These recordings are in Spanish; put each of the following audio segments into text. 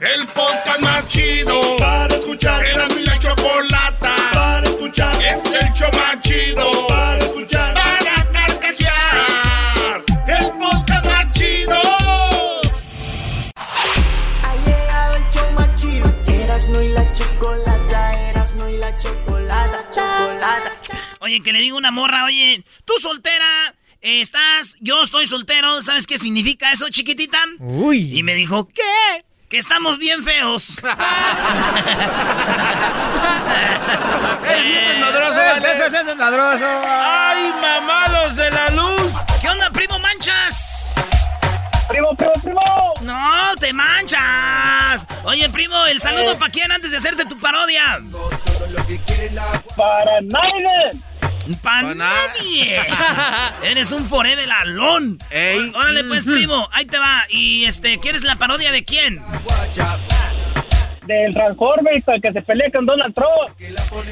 El podcast más chido para escuchar. Era mi la chocolata para escuchar. Es el show más chido para escuchar. Para carcajear. El podcast más chido. Ha llegado el show más chido. Erasmo y la chocolata, Erasmo y la chocolata, chocolata. Oye, que le digo una morra, oye, tú soltera, estás, yo estoy soltero, ¿sabes qué significa eso, chiquitita? Uy. Y me dijo, ¿qué? Que estamos bien feos. ¡Eres bien desmadroso, vale! ¡Ese es desmadroso! ¡Ay, mamados de la luz! ¿Qué onda, primo Manchas? ¡Primo, primo, primo! No, te manchas. Oye, primo, el saludo Eh. para quién antes de hacerte tu parodia. ¡Para Naiden! Para nadie. Eres un forever alón. Ey. Órale, pues, primo, ahí te va. Y este, ¿quieres la parodia de quién? Del Transformers que se pelea con Donald Trump.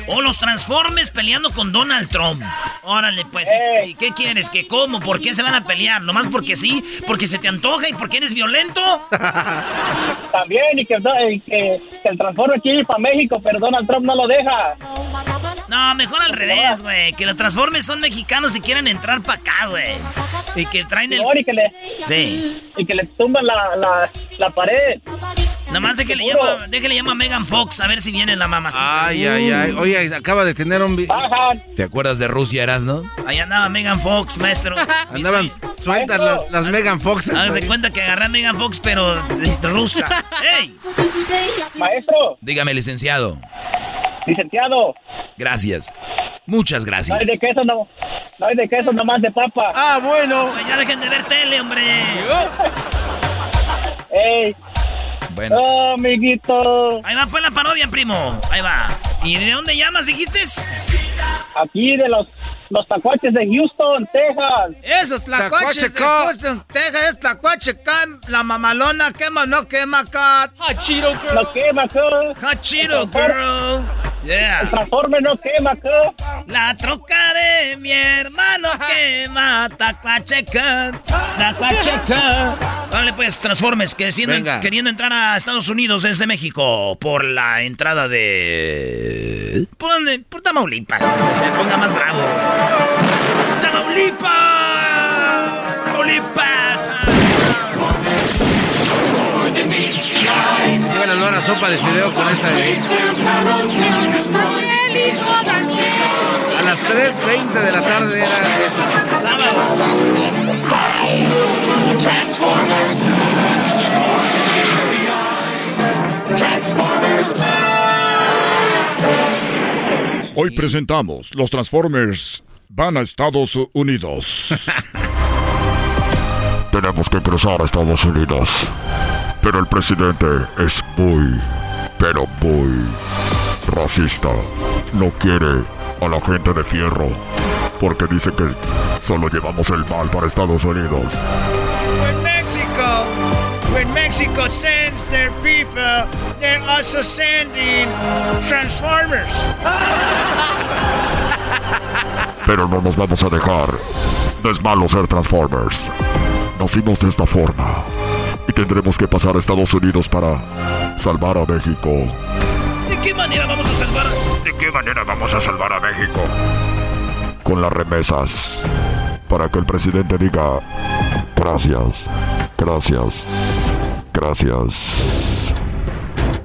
O los Transformes peleando con Donald Trump. Órale, pues. ¿y ¿qué quieres? ¿Qué cómo? ¿Por qué se van a pelear? ¿Nomás porque sí? ¿Porque se te antoja y porque eres violento? También, y que, y que, que el Transformer quiere ir para México, pero Donald Trump no lo deja. No, mejor al revés, güey. Que los Transformes son mexicanos y quieren entrar para acá, güey. Y que traen el... Y que le, Sí. y que le tumban la, la, la pared. Nomás de que le Seguro. llama, déjale llama a Megan Fox a ver si viene la mamacita. Ay, ay, ay. Oye, acaba de tener un... Bajan. ¿Te acuerdas de Rusia, eras, no? Ahí andaba Megan Fox, maestro. Andaban sueltas las, las Megan Foxes. Hágase cuenta que agarré a Megan Fox, pero rusa. ¡Ey! Maestro, Dígame, licenciado. Licenciado, Gracias. Muchas no gracias. hay de queso, no, no hay de queso, nomás de papa. Ah, bueno. Pues ya dejen de ver tele, hombre. ¡Ey! Bueno, ¡Oh, amiguito! Ahí va pues la parodia, primo. Ahí va. ¿Y de dónde llamas, dijiste? Aquí de los, los tacuaches de Houston, Texas. Esos tlacuaches de. Houston, Texas, es tlacuacheca, la mamalona quema, no quema acá. No quema acá. Hachiro, girl. El Yeah. Transformer no quema acá. La troca de mi hermano quema, tlacuacheca, tlacuacheca. Vale, pues, transformes, que siendo- Venga. queriendo entrar a Estados Unidos desde México por la entrada de... ¿Por dónde? Por Tamaulipas, donde se ponga más bravo. ¡Tamaulipas! ¡Tamaulipas! Lleva el olor a sopa de fideo con esa de ahí. A las 3.20 de la tarde era. Sábados. Hoy presentamos Los Transformers van a Estados Unidos. Tenemos que cruzar a Estados Unidos. Pero el presidente es muy, pero muy racista. No quiere a la gente de fierro. Porque dice que solo llevamos el mal para Estados Unidos. When Mexico, when Mexico sends their people, they're also sending transformers. Pero no nos vamos a dejar. No es malo ser Transformers. Nacimos de esta forma. Y tendremos que pasar a Estados Unidos para salvar a México. ¿De qué manera vamos a salvar? ¿De qué manera vamos a salvar a México? Con las remesas. Para que el presidente diga gracias, gracias, gracias.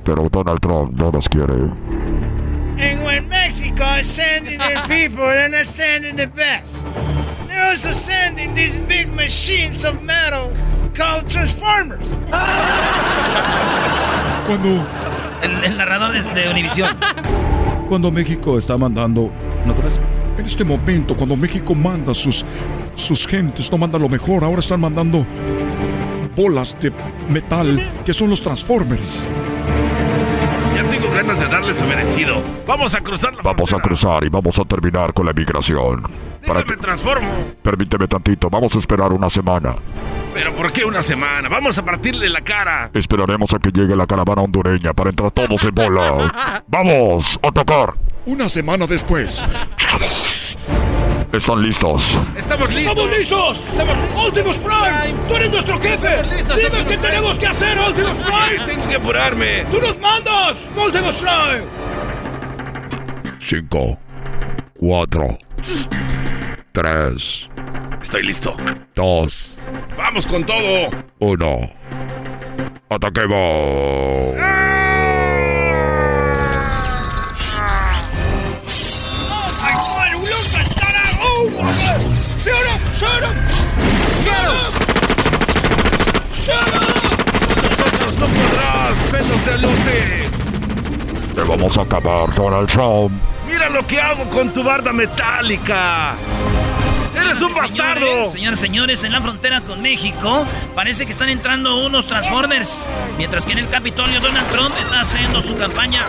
pero Donald Trump no nos quiere. And when Mexico is sending their people, they're not sending the best. They're also sending these big machines of metal called Transformers. Cuando, El, narrador de, de Univision. cuando México está mandando... ¿no? En este momento, cuando México manda sus, sus gentes, no manda lo mejor, ahora están mandando bolas de metal que son los Transformers. Ganas de darle su merecido. Vamos a cruzar la Vamos a cruzar y vamos a terminar con la emigración. Para que, transformo. permíteme tantito, vamos a esperar una semana. Pero ¿por qué una semana? Vamos a partirle la cara. Esperaremos a que llegue la caravana hondureña para entrar todos en bola. ¡Vamos! ¡A tocar! Una semana después, ¿Están listos? Estamos listos. ¡Estamos listos! ¡Optimus Prime! ¡Tú eres nuestro jefe! ¡Dime qué tenemos que hacer, Optimus Prime! Tengo que apurarme. ¡Tú nos mandas, Optimus Prime! Cinco, cuatro, tres, Estoy listo. dos, Vamos con todo. uno. ¡Ataquemos! Nosotros de alote. ¡Te vamos a acabar, Donald Trump! Mira lo que hago con tu barda metálica. ¡Eres un bastardo! Señores, señores, señores, en la frontera con México parece que están entrando unos Transformers. Mientras que en el Capitolio Donald Trump está haciendo su campaña.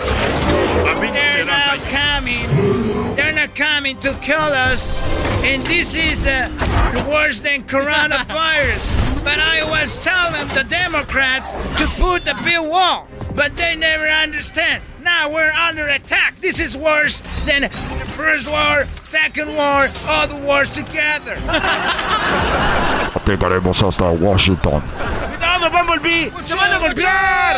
They're not coming. They're not coming to kill us. And this is uh, worse than coronavirus. But I was telling the Democrats to put the big wall. But they never understand. Now we're under attack. This is worse than the first war, second war, all the wars together. Llegaremos hasta Washington. ¡Cuidado, Bumblebee! ¡Te van a golpear!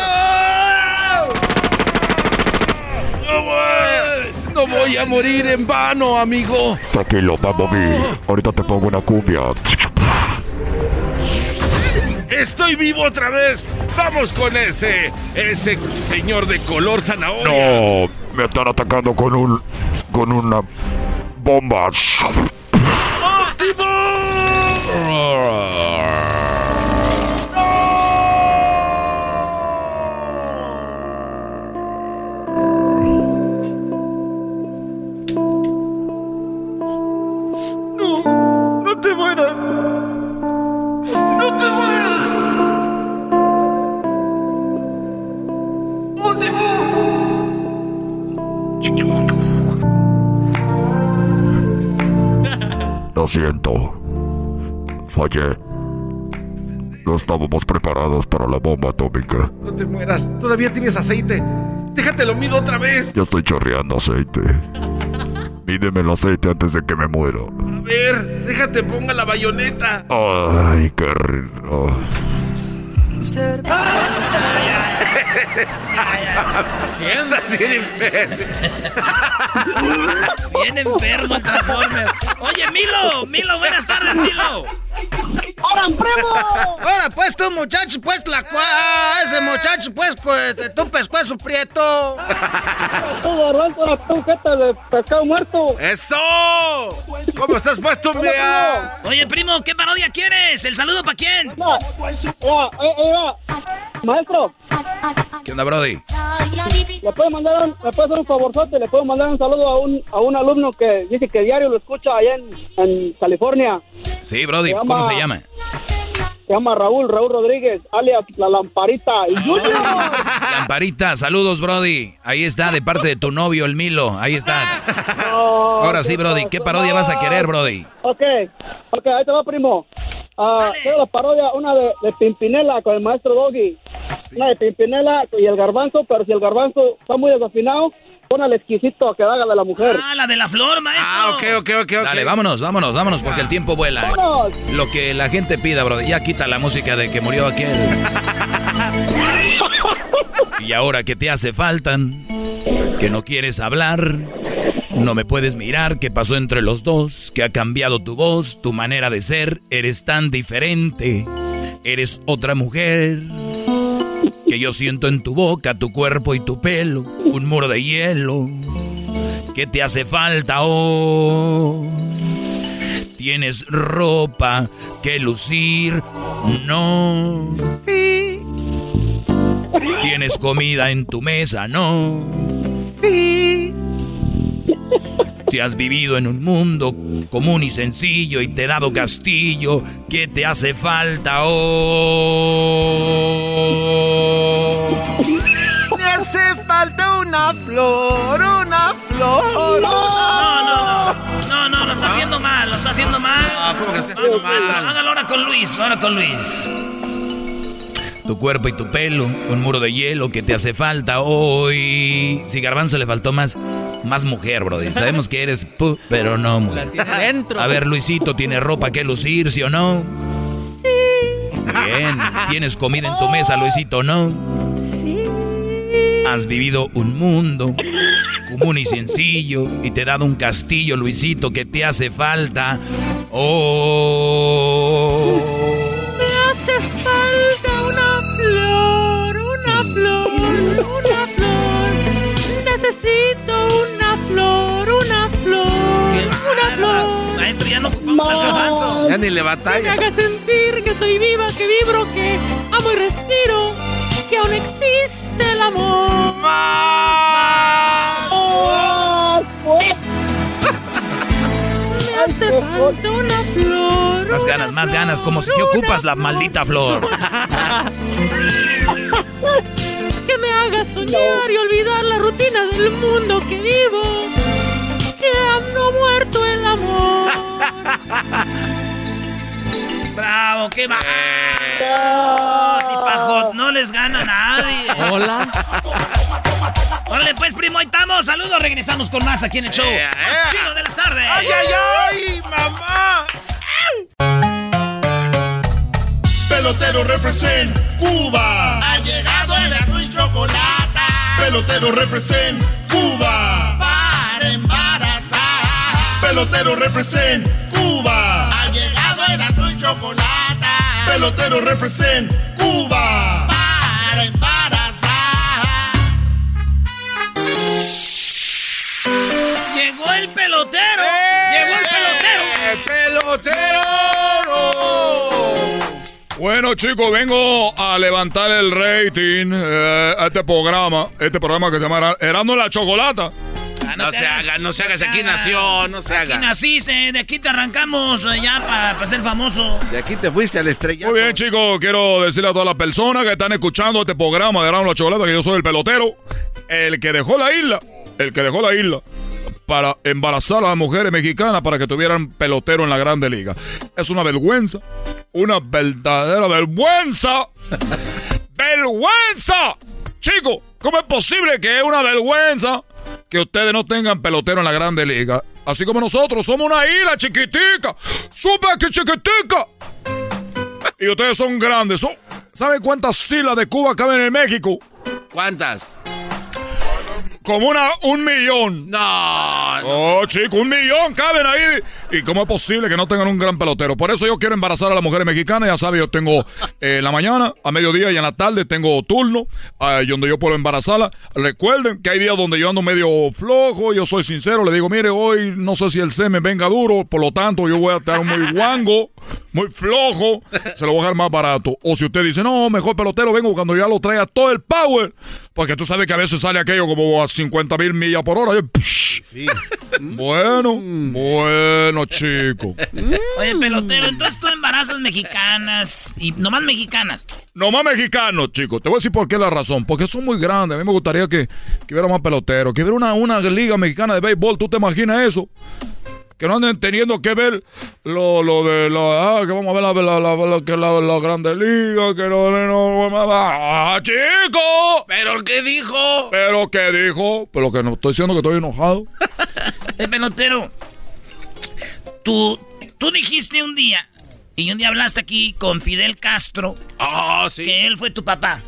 No voy, no voy a morir en vano, amigo. Tranquilo, Bumblebee. Oh. Ahorita te pongo una cumbia. Estoy vivo otra vez. Vamos con ese, ese señor de color zanahoria. No, me están atacando con un... con una bomba. ¡No siento. Fallé. No estábamos preparados para la bomba atómica. No te mueras. Todavía tienes aceite. Déjate lo mido otra vez. Ya estoy chorreando aceite. Mídeme el aceite antes de que me muera. A ver, déjate ponga la bayoneta. Ay, qué rico. Estás bien imbécil. Bien enfermo el Transformer. Oye, Milo, Milo, buenas tardes, Milo. ¡Ahora, primo! Ahora, pues tú, muchacho, pues la cua... ah, ese muchacho, pues, cu- este, tu pescuezo prieto. Tú, garbanzo, tú, jeta de pescado muerto. ¡Eso! ¿Cómo estás puesto, mea? Oye, primo, ¿qué parodia quieres? ¿El saludo para quién? Eh, eh. Maestro, ¿Qué onda, Brody? ¿le puede mandar un, le puede hacer un favorzote? ¿Le puedo mandar un saludo a un, a un alumno que dice que diario lo escucha allá en, en California? Sí, Brody, Se ¿cómo llama- se llama? Se llama Raúl, Raúl Rodríguez, alias La Lamparita. Y Junior. Lamparita, saludos, Brody. Ahí está, de parte de tu novio, el Milo. Ahí está. No, Ahora sí, Brody, ¿qué parodia vas a querer, Brody? Ok, ok, ahí te va, primo. Ah, quiero la parodia, una de, de Pimpinela con el maestro Doggy. Una de Pimpinela y el garbanzo, pero si el garbanzo está muy desafinado, pon al exquisito a que haga de la mujer. Ah, la de la flor, maestro. Ah, ok, ok, ok, ok. Dale, vámonos, vámonos, vámonos, porque el tiempo vuela. ¡Vámonos! Lo que la gente pida, Brody. Ya quita la música de que murió aquel. Y ahora que te hace falta, que no quieres hablar, no me puedes mirar, qué pasó entre los dos, que ha cambiado tu voz, tu manera de ser, eres tan diferente, eres otra mujer. Que yo siento en tu boca, tu cuerpo y tu pelo, un muro de hielo. ¿Qué te hace falta oh? Tienes ropa que lucir, no. Sí. Tienes comida en tu mesa, no. Sí. Si has vivido en un mundo común y sencillo y te he dado castillo, ¿qué te hace falta oh? Me hace falta una flor, una flor. No, no, no. No, no, lo está haciendo mal, lo está haciendo mal. Ah, ¿cómo que lo está haciendo Ah, maestro, mal? Hágalo ahora con Luis, ahora con Luis. Tu cuerpo y tu pelo, un muro de hielo que te hace falta hoy. Si Garbanzo le faltó más, más mujer, brother. Sabemos que eres pu, pero no mujer. Dentro. A ver, Luisito, ¿tiene ropa que lucir, sí o no? Sí. Bien. ¿Tienes comida en tu mesa, Luisito, no? Sí. Has vivido un mundo común y sencillo y te he dado un castillo, Luisito, que te hace falta. Oh. Me hace falta Maestro, ya no ocupamos al garbanzo. Ya ni le Que me batalla. haga sentir que soy viva, que vibro, que amo y respiro, que aún existe el amor. Me hace falta una flor. Más ganas, más ganas, como si se ocupas la maldita flor. que me haga soñar y olvidar la rutina del mundo que vivo. No ha muerto el amor. Bravo, qué va. Si Pajot no les gana a nadie. Hola. Órale, pues, primo, ahí estamos. Saludos, regresamos con más aquí en el show. Ea, Más ea. chido de las tardes. ¡Ay, ay, ay, mamá! Pelotero represent Cuba. Ha llegado el azul y chocolate Pelotero represent Cuba. Pelotero represent Cuba. Ha llegado el azul y chocolate Pelotero represent Cuba. para embarazar. Llegó el pelotero. Llegó el pelotero. ¡Pelotero! Bueno, chicos, vengo a levantar el rating eh, a este programa, este programa que se llama Erando la Chocolata. Ah, No se hagas. haga, no se haga, si aquí hagas. nació, no se Aquí haga. naciste, de aquí te arrancamos eh, ya para ser famoso. De aquí te fuiste al estrella. Muy bien, chicos, quiero decirle a todas las personas que están escuchando este programa de Erando la Chocolata que yo soy el pelotero, el que dejó la isla, el que dejó la isla para embarazar a las mujeres mexicanas para que tuvieran pelotero en la Grande Liga. Es una vergüenza, una verdadera vergüenza. ¡Vergüenza! Chicos, ¿cómo es posible que es una vergüenza que ustedes no tengan pelotero en la Grande Liga? Así como nosotros somos una isla chiquitica, súper que chiquitica. Y ustedes son grandes. Son- ¿Saben cuántas islas de Cuba caben en México? ¿Cuántas? Como una, un millón. No, no. Oh, chico, un millón caben ahí. ¿Y cómo es posible que no tengan un gran pelotero? Por eso yo quiero embarazar a las mujeres mexicanas. Ya sabes, yo tengo eh, en la mañana, a mediodía y en la tarde tengo turno eh, donde yo puedo embarazarla. Recuerden que hay días donde yo ando medio flojo. Yo soy sincero. Le digo, mire, hoy no sé si el semen venga duro. Por lo tanto, yo voy a estar muy guango, muy flojo. Se lo voy a dejar más barato. O si usted dice, no, mejor pelotero vengo cuando ya lo traiga todo el power. Porque tú sabes que a veces sale aquello como a 50 mil millas por hora. y, psh, bueno, bueno, chico. Oye, pelotero, entonces tú embarazas mexicanas y nomás mexicanas. Nomás mexicanos, chicos. Te voy a decir por qué la razón. Porque son muy grandes. A mí me gustaría que, que hubiera más peloteros. Que hubiera una, una liga mexicana de béisbol. ¿Tú te imaginas eso? Que no anden teniendo que ver lo, lo de la... Ah, que vamos a ver la, la, la, la, que la, la grande liga. Que no... no, no ¡Ah, chico! ¿Pero qué dijo? ¿Pero qué dijo? Pero que no estoy diciendo que estoy enojado. El pelotero, tú, tú dijiste un día, y un día hablaste aquí con Fidel Castro, Oh, sí. que él fue tu papá.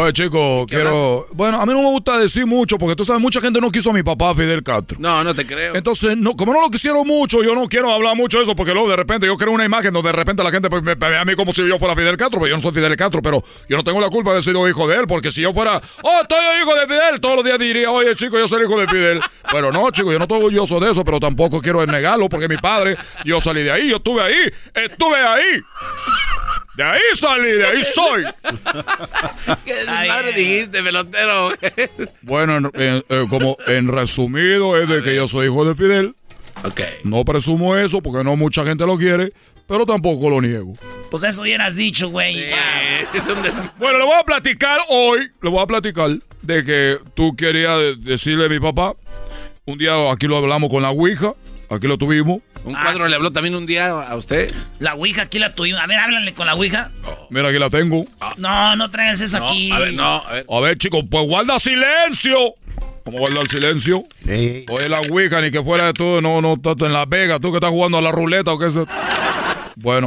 Oye, chico, quiero. Bueno, a mí no me gusta decir mucho porque tú sabes, mucha gente no quiso a mi papá Fidel Castro. No, no te creo. Entonces, no, como no lo quisieron mucho, yo no quiero hablar mucho de eso porque luego de repente yo creo una imagen donde de repente la gente pues, me, me ve a mí como si yo fuera Fidel Castro, pero yo no soy Fidel Castro, pero yo no tengo la culpa de ser hijo de él porque si yo fuera, oh, estoy hijo de Fidel, todos los días diría, oye, chico, yo soy hijo de Fidel. Pero no, chico, yo no estoy orgulloso de eso, pero tampoco quiero negarlo porque mi padre, yo salí de ahí, yo estuve ahí, estuve ahí. De ahí salí, de ahí soy. ¿Qué madre dijiste, pelotero? Bueno, en- en- eh, como en resumido es de que yo soy hijo de Fidel. Ok. No presumo eso porque no mucha gente lo quiere, pero tampoco lo niego. Pues eso hubieras dicho, güey. Bueno, le voy a platicar hoy, le voy a platicar de que tú querías de- decirle a mi papá. Un día aquí lo hablamos con la Ouija, aquí lo tuvimos. ¿Un cuadro le habló también un día a usted? La Ouija aquí la tuvimos. A ver, háblale con la Ouija. Mira, aquí la tengo. No, no traigas eso aquí. a ver, no, a ver. A ver, chicos, pues guarda silencio. ¿Cómo guarda el silencio? Oye, la Ouija, ni que fuera de todo, no, no, estás en Las Vegas, tú que estás jugando a la ruleta o qué. Bueno,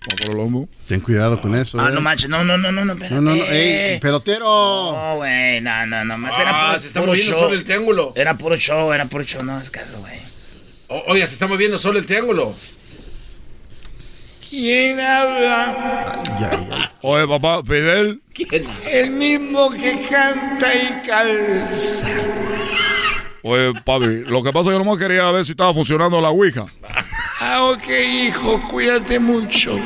por el hombro. Ten cuidado con eso. Ah, eh. no manches, no, no, no, no, no, espérate. No, no, no, ey, pelotero. No, güey, no, no, no, más era Ah, puro, se está puro moviendo show. solo el triángulo. Era puro show, era puro show, no es caso, güey. O- oye, se está moviendo solo el triángulo. ¿Quién habla? Oye, papá, Fidel. El mismo que canta y calza. Oye, papi, lo que pasa es que nomás quería ver si estaba funcionando la Ouija. Ah, ok, hijo, cuídate mucho.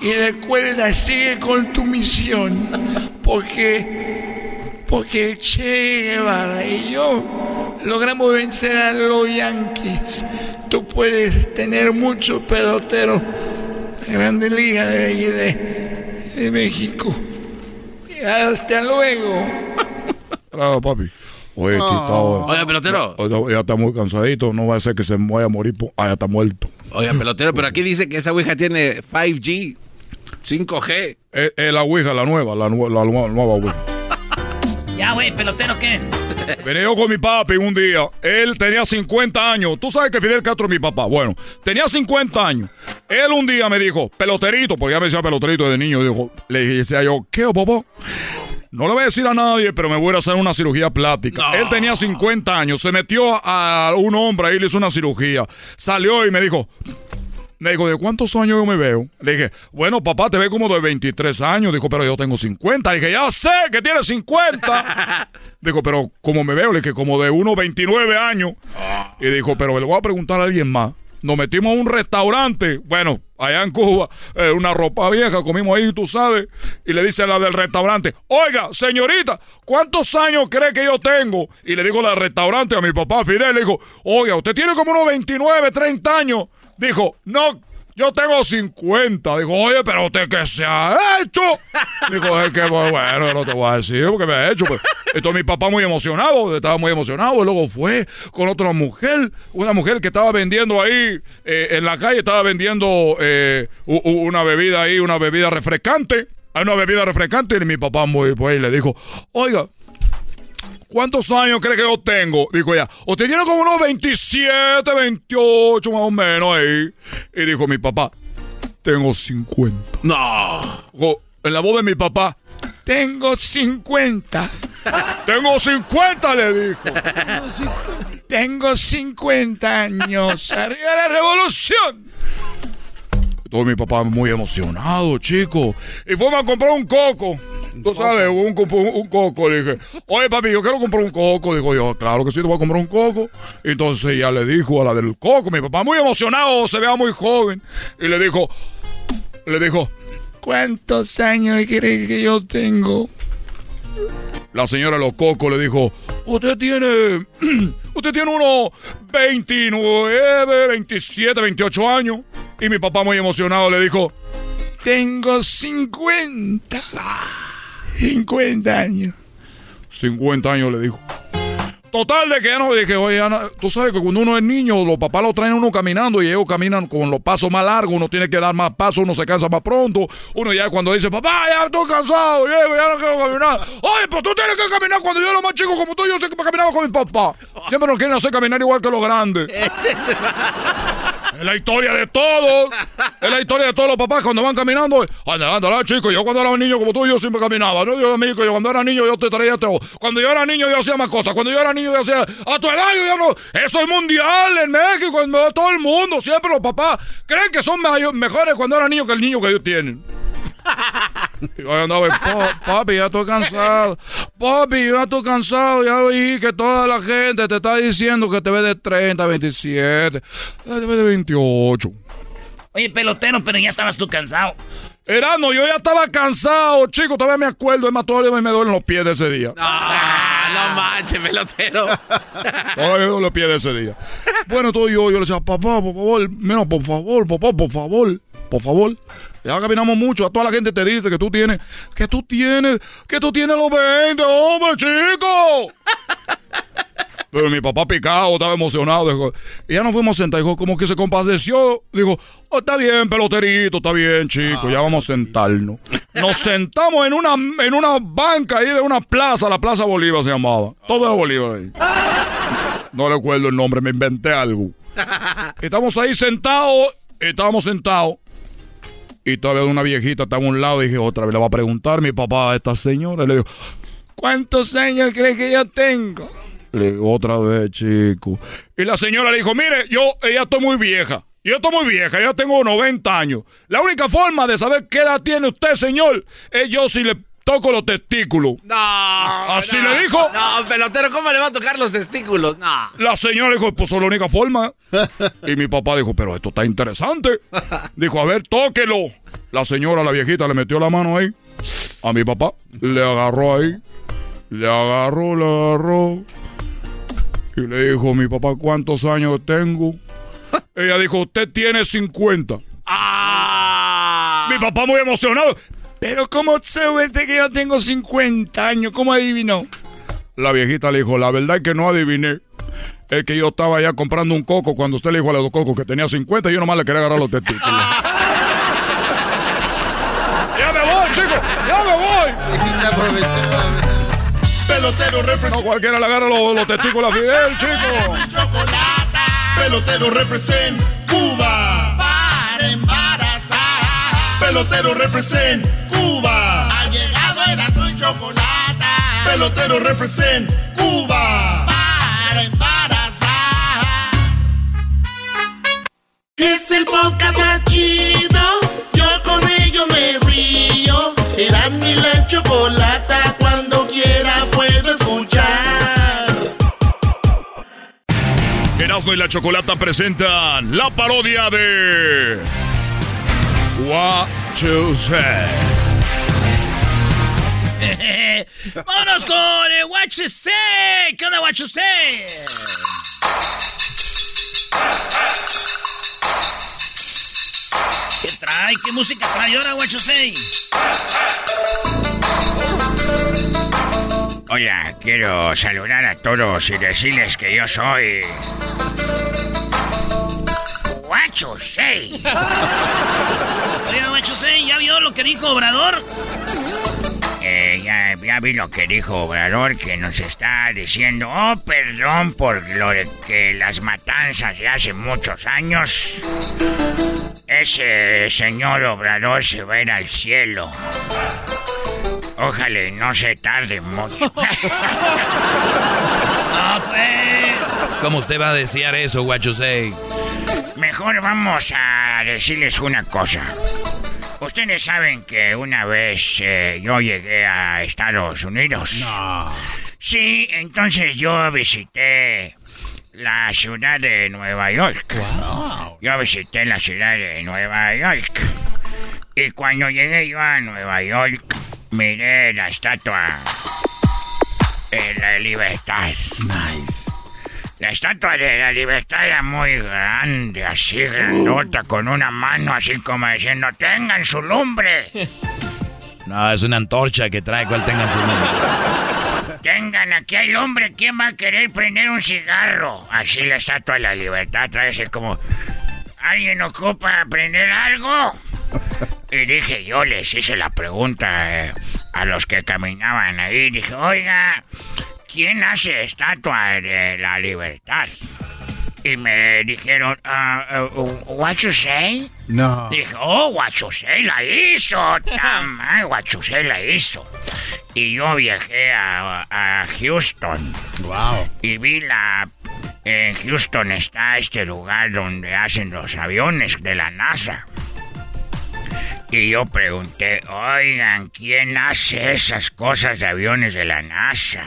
Y recuerda, sigue con tu misión. Porque, porque el Che Guevara y yo logramos vencer a los Yankees. Tú puedes tener muchos peloteros de Grande Liga de, ahí de, de México. Y hasta luego. Claro, papi. Oye, aquí está. Oye, pelotero. Ya está muy cansadito, no va a ser que se me vaya a morir. po- Ah, ya está muerto. Oye, pelotero, pero aquí dice que esa ouija tiene 5G, 5G. Es, es Eh, la Ouija, la nueva, la, la nue- nueva Ouija. Ya, güey, pelotero, ¿qué? Venía yo con mi papi un día. Él tenía 50 años. Tú sabes que Fidel Castro es mi papá. Bueno, tenía 50 años. Él un día me dijo, peloterito, porque ya me decía peloterito de niño. Dijo, le decía yo, ¿qué, papá? No le voy a decir a nadie, pero me voy a hacer una cirugía plástica. Él tenía 50 años. Se metió a un hombre ahí, le hizo una cirugía. Salió y me dijo, me dijo, ¿de cuántos años yo me veo? Le dije, bueno, papá, te ve como de 23 años. Dijo, pero yo tengo 50. Le dije, ya sé que tienes 50. Dijo, pero como me veo? Le dije, como de unos 29 años. Y dijo, pero le voy a preguntar a alguien más. Nos metimos a un restaurante, bueno, allá en Cuba, eh, una ropa vieja, comimos ahí, tú sabes, y le dice a la del restaurante, oiga, señorita, ¿cuántos años cree que yo tengo? Y le digo al restaurante, a mi papá Fidel, le dijo, oiga, usted tiene como unos 29, 30 años. Dijo, no, yo tengo 50. Dijo, oye, pero usted qué se ha hecho. Dijo, es que pues, bueno, no te voy a decir porque me ha hecho. Pues. Entonces mi papá muy emocionado, estaba muy emocionado. Y luego fue con otra mujer, una mujer que estaba vendiendo ahí eh, en la calle, estaba vendiendo eh, una bebida ahí, una bebida refrescante. Hay una bebida refrescante y mi papá muy, pues, le dijo, oiga, ¿Cuántos años cree que yo tengo? Dijo ella. Usted tiene como unos 27, 28 más o menos ahí. Y dijo mi papá, tengo 50. No. Dijo, en la voz de mi papá, Tengo 50. tengo 50, le dijo. Tengo 50 años. ¡Arriba la revolución! Todo mi papá muy emocionado, chico. Y fuimos a comprar un coco. Tú sabes, un, un, un coco. Le dije, oye, papi, yo quiero comprar un coco. Dijo yo, claro que sí, te voy a comprar un coco. Entonces ella le dijo a la del coco, mi papá muy emocionado, se vea muy joven. Y le dijo, le dijo, ¿Cuántos años cree que yo tengo? la señora de los cocos le dijo, usted tiene, usted tiene unos 29, 27, 28 años. Y mi papá muy emocionado le dijo, Tengo 50. 50 años. 50 años le dijo. Total de que ya no dije, oye, Ana, tú sabes que cuando uno es niño, los papás lo traen a uno caminando y ellos caminan con los pasos más largos, uno tiene que dar más pasos, uno se cansa más pronto. Uno ya cuando dice, papá, ya estoy cansado, llego, ya no quiero caminar. Oye, pues tú tienes que caminar cuando yo era más chico como tú, yo sé que caminaba con mi papá. Siempre nos quieren hacer caminar igual que los grandes. Es la historia de todos. Es la historia de todos los papás cuando van caminando. Anda, anda, chico. Yo cuando era un niño como tú, yo siempre caminaba. ¿no? Yo, amigo, yo cuando era niño, yo te traía todo. Cuando yo era niño, yo hacía más cosas. Cuando yo era niño, yo hacía. A tu edad, yo ya no. Eso es mundial en México, en todo el mundo. Siempre los papás creen que son mejores cuando eran niños que el niño que ellos tienen. Yo andaba, "Pa- papi, ya estoy cansado. Papi, ya estoy cansado. Ya oí que toda la gente te está diciendo que te ve de 30, 27, te ve de 28. Oye, pelotero, pero ya estabas tú cansado. Erano, yo ya estaba cansado, chico. Todavía me acuerdo. Es más, todavía me duelen los pies de ese día. Ah, no manches, pelotero. Todavía me duelen los pies de ese día. Bueno, todo yo, yo le decía, papá, por favor, mira, por favor, papá, por favor, por favor. Ya caminamos mucho, a toda la gente te dice que tú tienes, que tú tienes, que tú tienes los 20, hombre, chico. Pero mi papá picado, estaba emocionado. Y ya nos fuimos sentados, dijo, como que se compadeció. Dijo, "Oh, está bien, peloterito, está bien, chico, ya vamos a sentarnos. Nos sentamos en una, en una banca ahí de una plaza, la Plaza Bolívar se llamaba. Todo de Bolívar ahí. No recuerdo el nombre, me inventé algo. Estamos ahí sentados, estábamos sentados. Y todavía una viejita estaba a un lado. Dije, otra vez le va a preguntar mi papá a esta señora. Y le digo, ¿cuántos años cree que yo tengo? Le digo, otra vez, chico. Y la señora le dijo, mire, yo ya estoy muy vieja. Yo estoy muy vieja, ya tengo 90 años. La única forma de saber qué edad tiene usted, señor, es yo si le toco los testículos. No. ¿Así no. le dijo? No, pelotero, ¿cómo le va a tocar los testículos? No. La señora dijo, pues es la única forma. Y mi papá dijo, pero esto está interesante. Dijo, a ver, tóquelo. La señora, la viejita, le metió la mano ahí. A mi papá. Le agarró ahí. Le agarró, le agarró. Y le dijo, mi papá, ¿cuántos años tengo? Ella dijo, usted tiene 50. Mi papá muy emocionado. Pero ¿cómo sabe usted que yo tengo 50 años? ¿Cómo adivinó? La viejita le dijo, la verdad es que no adiviné. Es que yo estaba ya comprando un coco cuando usted le dijo a los cocos que tenía 50 y yo nomás le quería agarrar los testículos. ¡Ya me voy, chicos! ¡Ya me voy! Pelotero No representa. cualquiera le agarra los, los testículos a Fidel, chico. Pelotero represent Cuba. Para embarazar. Pelotero represent Cuba. Ha llegado Erasmo y Chocolata. Pelotero represent Cuba. Para embarazar. Es el podcast más chido. Yo con ello me río. Erasmo y la Chocolata. Cuando quiera puedo escuchar. Erasmo y la Chocolata presentan la parodia de... What you say. Vámonos con el You Say. ¿Qué onda, You Say? ¿Qué trae? ¿Qué música trae ahora, You Say? Hola, quiero saludar a todos y decirles que yo soy. You say? Oiga, You Say, ¿ya vio lo que dijo Obrador? Ya, ya vi lo que dijo Obrador, que nos está diciendo, oh, perdón por lo de que las matanzas de hace muchos años. Ese señor Obrador se va a ir al cielo. Ojalá y no se tarde mucho. Pues. ¿Cómo usted va a desear eso, what you say? Mejor vamos a decirles una cosa. Ustedes saben que una vez eh, yo llegué a Estados Unidos. No. Sí, entonces yo visité la ciudad de Nueva York. Yo visité la ciudad de Nueva York. Y cuando llegué yo a Nueva York, miré la estatua de la libertad. Nice. La estatua de la libertad era muy grande, así grandota, con una mano así como diciendo, tengan su lumbre. No, es una antorcha que trae cual tenga su nombre. Tengan, aquí hay lumbre, ¿quién va a querer prender un cigarro? Así la estatua de la libertad trae así como, ¿alguien ocupa prender algo? Y dije, yo les hice la pregunta eh, a los que caminaban ahí. Dije, oiga, ¿quién hace estatua de la libertad? Y me dijeron, ah, uh, what you say? No. Dije, oh, what you say la hizo. Tamal, what you say la hizo. Y yo viajé a, a Houston. Wow. Y vi la... En Houston está este lugar donde hacen los aviones de la NASA. Y yo pregunté, oigan, ¿quién hace esas cosas de aviones de la NASA?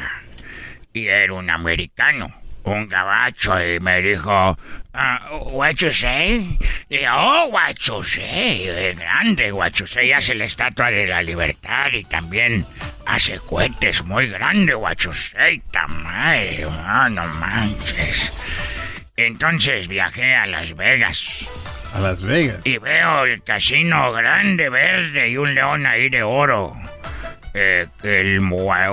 Y era un americano, un gabacho, y me dijo, ah, what you say? Y yo, oh, what you say, es grande, what you say, hace la Estatua de la Libertad y también hace cohetes muy grandes, what you say, tamal, ah, no manches. Entonces viajé a Las Vegas. A Las Vegas. Y veo el casino grande, verde y un león ahí de oro. Eh, el YMM.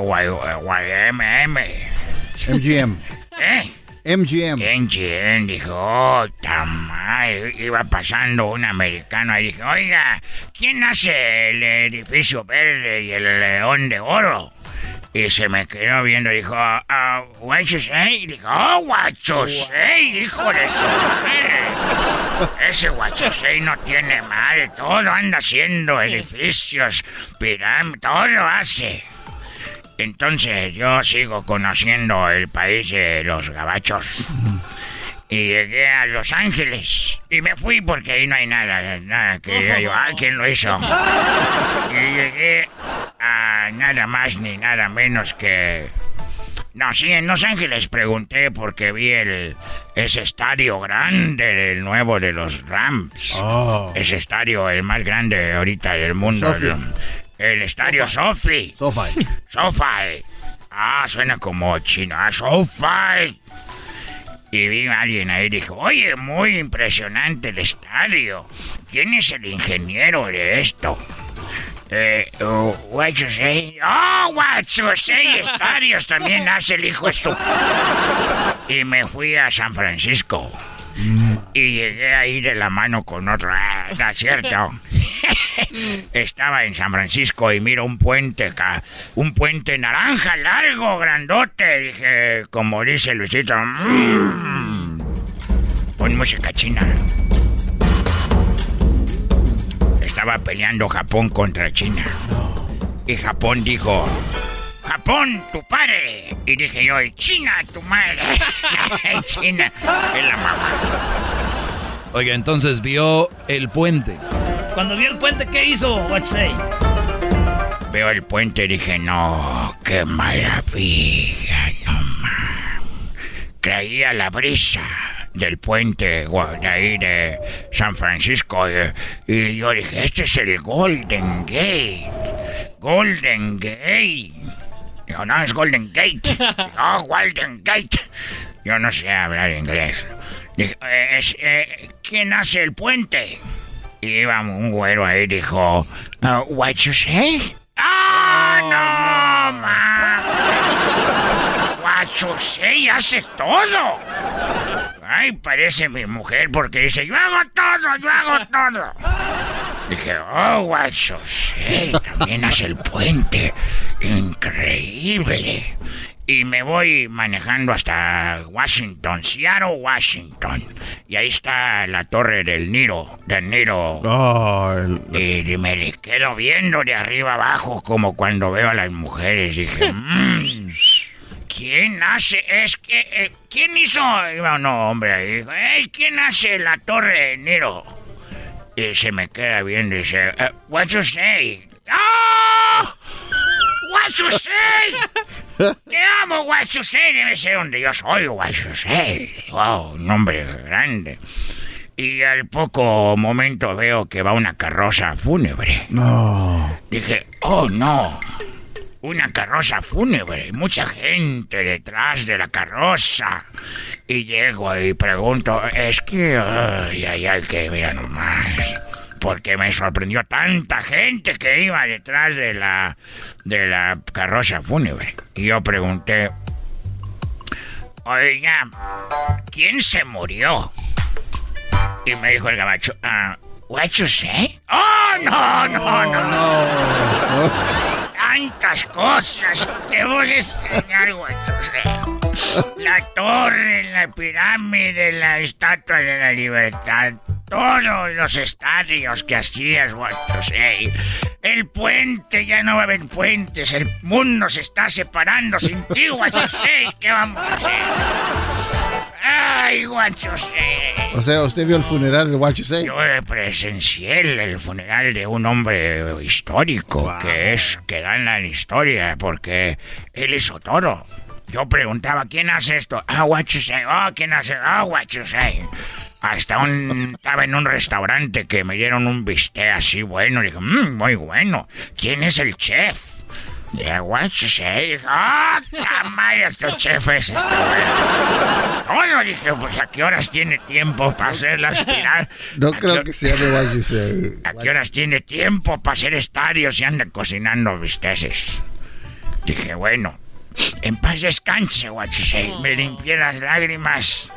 MGM. ¿Eh? MGM. MGM dijo, oh, tamal. Iba pasando un americano y dije, oiga, ¿quién hace el edificio verde y el león de oro? Y se me quedó viendo y dijo, ah, what you say? Y dijo, oh, what you say, hijo de su madre. Ese what you say no tiene mal, todo anda haciendo edificios, pirámides, todo hace. Entonces yo sigo conociendo el país de los gabachos. Y llegué a Los Ángeles. Y me fui porque ahí no hay nada, nada que diga yo, ah, ¿quién lo hizo? Y llegué a nada más ni nada menos que... No, sí, en Los Ángeles pregunté porque vi el ese estadio grande del nuevo de los Rams. Oh. Ese estadio, el más grande ahorita del mundo. Sophie. El, el estadio Sofi. Sofi. Sofi. Ah, suena como chino. Ah, Sofi. Y vi a alguien ahí y dijo, oye, muy impresionante el estadio. ¿Quién es el ingeniero de esto? Eh, uh, what you say? Oh, what you say, estadios también hace el hijo esto. Y me fui a San Francisco. Y llegué ahí de la mano con otro. Ah, no es cierto. Estaba en San Francisco y miro un puente, ca- un puente naranja largo, grandote. Dije, como dice Luisito, "Mm". pon música china. Estaba peleando Japón contra China. Y Japón dijo, Japón, tu padre. Y dije yo, "Y China, tu madre. China es la mamá. Oiga, entonces vio el puente. Cuando vio el puente, ¿qué hizo? Say? Veo el puente y dije, no, qué maravilla, no más. Traía la brisa del puente de ahí de San Francisco y yo dije, este es el Golden Gate. Golden Gate. Digo, no, es Golden Gate. Oh, Golden Gate. Yo no sé hablar inglés. Dije, "Eh, eh, ¿quién hace el puente? Y iba un güero ahí dijo, "Uh, what you say? ¡Ah, no, ma! What you say hace todo. Ay, parece mi mujer porque dice, yo hago todo, yo hago todo. Dije, oh, you say, también hace el puente. Increíble. Y me voy manejando hasta Washington, Seattle, Washington. Y ahí está la torre del Niro, del Niro. Oh, el- Y, y me le quedo viendo de arriba abajo como cuando veo a las mujeres. Dije, "Mm, ¿quién hace? Es que, eh, ¿quién hizo? Iba un hombre ahí. Dijo, "Ey, ¿quién hace la torre de Niro? Y se me queda viendo y dice, "Eh, what you say? ¡Ah! Say? Te amo, say. Debe ser donde yo soy, say. Wow, un nombre grande. Y al poco momento veo que va una carroza fúnebre. No. Dije, oh no, una carroza fúnebre, mucha gente detrás de la carroza. Y llego y pregunto, es que, ay, ay, ay, que mira nomás. Porque me sorprendió tanta gente que iba detrás de la, de la carroza fúnebre. Y yo pregunté, oiga, ¿quién se murió? Y me dijo el gabacho, ah, what you say? ¡Oh, no, no, no! Tantas cosas. Te voy a enseñar, what you say. La torre, la pirámide, la estatua de la libertad. Todos los estadios que hacías, Guachusei. El puente, ya no va a haber puentes. El mundo se está separando sin ti, Guachusei. ¿Qué vamos a hacer? Ay, Guachusei. O sea, usted vio el funeral de Say. Yo presencié el funeral de un hombre histórico que es que da en la historia porque él hizo todo. Yo preguntaba quién hace esto. Ah, what you say. Oh, quién hace. Ah, what you say. Hasta un estaba en un restaurante que me dieron un bistec así bueno. Dije, mmm, muy bueno. ¿Quién es el chef? Yeah, what you say? ¡Ah, madre, este chef es este! Todo dije, pues a qué horas tiene tiempo para hacer las pirar. No creo que sea de What You Say. ¿A qué horas tiene tiempo para hacer estadios y anda cocinando bisteces? Dije, bueno, en paz descanse, say. Me limpié las lágrimas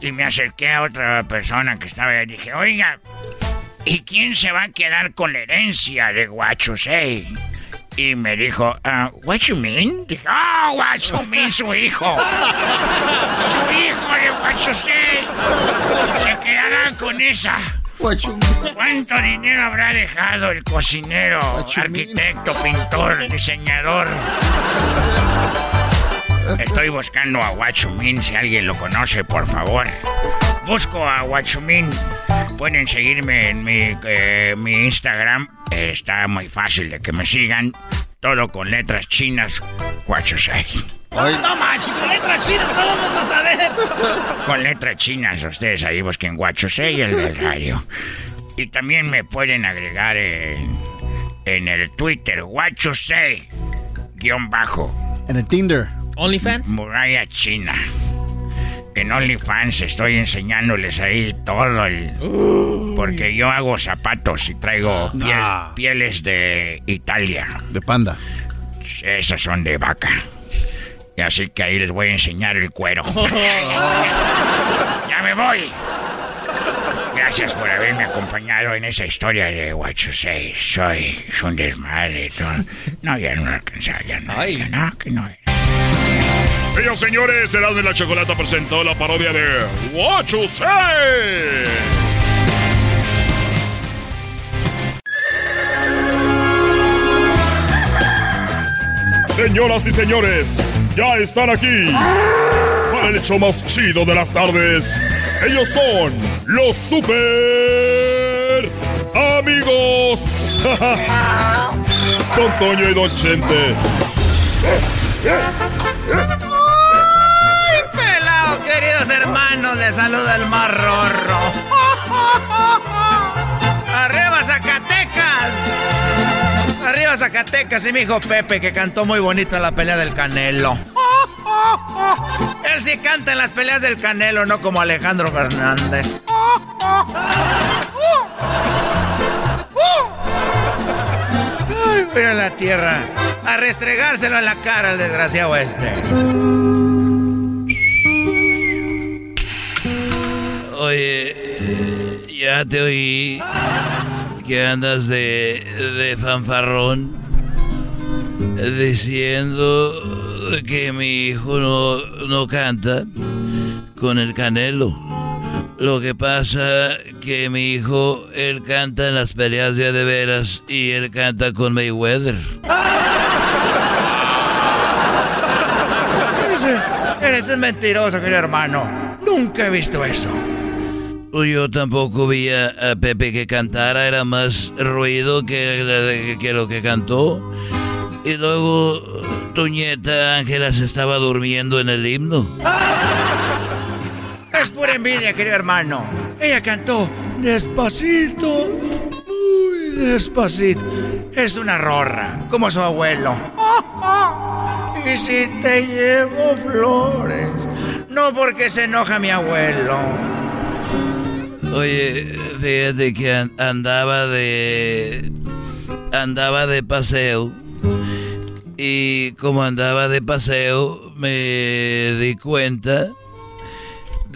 y me acerqué a otra persona que estaba ahí. Dije, oiga, ¿y quién se va a quedar con la herencia de say? Y me dijo, ah, what you mean? Dije, ah, what you mean, su hijo. Su hijo de say. Se quedará con esa. ¿Cuánto dinero habrá dejado el cocinero, arquitecto, pintor, diseñador? Estoy buscando a Guachumín, si alguien lo conoce, por favor. Busco a Guachumín. Pueden seguirme en mi, eh, mi Instagram. Eh, está muy fácil de que me sigan. Todo con letras chinas. Guachusei. No manches, con letra china, ¿cómo vamos a saber? Con letras chinas, ustedes ahí busquen Guachusei el del radio. Y también me pueden agregar en, en el Twitter, Guachusei, guion bajo. En el Tinder. OnlyFans. Muralla China. En OnlyFans estoy enseñándoles ahí todo el... Porque yo hago zapatos y traigo piel- Ah. pieles de Italia. De panda. Esas son de vaca. Así que ahí les voy a enseñar el cuero. ¡Ya me voy! Gracias por haberme acompañado en esa historia de You Say. Soy es un desmadre. todo. No, ya no alcanzaba, ya no. ya no, que no. Señoras y señores, Erasmo de la Chocolata presentó la parodia de What You Say. Señoras y señores, ya están aquí para el hecho más chido de las tardes. Ellos son los super amigos. Don Toño y Don Chente. ¡Ay, pelado, queridos hermanos! Les saluda el rorro. ¡Arriba, Zacatecas! Arriba, Zacatecas y mi hijo Pepe, que cantó muy bonito en la pelea del Canelo. Él sí canta en las peleas del Canelo, no como Alejandro Fernández. Ay, a la tierra a restregárselo en la cara al desgraciado este. Oye, eh, ya te oí que andas de, de fanfarrón diciendo que mi hijo no, no canta con el canelo. Lo que pasa que mi hijo, él canta en las peleas de de veras y él canta con Mayweather. Eres, eres un mentiroso, querido hermano. Nunca he visto eso. Yo tampoco vi a, Pepe que cantara, era más ruido que, que lo que cantó. Y luego tu nieta Ángela se estaba durmiendo en el himno. Es pura envidia, querido hermano. Ella cantó despacito, muy despacito. Es una rorra, como su abuelo. Y si te llevo flores, no porque se enoja mi abuelo. Oye, fíjate que an- andaba de. andaba de paseo. Y como andaba de paseo, me di cuenta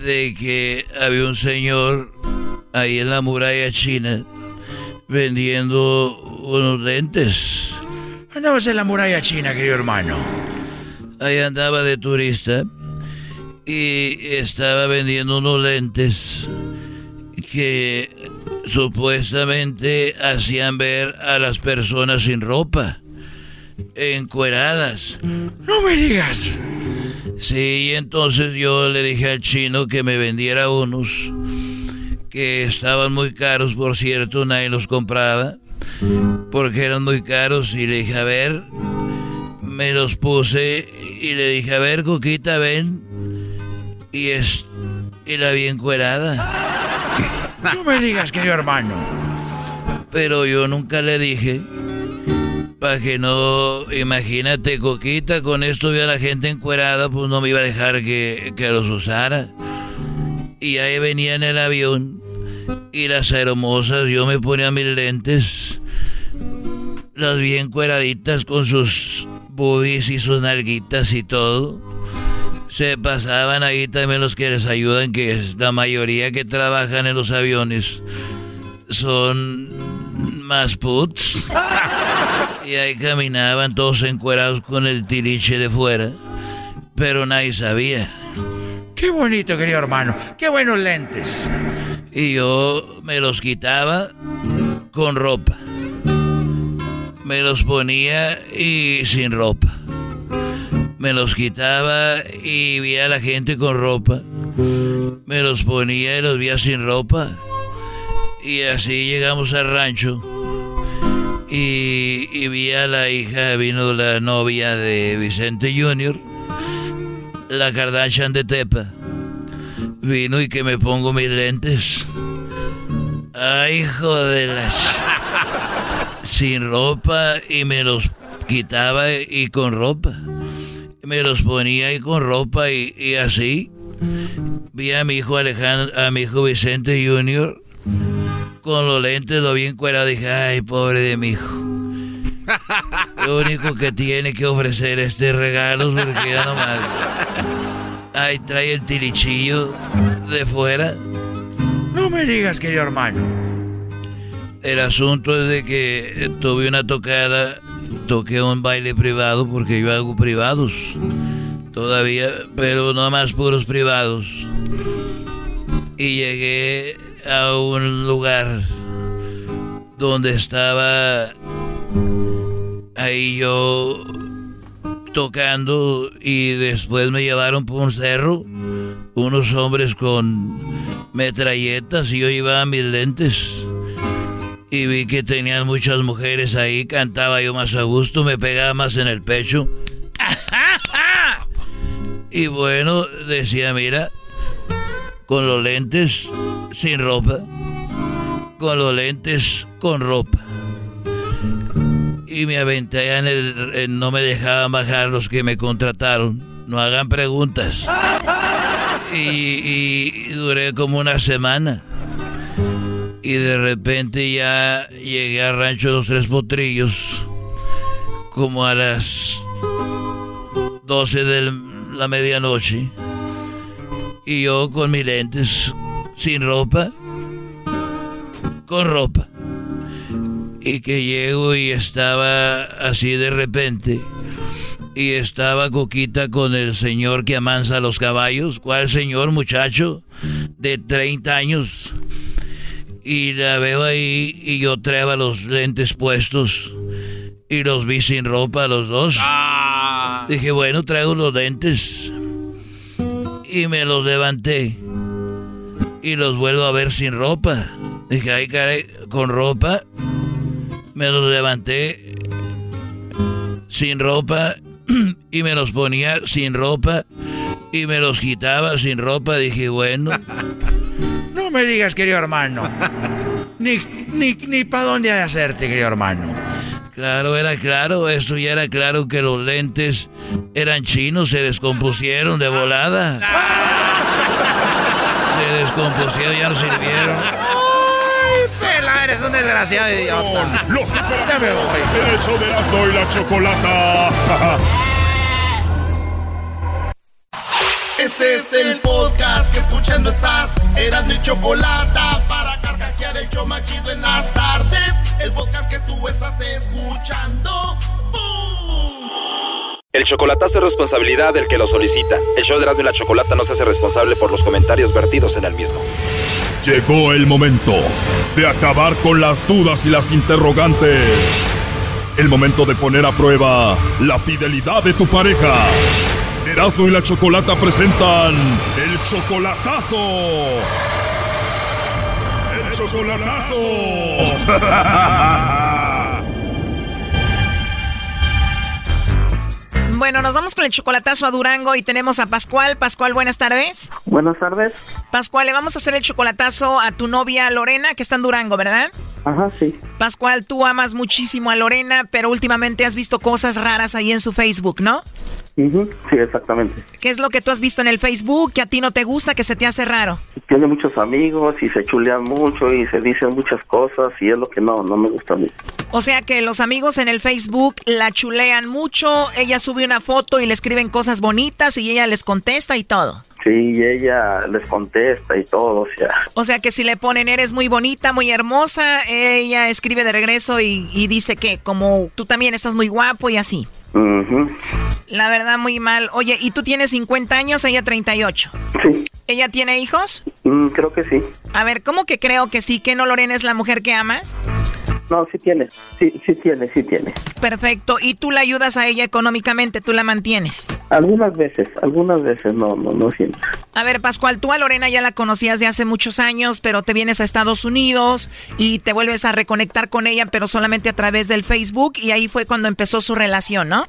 de que había un señor ahí en la muralla china vendiendo unos lentes. Andabas en la muralla china, querido hermano. ahí andaba de turista y estaba vendiendo unos lentes que supuestamente hacían ver a las personas sin ropa, encueradas. No me digas. Sí, entonces yo le dije al chino que me vendiera unos que estaban muy caros, por cierto, nadie los compraba, porque eran muy caros y le dije, a ver, me los puse y le dije, a ver, Coquita, ven. Y es y la vi encuerada. No me digas, querido hermano. Pero yo nunca le dije. Para que no, imagínate, Coquita, con esto vi a la gente encuerada, pues no me iba a dejar que, que los usara. Y ahí venía en el avión. Y las hermosas, yo me ponía mis lentes. Las vi encueraditas con sus boobies y sus nalguitas y todo. Se pasaban ahí también los que les ayudan, que es la mayoría que trabajan en los aviones son más puts. Y ahí caminaban todos encuerados con el tiliche de fuera. Pero nadie sabía. Qué bonito, querido hermano. Qué buenos lentes. Y yo me los quitaba con ropa. Me los ponía y sin ropa. Me los quitaba y veía a la gente con ropa. Me los ponía y los veía sin ropa. Y así llegamos al rancho. Y, y vi a la hija, vino la novia de Vicente Jr., la Kardashian de Tepa. Vino y que me pongo mis lentes. Ay, hijo de las... Sin ropa y me los quitaba y con ropa. Me los ponía y con ropa y, y así. Vi a mi hijo Alejandro, a mi hijo Vicente Jr. con los lentes, lo bien cuadrado. Dije, ay, pobre de mi hijo. Lo único que tiene que ofrecer este regalos porque ya nomás. Ay, trae el tilichillo de fuera. No me digas, querido hermano. El asunto es de que tuve una tocada, toqué un baile privado porque yo hago privados todavía, pero no más puros privados. Y llegué a un lugar donde estaba ahí yo tocando y después me llevaron por un cerro unos hombres con metralletas y yo llevaba mis lentes y vi que tenían muchas mujeres ahí, cantaba yo más a gusto, me pegaba más en el pecho. Y bueno, decía, mira, con los lentes sin ropa, con los lentes con ropa. Y me aventé el... no me dejaban bajar los que me contrataron. No hagan preguntas. Y duré como una semana. Y de repente ya llegué al rancho de los tres potrillos. Como a las 12 de la medianoche. Y yo con mis lentes, sin ropa, con ropa. Y que llego y estaba así de repente. Y estaba Coquita con el señor que amansa los caballos. ¿Cuál señor, muchacho? De 30 años. Y la veo ahí y yo traía los lentes puestos. Y los vi sin ropa los dos. Dije, bueno, traigo los lentes. Y me los levanté. Y los vuelvo a ver sin ropa. Dije, ay, caray, con ropa. Me los levanté sin ropa. Y me los ponía sin ropa. Y me los quitaba sin ropa. Dije, bueno. No me digas, querido hermano. Ni, ni, ni para dónde ha de hacerte, querido hermano. Claro, era claro, eso ya era claro que los lentes eran chinos, se descompusieron de volada. Se descompusieron, ya no sirvieron. ¡Ay, pela! Eres un desgraciado idiota. Los Ya me voy. en el show de Erasmo y la Chocolata. Este es el podcast que escuchando estás. Eran mi chocolate para carcajear el show más chido en las tardes. El podcast que tú estás escuchando. ¡Bum! El chocolatazo es responsabilidad del que lo solicita. El show de Erasmo y la Chocolata no se hace responsable por los comentarios vertidos en el mismo. Llegó el momento de acabar con las dudas y las interrogantes. El momento de poner a prueba la fidelidad de tu pareja. Erasmo y la Chocolata presentan el chocolatazo. El chocolatazo. Bueno, nos vamos con el chocolatazo a Durango y tenemos a Pascual. Pascual, buenas tardes. Buenas tardes. Pascual, le vamos a hacer el chocolatazo a tu novia Lorena, que está en Durango, ¿verdad? Ajá, sí. Pascual, tú amas muchísimo a Lorena, pero últimamente has visto cosas raras ahí en su Facebook, ¿no? Ujú, Sí, exactamente. ¿Qué es lo que tú has visto en el Facebook que a ti no te gusta, que se te hace raro? Tiene muchos amigos y se chulean mucho y se dicen muchas cosas y es lo que no, no me gusta a mí. O sea que los amigos en el Facebook la chulean mucho, ella sube una foto y le escriben cosas bonitas y ella les contesta y todo. Sí, ella les contesta y todo, o sea. O sea que si le ponen eres muy bonita, muy hermosa, ella escribe de regreso y, y dice que como tú también estás muy guapo y así. La verdad muy mal. Oye, ¿y tú tienes 50 años, ella 38? Sí. ¿Ella tiene hijos? Mm, creo que sí. A ver, ¿cómo que creo que sí? ¿Que no Lorena es la mujer que amas? No, sí tiene. Sí, sí tiene, sí tiene. Perfecto. ¿Y tú la ayudas a ella económicamente? ¿Tú la mantienes? Algunas veces, algunas veces, no, no, no siempre. A ver, Pascual, tú a Lorena ya la conocías de hace muchos años, pero te vienes a Estados Unidos y te vuelves a reconectar con ella, pero solamente a través del Facebook y ahí fue cuando empezó su relación, ¿no?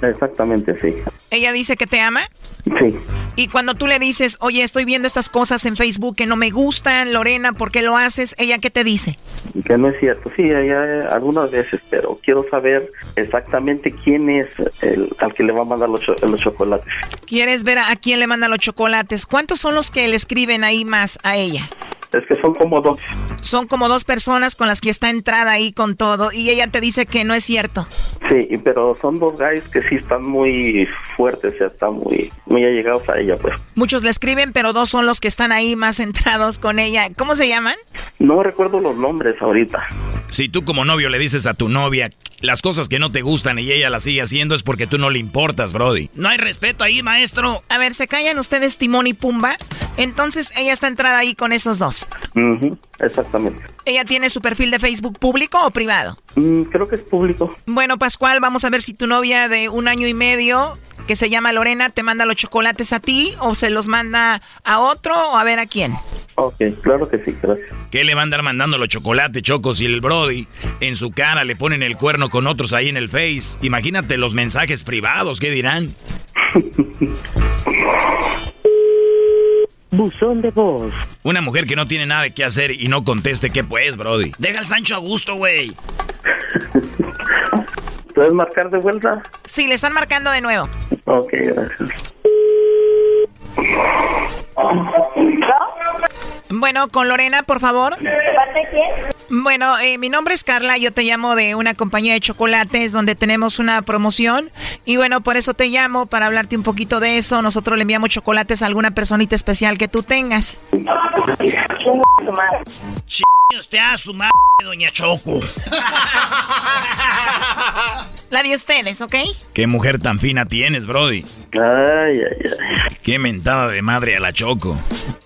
Exactamente, sí. Ella dice que te ama Sí. y cuando tú le dices, oye, estoy viendo estas cosas en Facebook que no me gustan, Lorena, ¿por qué lo haces? ¿Ella qué te dice? Que no es cierto. Sí, ella, algunas veces, pero quiero saber exactamente quién es el al que le va a mandar los, cho- los chocolates. ¿Quieres ver a quién le manda los chocolates? ¿Cuántos son los que le escriben ahí más a ella? Es que son como dos. Son como dos personas con las que está entrada ahí con todo y ella te dice que no es cierto. Sí, y- pero son dos guys que sí están muy fuertes, o sea, están muy, muy allegados a ella, pues. Muchos le escriben, pero dos son los que están ahí más entrados con ella. ¿Cómo se llaman? No recuerdo los nombres ahorita. Si tú como novio le dices a tu novia las cosas que no te gustan y ella las sigue haciendo es porque tú no le importas, Brody. No hay respeto ahí, maestro. A ver, ¿se callan ustedes Timón y Pumba? Entonces ella está entrada ahí con esos dos. Exactamente. ¿Ella tiene su perfil de Facebook público o privado? Mm, creo que es público. Bueno, Pascual, vamos a ver si tu novia de un año y medio, que se llama Lorena, te manda los chocolates a ti o se los manda a otro o a ver a quién. Ok, claro que sí, gracias. ¿Qué le va a andar mandando los chocolates, Chocos? Y el Brody en su cara le ponen el cuerno con otros ahí en el Face. Imagínate los mensajes privados, ¿qué dirán? Buzón de voz. Una mujer que no tiene nada que hacer y no conteste, ¿qué pues, Brody? Deja al Sancho a gusto, güey. ¿Puedes marcar de vuelta? Sí, le están marcando de nuevo. Ok, gracias. Bueno, con Lorena, por favor. Bueno, eh, mi nombre es Carla, yo te llamo de una compañía de chocolates donde tenemos una promoción y bueno, por eso te llamo para hablarte un poquito de eso. Nosotros le enviamos chocolates a alguna personita especial que tú tengas. Ch usted a su madre, doña Choco. La de ustedes, ¿ok? ¿Qué mujer tan fina tienes, Brody? Ay, ay, ay. Qué mentada de madre a la Choco.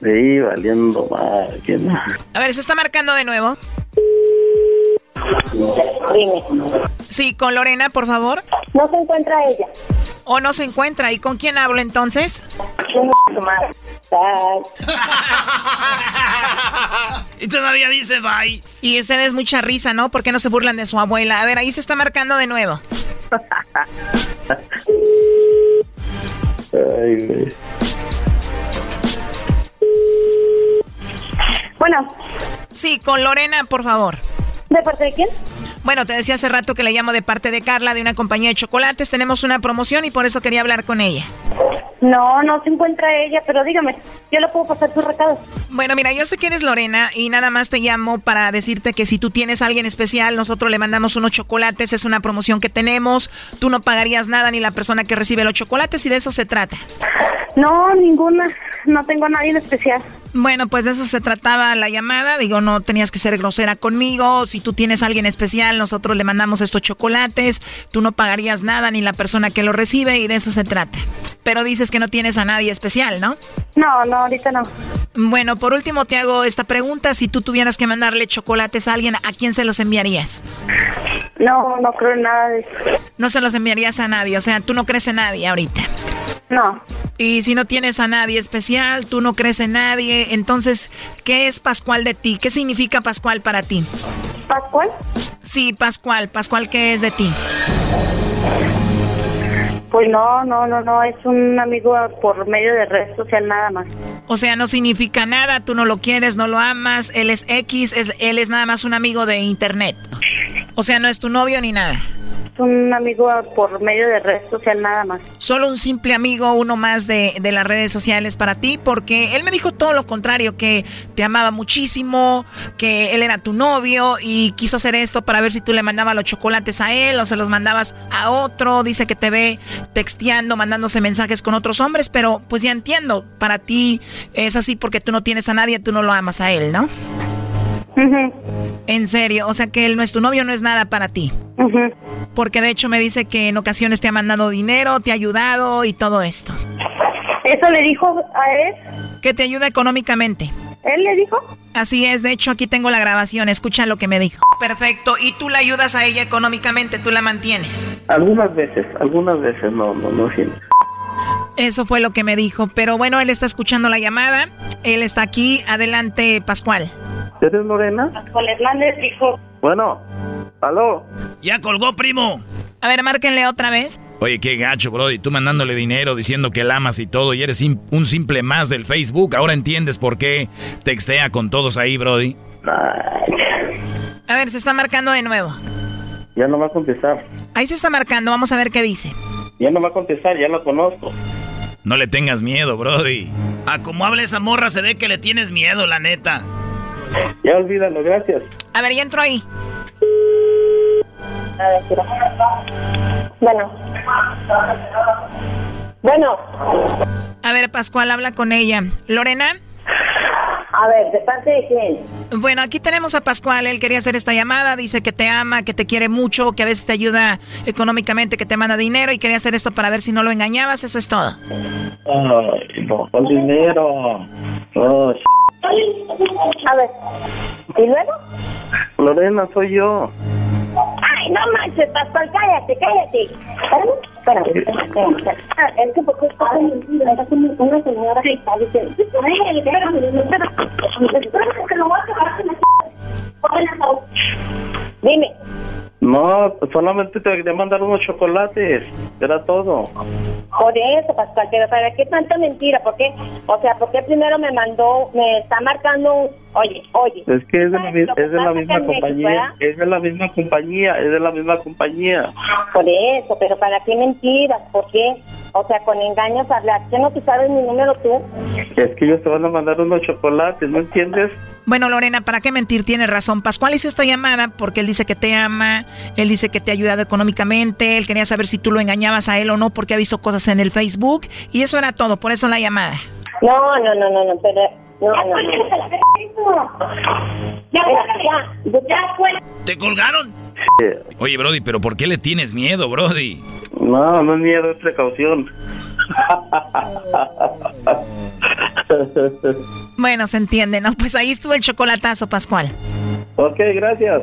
Sí, valiendo mal. ¿quién más? A ver, se está marcando de nuevo. Dime. Sí, con Lorena, por favor. No se encuentra ella. ¿O no se encuentra? ¿Y con quién hablo entonces? Su madre. Bye. Y todavía dice bye. Y ustedes mucha risa, ¿no? ¿Por qué no se burlan de su abuela? A ver, ahí se está marcando de nuevo. Ay. Bueno. Sí, con Lorena, por favor. ¿De parte de quién? Bueno, te decía hace rato que le llamo de parte de Carla, de una compañía de chocolates. Tenemos una promoción y por eso quería hablar con ella. No, no se encuentra ella, pero dígame, yo le puedo pasar su recado. Bueno, mira, yo sé que eres Lorena y nada más te llamo para decirte que si tú tienes a alguien especial, nosotros le mandamos unos chocolates, es una promoción que tenemos. Tú no pagarías nada ni la persona que recibe los chocolates y de eso se trata. No, ninguna. No tengo a nadie en especial. Bueno, pues de eso se trataba la llamada. Digo, no tenías que ser grosera conmigo. Si tú tienes a alguien especial, nosotros le mandamos estos chocolates. Tú no pagarías nada ni la persona que lo recibe y de eso se trata. Pero dices que no tienes a nadie especial, ¿no? No, no, ahorita no. Bueno, por último te hago esta pregunta. Si tú tuvieras que mandarle chocolates a alguien, ¿a quién se los enviarías? No, no creo en nada de eso. No se los enviarías a nadie. O sea, tú no crees en nadie ahorita. No. Y si no tienes a nadie especial, tú no crees en nadie, entonces, ¿qué es Pascual de ti? ¿Qué significa Pascual para ti? ¿Pascual? Sí, Pascual. Pascual, ¿qué es de ti? Pues no, no, no, no, es un amigo por medio de red social nada más. O sea, no significa nada, tú no lo quieres, no lo amas, él es X, es, él es nada más un amigo de internet. O sea, no es tu novio ni nada un amigo por medio de red social nada más. Solo un simple amigo, uno más de, de, las redes sociales para ti, porque él me dijo todo lo contrario, que te amaba muchísimo, que él era tu novio y quiso hacer esto para ver si tú le mandabas los chocolates a él o se los mandabas a otro. Dice que te ve texteando, mandándose mensajes con otros hombres, pero pues ya entiendo, para ti es así porque tú no tienes a nadie, tú no lo amas a él, ¿no? En serio, o sea que él no es tu novio, no es nada para ti. Porque de hecho me dice que en ocasiones te ha mandado dinero, te ha ayudado y todo esto. ¿Eso le dijo a él? Que te ayuda económicamente. ¿Él le dijo? Así es, de hecho aquí tengo la grabación, escucha lo que me dijo. Perfecto, ¿y tú la ayudas a ella económicamente? ¿Tú la mantienes? Algunas veces, algunas veces, no, no, no siempre. Eso fue lo que me dijo, pero bueno, él está escuchando la llamada, él está aquí, adelante Pascual. ¿Eres Lorena? Pascual Hernández dijo. Bueno, aló. Ya colgó, primo. A ver, márquenle otra vez. Oye, qué gacho, Brody. Tú mandándole dinero, diciendo que la amas y todo, y eres un simple más del Facebook. Ahora entiendes por qué textea con todos ahí, Brody. A ver, se está marcando de nuevo. Ya no va a contestar. Ahí se está marcando, vamos a ver qué dice. Ya no va a contestar, ya lo conozco. No le tengas miedo, Brody. A como habla esa morra se ve que le tienes miedo, la neta. Ya olvídalo, gracias. A ver, ya entro ahí. Bueno. Bueno. A ver, Pascual, habla con ella. ¿Lorena? A ver, ¿de parte de quién? Bueno, aquí tenemos a Pascual. Él quería hacer esta llamada. Dice que te ama, que te quiere mucho, que a veces te ayuda económicamente, que te manda dinero y quería hacer esto para ver si no lo engañabas. Eso es todo. Ay, no, el dinero. Oh, a ver, ¿y luego? Lorena, soy yo. Ay, no manches, Pascual, cállate, cállate. Espérame, espérame, espérame. Ah, es que porque está una señora que está diciendo. Espérame, espérame. Espérame, que lo voy a acabar. Dime. No, pues solamente te quería mandar unos chocolates. Era todo. Por eso, Pascual, pero ¿para qué tanta mentira? ¿Por qué? O sea, ¿por qué primero me mandó, me está marcando un... Oye, oye. Es que es de la, es de la misma compañía. es de la misma compañía, es de la misma compañía. Por eso, pero ¿para qué mentiras? ¿Por qué? O sea, con engaños hablar. ¿Qué no te sabes mi número tú? Es que ellos te van a mandar unos chocolates, ¿no entiendes? Bueno, Lorena, ¿para qué mentir? Tiene razón. Pascual hizo esta llamada porque él dice que te ama, él dice que te ha ayudado económicamente, él quería saber si tú lo engañabas a él o no porque ha visto cosas en el Facebook y eso era todo, por eso la llamada. No, no, no, no, no, pero... No, no, no. Ya, ya, ya, ¿Te colgaron? Oye, Brody, pero ¿por qué le tienes miedo, Brody? No, no es miedo, es precaución. bueno, se entiende, ¿no? Pues ahí estuvo el chocolatazo, Pascual. Ok, gracias.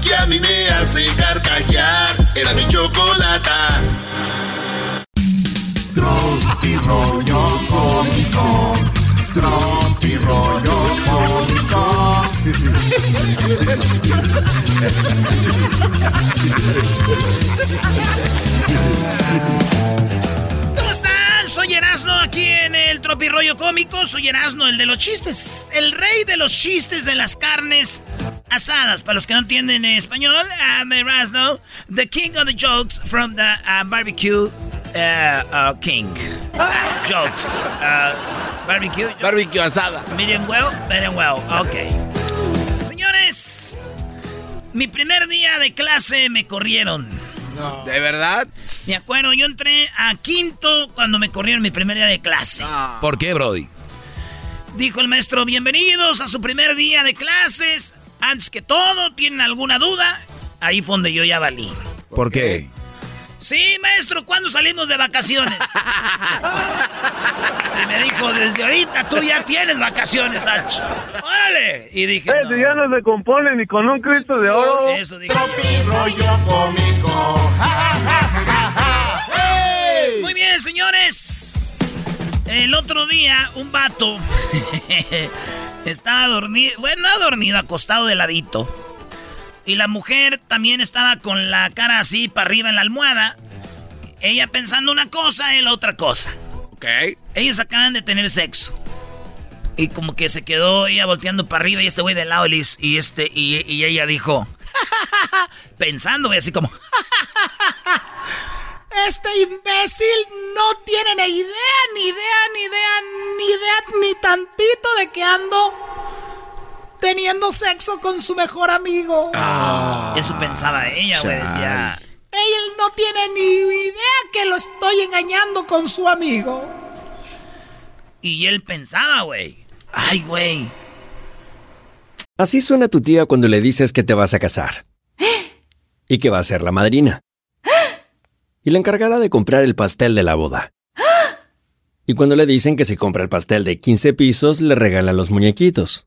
que a mí me hace carcajear. Era mi chocolata. Tropi rollo cómico. Tropi rollo cómico. Soy Erasmo aquí en el tropirroyo cómico, soy Erasmo, el de los chistes. El rey de los chistes de las carnes asadas. Para los que no entienden español, I'm Erasmo, the king of the jokes from the uh, barbecue uh, uh, king. jokes. Uh, barbecue. Barbecue asada. Medium well, medium well. Ok. Señores, mi primer día de clase me corrieron. ¿De verdad? Me acuerdo, yo entré a quinto cuando me corrieron mi primer día de clase. ¿Por qué, Brody? Dijo el maestro, bienvenidos a su primer día de clases. Antes que todo, ¿tienen alguna duda? Ahí fue donde yo ya valí. ¿Por qué? Sí, maestro, ¿cuándo salimos de vacaciones? y me dijo, desde ahorita tú ya tienes vacaciones, H. ¡Órale! Y dije, no. ya no se compone ni con un Cristo de oro. Eso dije. rollo cómico. Muy bien, señores. El otro día, un vato estaba dormido, bueno, no dormido, acostado de ladito. Y la mujer también estaba con la cara así para arriba en la almohada. Ella pensando una cosa, él otra cosa. Ok. Ellos acaban de tener sexo. Y como que se quedó ella volteando para arriba y este güey de lado y, este y, y ella dijo, pensando, y así como, este imbécil no tiene ni idea, ni idea, ni idea, ni idea, ni tantito de que ando teniendo sexo con su mejor amigo. Eso pensaba ella, güey, decía. Él no tiene ni idea que lo estoy engañando con su amigo. Y él pensaba, güey. Ay, güey. Así suena tu tía cuando le dices que te vas a casar. Y que va a ser la madrina. Y la encargada de comprar el pastel de la boda. Y cuando le dicen que si compra el pastel de 15 pisos, le regalan los muñequitos.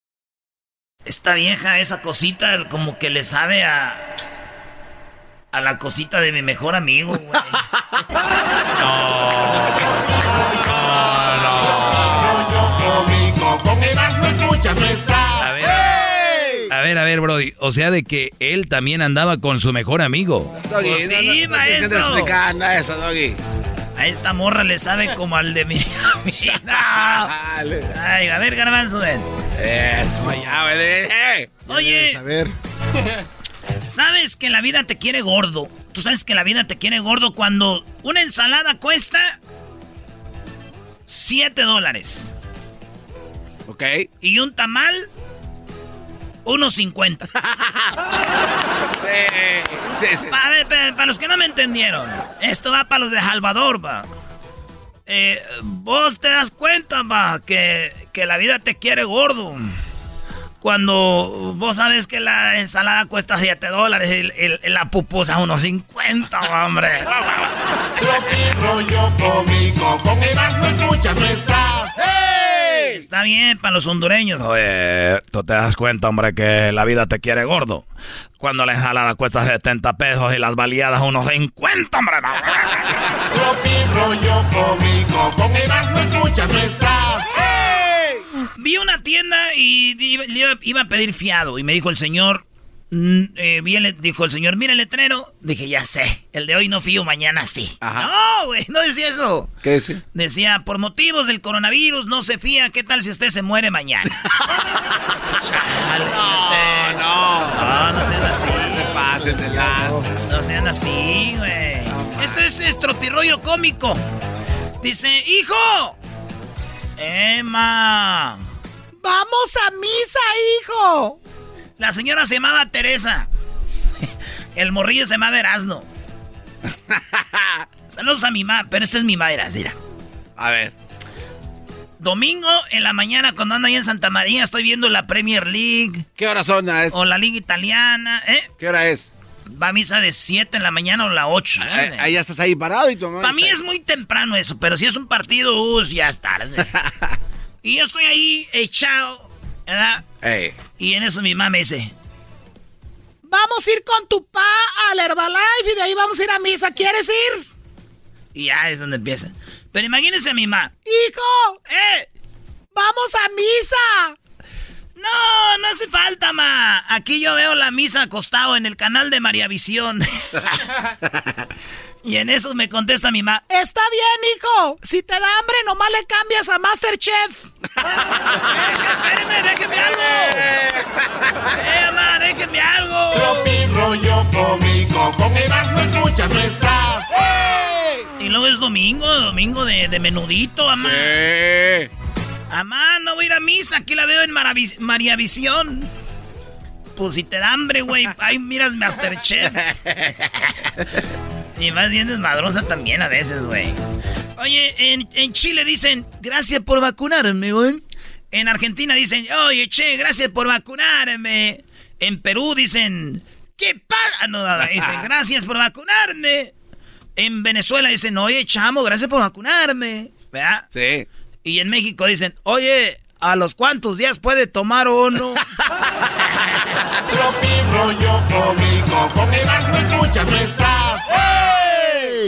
Esta vieja, esa cosita, como que le sabe a. A la cosita de mi mejor amigo, güey. A ver, a ver, a ver, Brody. O sea, de que él también andaba con su mejor amigo. Doggy, Pues no, sí, no, no explicar nada de eso, Doggy. A esta morra le sabe como al de mi amiga. Ay, a ver, garbanzo, ven. Eh, eh. Oye, A ver. ¿sabes que la vida te quiere gordo? Tú sabes que la vida te quiere gordo cuando una ensalada cuesta 7 dólares. Ok. Y un tamal, unos 50. sí, sí. Para, los que no me entendieron, esto va para los de Salvador, va. Eh, vos te das cuenta, va, que, que la vida te quiere gordo. Cuando vos sabes que la ensalada cuesta 7 dólares y, y- y la pupusa unos 50, va, hombre. rollo cómico. Con Erasmo escuchas no estás. ¡Hey! Está bien para los hondureños. Oye, tú te das cuenta, hombre, que la vida te quiere gordo. Cuando la ensalada cuesta 70 pesos y las baleadas unos 50, hombre. Tropi rollo cómico. Con Erasmo escuchas no estás. ¡Hey! Vi una tienda y iba, a pedir fiado y me dijo el señor, eh, vi el- dijo el señor, mira el letrero. Dije, ya sé, el de hoy no fío, mañana sí. No, güey, no decía eso. ¿Qué dice? Decía, por motivos del coronavirus no se fía, ¿qué tal si usted se muere mañana? Chale, No, no. No, no sean así. Se pasen de lanza. No sean así, güey. Esto es estrotirrollo cómico. Dice, hijo. Emma. Vamos a misa, hijo. La señora se llamaba Teresa. El morrillo se llamaba Erasno. Saludos a mi mamá, pero esta es mi madre, mira. A ver. Domingo en la mañana cuando ando ahí en Santa María estoy viendo la Premier League. ¿Qué hora son? ah, es- O la Liga Italiana, ¿eh? ¿Qué hora es? Va a misa de 7 en la mañana o la 8. Ahí, ahí ya estás ahí parado y tu mamá Para mí es muy temprano eso, pero si es un partido, uh, ya es tarde. y yo estoy ahí echado, ¿verdad? Ey. Y en eso mi mamá me dice, vamos a ir con tu pa al Herbalife y de ahí vamos a ir a misa, ¿quieres ir? Y ya es donde empieza. Pero imagínense a mi mamá, hijo, eh, vamos a misa. No, no hace falta, ma. Aquí yo veo la misa acostado en el canal de María Visión. y en eso me contesta mi mamá. Está bien, hijo. Si te da hambre, nomás le cambias a Masterchef. Espérame, déjeme algo. Eh, mamá, déjeme algo. Tropi rollo cómico, con Erasmo escuchas no estás. Y luego es domingo, domingo de, de menudito, mamá. Mamá, no voy a ir a misa, aquí la veo en Maravi- María Visión. Pues si te da hambre, güey, ahí miras Masterchef. y más bien desmadrosa también a veces, güey. Oye, en, en Chile dicen, gracias por vacunarme, güey. En Argentina dicen, oye, che, gracias por vacunarme. En Perú dicen, ¿qué pasa? No, no, no, dicen, gracias por vacunarme. En Venezuela dicen, oye, chamo, gracias por vacunarme. ¿Verdad? Sí. Y en México dicen, oye, ¿a los cuántos días puede tomar uno? Tropi rollo cómico, con Erasmo escuchas no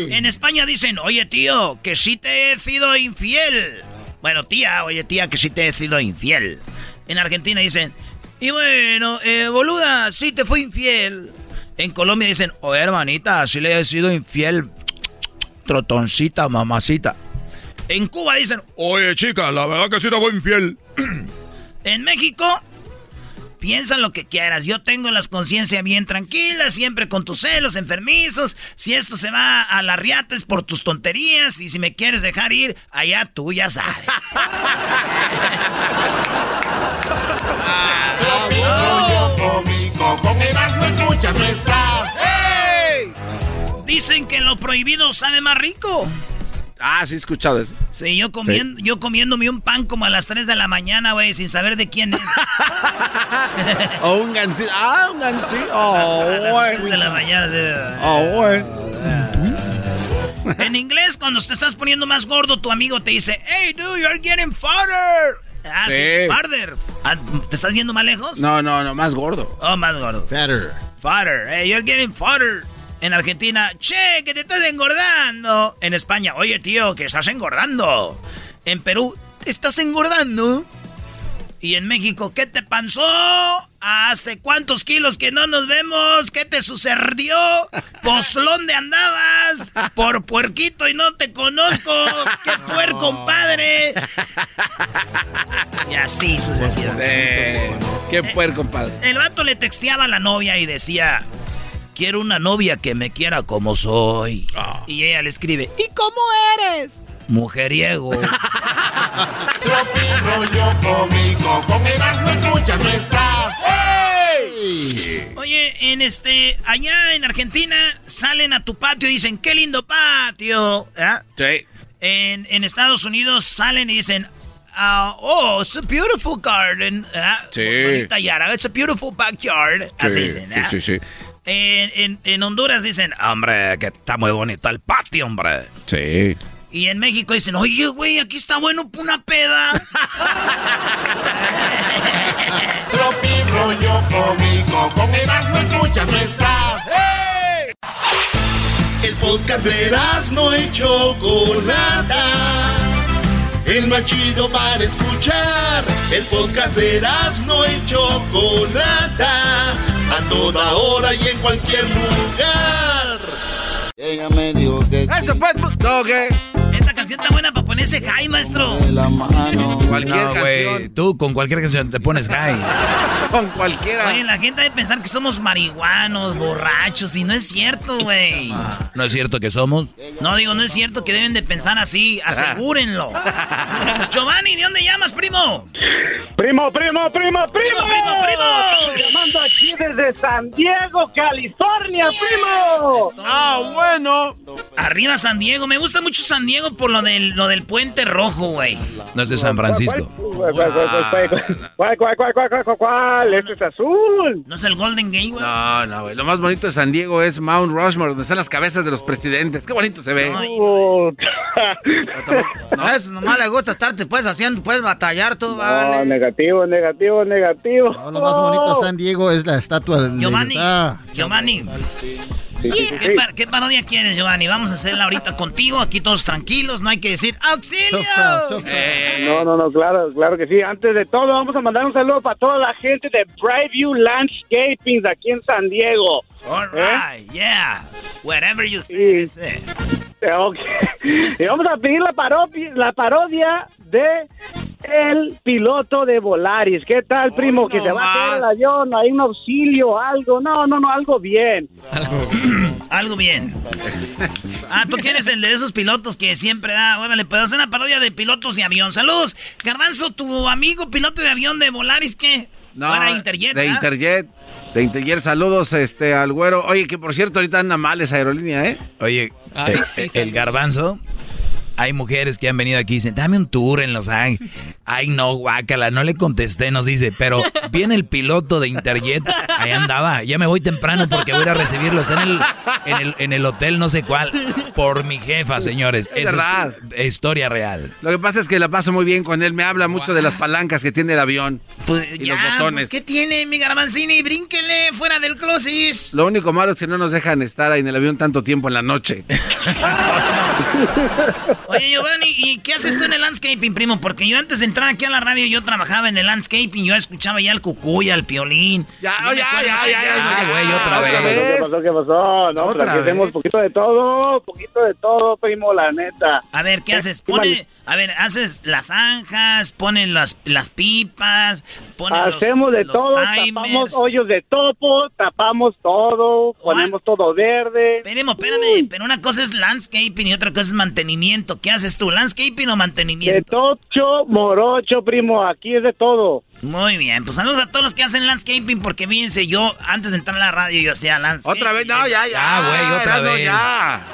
En España dicen, oye, tío, que sí te he sido infiel. Bueno, tía, oye, tía, que sí te he sido infiel. En Argentina dicen, y bueno, eh, boluda, sí te fui infiel. En Colombia dicen, oye, hermanita, sí le he sido infiel. Trotoncita, mamacita. En Cuba dicen, Oye, chica, la verdad que sí te voy infiel. En México, piensa lo que quieras. Yo tengo las conciencias bien tranquilas, siempre con tus celos enfermizos. Si esto se va a la riata es por tus tonterías. Y si me quieres dejar ir, allá tú ya sabes. Dicen que lo prohibido sabe más rico. Ah, sí he escuchado eso. Sí, yo, comiendo, yo comiéndome un pan como a las 3 de la mañana, güey, sin saber de quién es. O un gansito. Ah, un gansito. Oh, a las 3 bueno. de la mañana. sí. Oh, bueno. En inglés, cuando te estás poniendo más gordo, tu amigo te dice, hey, dude, you're getting farther. Ah, sí, Sí. farther. Ah, ¿Te estás yendo más lejos? No, no, no, más gordo. Oh, más gordo. Fatter. Farther. Hey, you're getting farther. En Argentina, che, que te estás engordando. En España, oye, tío, que estás engordando. En Perú, te estás engordando. Y en México, ¿qué te pasó? ¿Hace cuántos kilos que no nos vemos? ¿Qué te sucedió? ¿Pues dónde andabas? Por puerquito y no te conozco. ¡Qué puerco, compadre! Y así sucesivamente. Eh, qué puerco, compadre. El vato le texteaba a la novia y decía, quiero una novia que me quiera como soy. Y ella le escribe, ¿y cómo eres? Mujeriego. Rollo cómico, con Erasmo escuchas no estás. Oye, en este, allá en Argentina salen a tu patio y dicen, qué lindo patio. ¿Ah? Sí. En, en Estados Unidos salen y dicen, ah, oh, it's a beautiful garden. ¿Ah? Sí. Bonita yara, it's a beautiful backyard. Así dicen, ¿ah? sí, sí, sí. En, en- en Honduras dicen, hombre, que está muy bonito el patio, hombre. Sí. Y en México dicen, oye, güey, aquí está bueno una peda. Tropi rollo cómico, con Erasmo escuchas no estás. El podcast de Erasmo y Chocolata. El más chido para escuchar. El podcast de Erasmo y Chocolata. A toda hora y en cualquier lugar. Ella me dijo que. Esa canción está buena para ponerse high, maestro. La mano. Cualquier No, güey, canción. tú con cualquier canción te pones high. Con cualquiera. Oye, la gente debe pensar que somos marihuanos, borrachos, y no es cierto, güey. ¿No es cierto que somos? No, digo, no es cierto que deben de pensar así, asegúrenlo. Giovanni, ¿de dónde llamas, primo? Primo, primo, primo, primo. Primo, primo, primo. Llamando aquí desde San Diego, California, primo. Ah, bueno. Arriba San Diego, me gusta mucho San Diego por lo del, lo del puente rojo, güey. No es de San Francisco. ¿Cuál, cuál, cuál, cuál Este es azul. ¿No es el Golden Gate, güey? No, no, güey. Lo más bonito de San Diego es Mount Rushmore, donde están las cabezas de los presidentes. Qué bonito se ve. No, no, eso nomás le gusta estarte, puedes haciendo, puedes batallar todo, vale. No, negativo, negativo, negativo. No, lo más bonito de San Diego es la estatua de Giovanni, Giovanni. ¿Qué, pa- qué parodia quieres, Giovanni? Vamos a hacerla ahorita contigo, aquí todos tranquilos, no hay que decir ¡Auxilio! No, no, no, claro, claro que sí. Antes de todo, vamos a mandar un saludo para toda la gente de Brightview Landscaping aquí en San Diego. All ¿Eh? right, yeah. Whatever you say, say. Eh, ok. Y vamos a pedir la parodia, la parodia de el piloto de Volaris. ¿Qué tal, primo? que se va a caer el avión, hay un auxilio, algo. No, no, no, algo bien. Algo bien. Ah, tú quieres el de esos pilotos que siempre da. Órale, puedo hacer una parodia de pilotos de avión. Saludos. Garbanzo, tu amigo piloto de avión de Volaris, ¿qué? No, Era Interjet, De ¿verdad? Interjet. De Interjet, saludos este, al güero. Oye, que por cierto, ahorita anda mal esa aerolínea, ¿eh? Oye, Ay, eh, sí, eh, sí. el garbanzo. Hay mujeres que han venido aquí y dicen, dame un tour en Los Ángeles. Ay, no, guácala, no le contesté, nos dice, pero viene el piloto de Interjet, ahí andaba, ya me voy temprano porque voy a ir a recibirlo, está en el, en el, en el hotel no sé cuál, por mi jefa, señores. Es Esa verdad. es historia real. Lo que pasa es que la paso muy bien con él. Me habla mucho de las palancas que tiene el avión. y Ya, los botones. pues, ¿qué tiene, mi Garbanzini? Brínquele fuera del closet. Lo único malo es que no nos dejan estar ahí en el avión tanto tiempo en la noche. Oye, Giovanni, ¿y qué haces tú en el landscaping, primo? Porque yo antes de entrar aquí a la radio, yo trabajaba en el landscaping, yo escuchaba ya al cucuy, al piolín. Ya, me ya, ya, ya, ya, Ah, güey, otra ¿Qué vez. pasó? ¿Qué pasó? No, Otra pero aquí vez. poquito de todo, poquito de todo, primo, la neta. A ver, ¿qué haces? Pone, a ver, haces las zanjas, ponen las, las pipas, ponen los- Hacemos de los todo, timers. tapamos hoyos de topo, tapamos todo, ponemos todo verde. Espérame, espérame, pero una cosa es landscaping y otra cosa es mantenimiento. ¿Qué haces tú, landscaping o De mantenimiento? tocho, morocho, primo, aquí es de todo. Muy bien, pues saludos a todos los que hacen landscaping, porque fíjense, yo antes de entrar a la radio yo hacía landscaping. Otra vez, no, ya, ya. Ah, güey, otra vez. ya.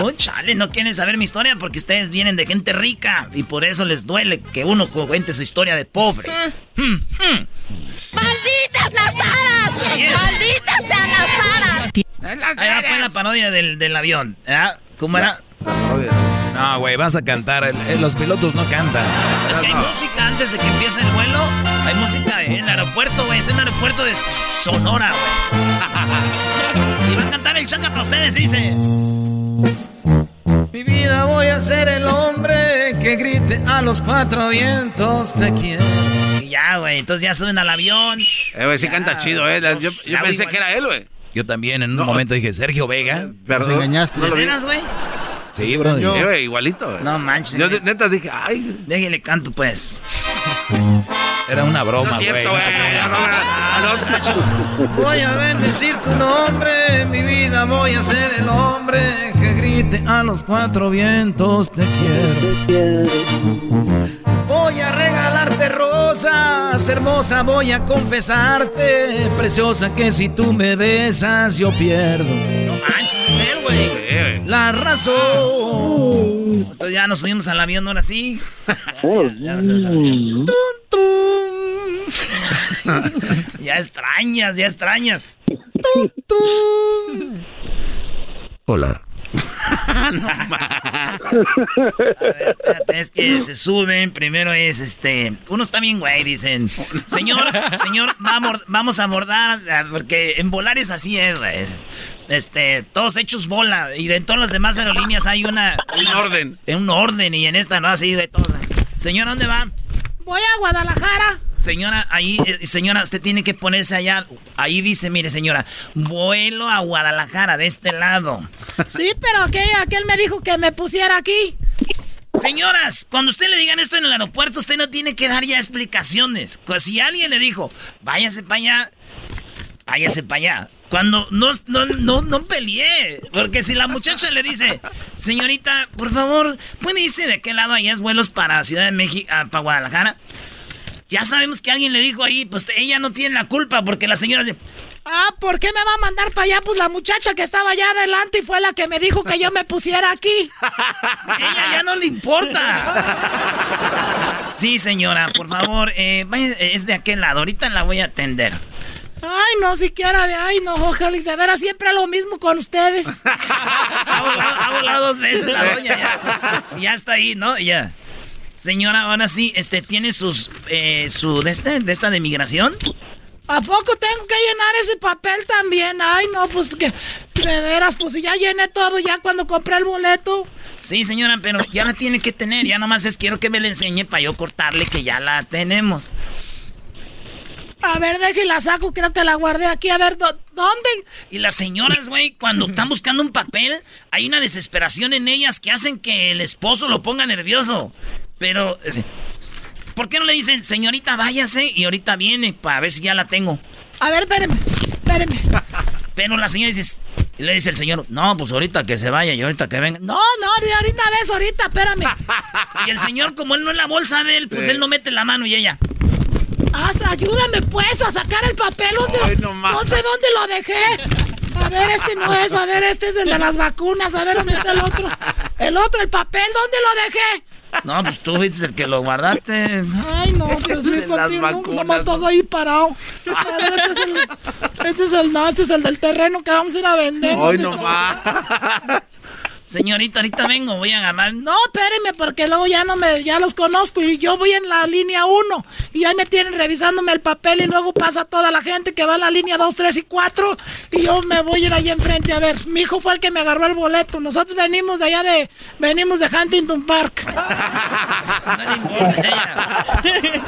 Oh, chale, no quieren saber mi historia porque ustedes vienen de gente rica y por eso les duele que uno cuente su historia de pobre. Hmm, hmm. ¡Malditas las aras! Yeah. ¡Malditas sean las aras! Ahí va pues la parodia del, del avión. ¿ah? ¿Cómo era? No, güey, vas a cantar, el- el- los pilotos no cantan. Es que hay música antes de que empiece el vuelo. Hay música en el aeropuerto, güey. Es el aeropuerto de Sonora, güey. Y va a cantar el changa para ustedes, dice. Mi vida voy a ser el hombre que grite a los cuatro vientos te quiero. Ya, güey. Entonces ya suben al avión. Eh, güey, sí canta chido, ¿eh? Yo, yo Ya, pensé que era él, güey. Yo también en un momento dije, Sergio Vega. Perdón. engañaste. No lo vi. ¿Veras, güey? Sí, bro. Sí, güey, igualito. güey. No manches. Yo neta dije, ay. Déjale canto, pues. Era una broma, güey. cierto, no te. Voy a bendecir tu nombre, mi vida voy a ser el hombre que grite a los cuatro vientos te quiero. Voy a rosas, hermosa, voy a confesarte, preciosa, que si tú me besas yo pierdo. No manches, es él, güey. La razón. Entonces ya nos subimos al avión ahora sí. Ya, ya nos subimos al avión. Ya extrañas, ya extrañas. Hola. A ver, espérate, es que se suben. Primero es este. Uno está bien, güey. Dicen, señor, señor, vamos, vamos a abordar. ah, Porque en volar es así, es- Este, todos hechos bola. Y de todas las demás aerolíneas hay una. Un orden. En un orden. Y en esta no, así de todas. Señor, ¿dónde va? Voy a Guadalajara. Señora, ahí, eh, señora, usted tiene que ponerse allá. Ahí dice, mire, señora, vuelo a Guadalajara, de este lado. Sí, pero aquel, aquel me dijo que me pusiera aquí. Señoras, cuando usted le digan esto en el aeropuerto, usted no tiene que dar ya explicaciones. Pues si alguien le dijo, váyase para allá, váyase para allá. Cuando no, no, no, no peleé. Porque si la muchacha le dice, señorita, por favor, ¿puede irse de qué lado allá es vuelos para Ciudad de México, ah, para Guadalajara? Ya sabemos que alguien le dijo ahí, pues ella no tiene la culpa porque la señora dice, Ah, ¿por qué me va a mandar para allá? Pues la muchacha que estaba allá adelante y fue la que me dijo que yo me pusiera aquí. ella ya no le importa. Sí, señora, por favor, eh, vaya, es de aquel lado. Ahorita la voy a atender. Ay, no, siquiera de ay, no, ojalá, de veras siempre lo mismo con ustedes. ha, volado, dos veces la doña, ya, ya está ahí, ¿no? Ya. Señora, ahora sí, este, ¿tiene sus, eh, su, de, este, de esta de migración? ¿A poco tengo que llenar ese papel también? Ay, no, pues que, de veras, pues ya llené todo ya cuando compré el boleto. Sí, señora, pero ya la tiene que tener, ya nomás es quiero que me la enseñe para yo cortarle que ya la tenemos. A ver, la saco, creo que la guardé aquí. A ver, ¿dónde? Y las señoras, güey, cuando están buscando un papel, hay una desesperación en ellas que hacen que el esposo lo ponga nervioso. Pero, ¿por qué no le dicen, señorita, váyase y ahorita viene para ver si ya la tengo? A ver, espéreme, espéreme. Pero la señora dice, le dice el señor, no, pues ahorita que se vaya y ahorita que venga. No, no, ahorita ves, ahorita, espérame. y el señor, como él no es la bolsa de él, pues él no mete la mano y ella. Haz, ayúdame pues a sacar el papel. ¿Dónde, no, sé dónde lo dejé. A ver, este no es, a ver, este es el de las vacunas, a ver dónde está el otro. El otro, el papel, ¿dónde lo dejé? No, pues tú fuiste el que lo guardaste. Ay, no, pues mi no, nomás estás ahí parado. Ver, este es el, este es el, no, este es el del terreno que vamos a ir a vender. Ay, nomás. Señorita, ahorita vengo, voy a ganar. No, espéreme, porque luego ya no me, ya los conozco y yo voy en la línea 1 y ahí me tienen revisándome el papel y luego pasa toda la gente que va a la línea 2, 3 y 4 y yo me voy a ir ahí enfrente. A ver, mi hijo fue el que me agarró el boleto. Nosotros venimos de allá de, venimos de Huntington Park.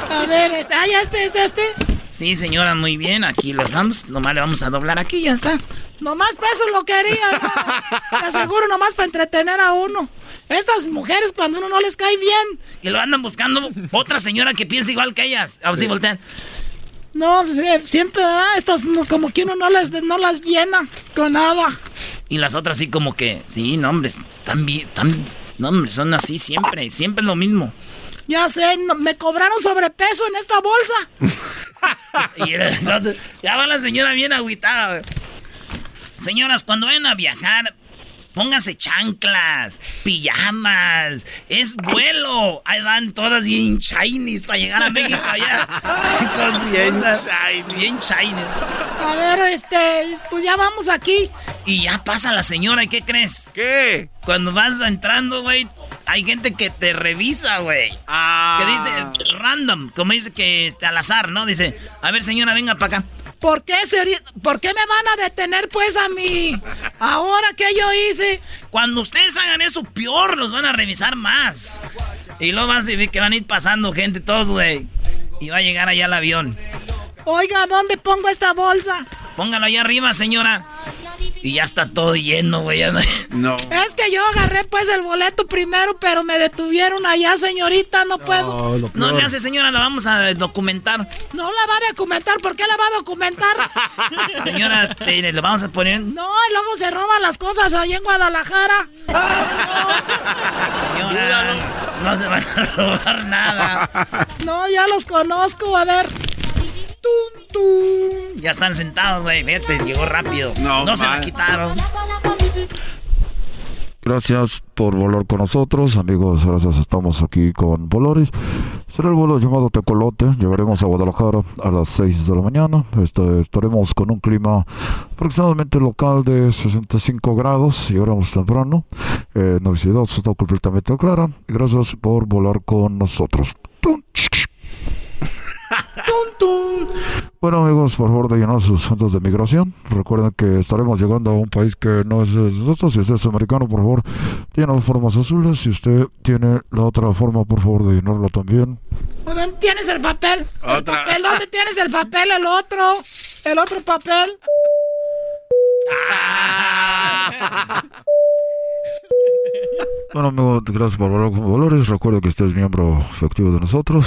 a ver, este, ah, ya este es este. Sí, señora, muy bien. Aquí los vamos. Nomás le vamos a doblar aquí ya está. Nomás para eso lo quería, ¿no? Te aseguro, nomás para entretener a uno. Estas mujeres, cuando uno no les cae bien. Y lo andan buscando otra señora que piensa igual que ellas. A ver si voltean. No, siempre, ¿verdad? Estas como que uno no las, no las llena con nada. Y las otras sí como que, sí, no, hombre, están bien, están, no, hombre, son así siempre, siempre lo mismo. Ya sé, me cobraron sobrepeso en esta bolsa. y ya va la señora bien agüitada. Señoras, cuando vayan a viajar, pónganse chanclas, pijamas, es vuelo. Ahí van todas bien shinies para llegar a México allá. bien shiny. Bien shiny. A ver, este, pues ya vamos aquí. Y ya pasa la señora, ¿y qué crees? ¿Qué? Cuando vas entrando, güey, hay gente que te revisa, güey. Ah. Que dice random, como dice que este, al azar, ¿no? Dice, a ver, señora, venga para acá. ¿Por qué, ¿Por qué me van a detener pues a mí? Ahora que yo hice. Cuando ustedes hagan eso, peor, los van a revisar más. Y luego vas a ver que van a ir pasando gente todos, güey. Y va a llegar allá el avión. Oiga, ¿dónde pongo esta bolsa? Póngalo allá arriba, señora. Y ya está todo lleno, güey. No. Es que yo agarré pues el boleto primero, pero me detuvieron allá, señorita. No, puedo. No le hace, señora, la vamos a documentar. No la va a documentar. ¿Por qué la va a documentar? señora, le vamos a poner. No, luego se roban las cosas ahí en Guadalajara. señora, no se van a robar nada. No, ya los conozco. A ver. Ya están sentados, güey. Vete, llegó rápido. No, se la quitaron. Gracias por volar con nosotros, amigos. Gracias, estamos aquí con Volaris. Será el vuelo llamado Tecolote. Llegaremos a Guadalajara a las 6 de la mañana. Este, estaremos con un clima aproximadamente local de 65 grados. Llegaremos temprano. Eh, no está completamente clara. Gracias por volar con nosotros. Bueno amigos, por favor de llenar sus centros de migración. Recuerden que estaremos llegando a un país que no es nosotros. Si usted es americano, por favor, llena las formas azules. Si usted tiene la otra forma, por favor de llenarla también. ¿Dónde tienes el papel? ¿El papel? ¿Dónde tienes el papel? El otro. El otro papel. Bueno, amigo, gracias por con Valores. Recuerda que usted es miembro efectivo de nosotros.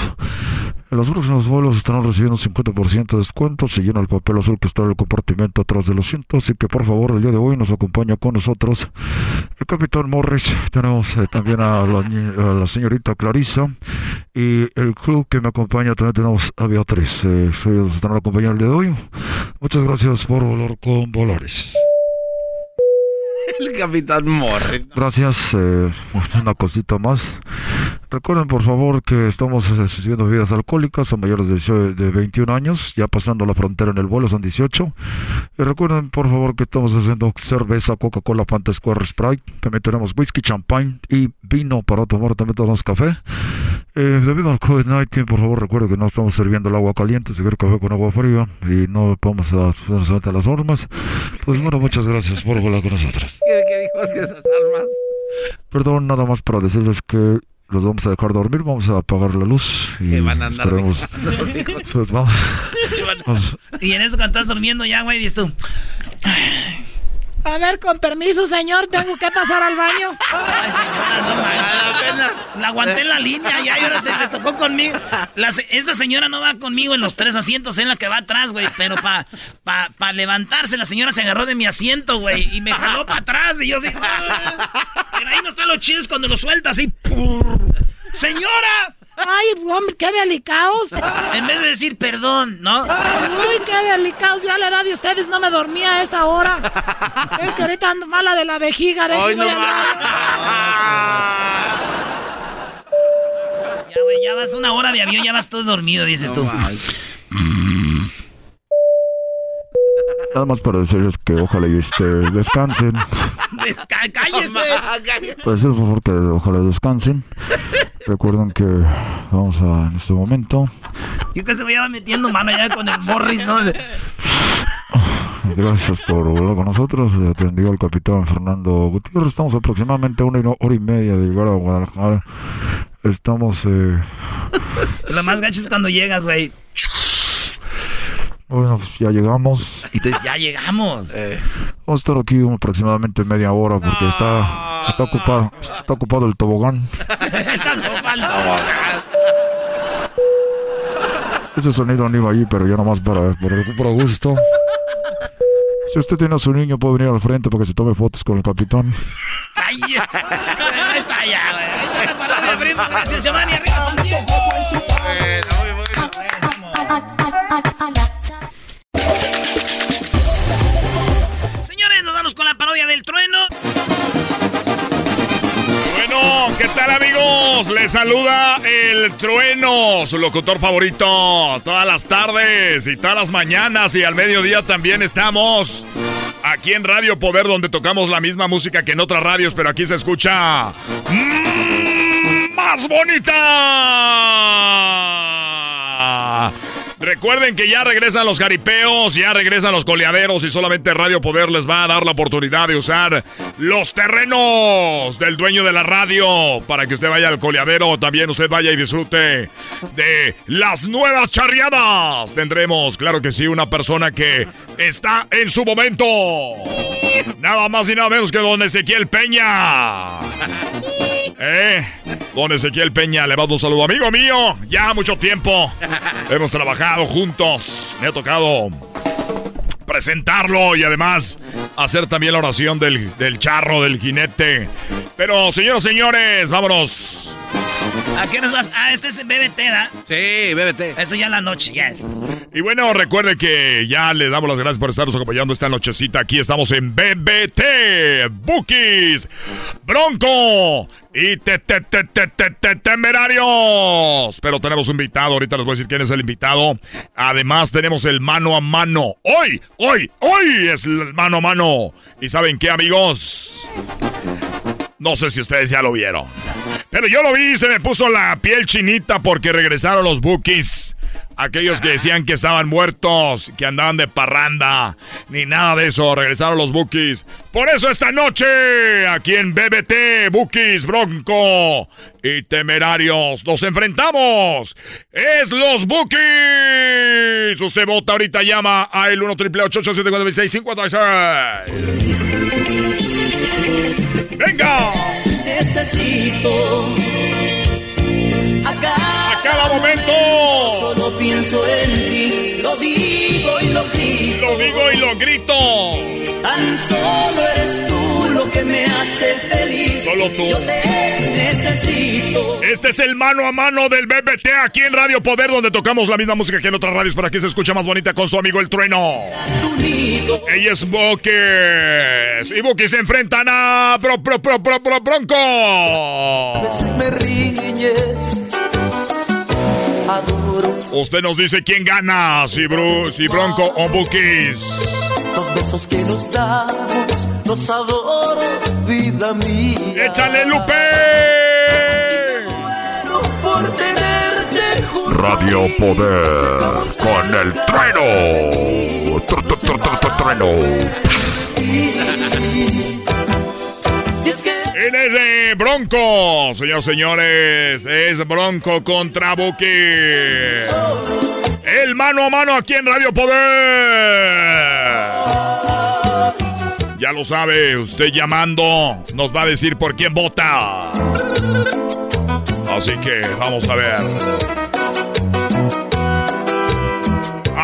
En los próximos vuelos estarán recibiendo un 50% de descuento. Llena el papel azul que está en el compartimento atrás del asiento. Así que, por favor, el día de hoy nos acompaña con nosotros el capitán Morris. Tenemos eh, también a la, a la señorita Clarisa. Y el club que me acompaña también tenemos a Beatriz. Eh, ellos estarán acompañando el día de hoy. Muchas gracias por volar con Valores. El capitán Morris. Gracias. eh, una cosita más. Recuerden, por favor, que estamos eh, sirviendo bebidas alcohólicas a mayores de, 18 de 21 años, ya pasando la frontera en el vuelo, son 18. Y recuerden, por favor, que estamos haciendo cerveza, Coca-Cola, Fanta Square, Sprite. También tenemos whisky, champagne y vino para tomar. También tenemos café. Eh, debido al COVID-19, por favor, recuerden que no estamos sirviendo el agua caliente, se quiere café con agua fría y no vamos a solamente a las normas. Pues bueno, muchas gracias por volar con nosotros. ¿Qué, qué que esas armas? Perdón, nada más para decirles que los vamos a dejar dormir, vamos a apagar la luz y van a andar esperemos- dejando los hijos. Pues vamos, vamos- Y en eso cuando estás durmiendo ya, güey, dices tú. A ver, con permiso, señor, tengo que pasar al baño. Ay, señora, no manches. La aguanté en la línea ya y ahora se le tocó conmigo. La esta señora no va conmigo en los tres asientos, en la que va atrás, güey. Pero para pa, pa levantarse, la señora se agarró de mi asiento, güey. Y me jaló para atrás. Y yo así. "Ah". Pero ahí no están los chidos cuando lo sueltas así. ¡Señora! Ay, hombre, qué delicados. En vez de decir perdón, ¿no? Uy, qué delicados. Ya a la edad de ustedes no me dormía a esta hora. Es que ahorita ando mala de la vejiga. De Ay, no Ya, güey, ya vas una hora de avión, ya vas todo dormido, dices tú. nada más para decirles que ojalá y este, descansen. Desca- ¡Cállese! Para decirles, por favor, que ojalá descansen. Recuerden que vamos a, en este momento, Yo que se me iba metiendo mano ya con el Morris, ¿no? gracias por volar con nosotros. Le atendió el capitán Fernando Gutiérrez. Estamos aproximadamente a una hora y media de llegar a Guadalajara. Estamos, eh, Lo más gacho es cuando llegas, güey. Bueno, pues ya llegamos. Y te dices, ya llegamos. Vamos a estar aquí aproximadamente media hora porque está, está ocupado, está ocupado el tobogán. Ese sonido no iba ahí, pero ya nomás para, para, para gusto. Si usted tiene a su niño, puede venir al frente para que se tome fotos con el capitán. Ahí está ya, güey. Está la parodia, primo. Gracias, Giovanni. Arriba, Santiago. Señores, del trueno. Bueno, ¿qué tal amigos? Les saluda el trueno, su locutor favorito, todas las tardes y todas las mañanas y al mediodía también estamos aquí en Radio Poder donde tocamos la misma música que en otras radios, pero aquí se escucha mm, más bonita. Recuerden que ya regresan los jaripeos, ya regresan los coleaderos y solamente Radio Poder les va a dar la oportunidad de usar los terrenos del dueño de la radio para que usted vaya al coleadero, también usted vaya y disfrute de las nuevas charreadas. Tendremos, claro que sí, una persona que está en su momento. Nada más y nada menos que don Ezequiel Peña. Eh, don Ezequiel Peña, le mando un saludo, amigo mío. Ya mucho tiempo hemos trabajado juntos. Me ha tocado presentarlo y además hacer también la oración del, del charro, del jinete. Pero, señoras y señores, vámonos. ¿A qué nos vas? Ah, este es BBT, ¿da? Sí, BBT. Eso ya en la noche, ya es. Y bueno, recuerde que ya le damos las gracias por estarnos acompañando esta nochecita. Aquí estamos en BBT, Bookies, Bronco y te, te, te, te, te, te- Temerarios. Pero tenemos un invitado, ahorita les voy a decir quién es el invitado. Además tenemos el mano a mano. Hoy, hoy, hoy es el mano a mano. ¿Y saben qué, amigos? No sé si ustedes ya lo vieron. Pero yo lo vi y se me puso la piel chinita porque regresaron los Bookies aquellos que decían que estaban muertos, que andaban de parranda, ni nada de eso, regresaron los Bookies. Por eso esta noche, aquí en BBT, Bookies, Bronco y Temerarios, nos enfrentamos. Es los Bookies. Usted vota ahorita, llama al 1 888 ¡Venga! Necesito cada momento. Solo pienso en ti, lo digo y lo grito. Lo digo y lo grito. Tan solo eres tú lo que me hace feliz. Solo tú. Yo te necesito. Este es el mano a mano del BBT aquí en Radio Poder, donde tocamos la misma música que en otras radios para que se escuche más bonita con su amigo el trueno. Ella es Bokes. Y Bokes se enfrentan a Pro, Pro, Pro, Pro, Pro, Bronco. A veces me riñes. Adoro. Usted nos dice quién gana, si, Bru, si Bronco o Bookies. Los besos que nos damos, los adoro, vida mía. ¡Échale, Lupe! Por tenerte junto Radio Poder con el trueno. Tr- tr- tr- tr- tr- Trueno. Él es de Bronco, señores, señores. Es Bronco contra Buki. El mano a mano aquí en Radio Poder. Ya lo sabe, usted llamando nos va a decir por quién vota. Así que vamos a ver.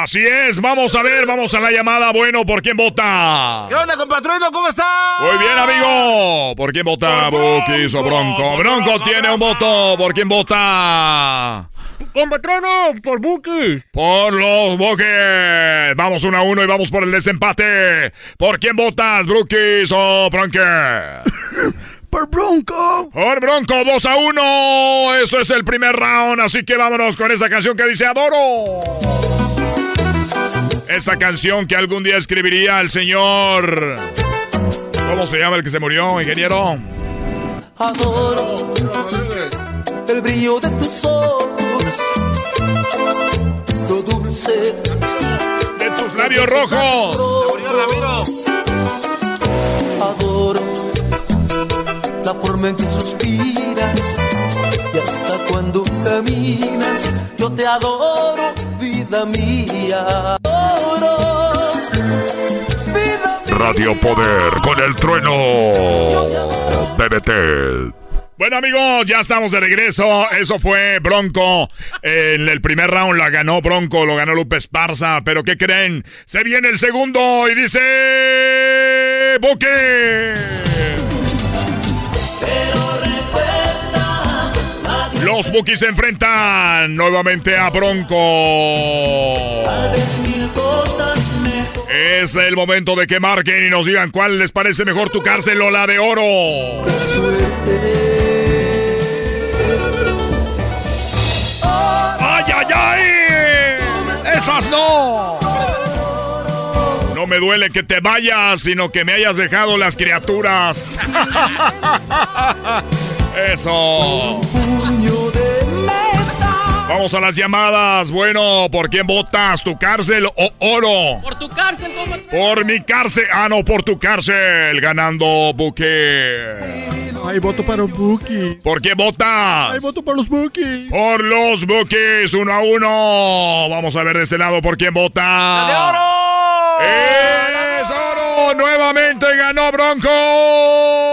Así es, vamos a ver, vamos a la llamada. Bueno, ¿por quién vota? ¿Qué onda, compatrino? ¿Cómo está? Muy bien, amigo. ¿Por quién vota Bukis o Bronco? Bronco tiene un voto. ¿Por quién vota? Compatrono, por Bukis. Por los Bukis. Vamos uno a uno y vamos por el desempate. ¿Por quién votas, Brookies o Bronque? Por Bronco. Por Bronco, 2 a 1. Eso es el primer round. Así que vámonos con esa canción que dice Adoro. Esta canción que algún día escribiría el señor. ¿Cómo se llama el que se murió, ingeniero? Adoro el brillo de tus ojos, lo dulce de tus labios rojos. Adoro la forma en que suspiras y hasta cuando caminas. Yo te adoro, vida mía. Adoro, vida mía. Radio Poder con el trueno. BBT. Bueno amigos, ya estamos de regreso. Eso fue Bronco. En el primer round la ganó Bronco, lo ganó Lupe Esparza. Pero ¿qué creen? Se viene el segundo y dice... Buque. Los Bookies se enfrentan nuevamente a Bronco. Es el momento de que marquen y nos digan cuál les parece mejor tu cárcel o la de oro. ¡Ay, ay, ay! ¡Esas no! No me duele que te vayas, sino que me hayas dejado las criaturas. Eso. Vamos a las llamadas. Bueno, ¿por quién votas? ¿Tu cárcel o oro? Por tu cárcel, Por mi cárcel. Ah, no, por tu cárcel. Ganando buque. Ay, voto para los Bookies. ¿Por qué votas? Ay, voto para los Bookies. Por los Bookies, uno a uno. Vamos a ver de este lado por quién vota. ¡De oro! ¡Es oro! Nuevamente ganó Bronco.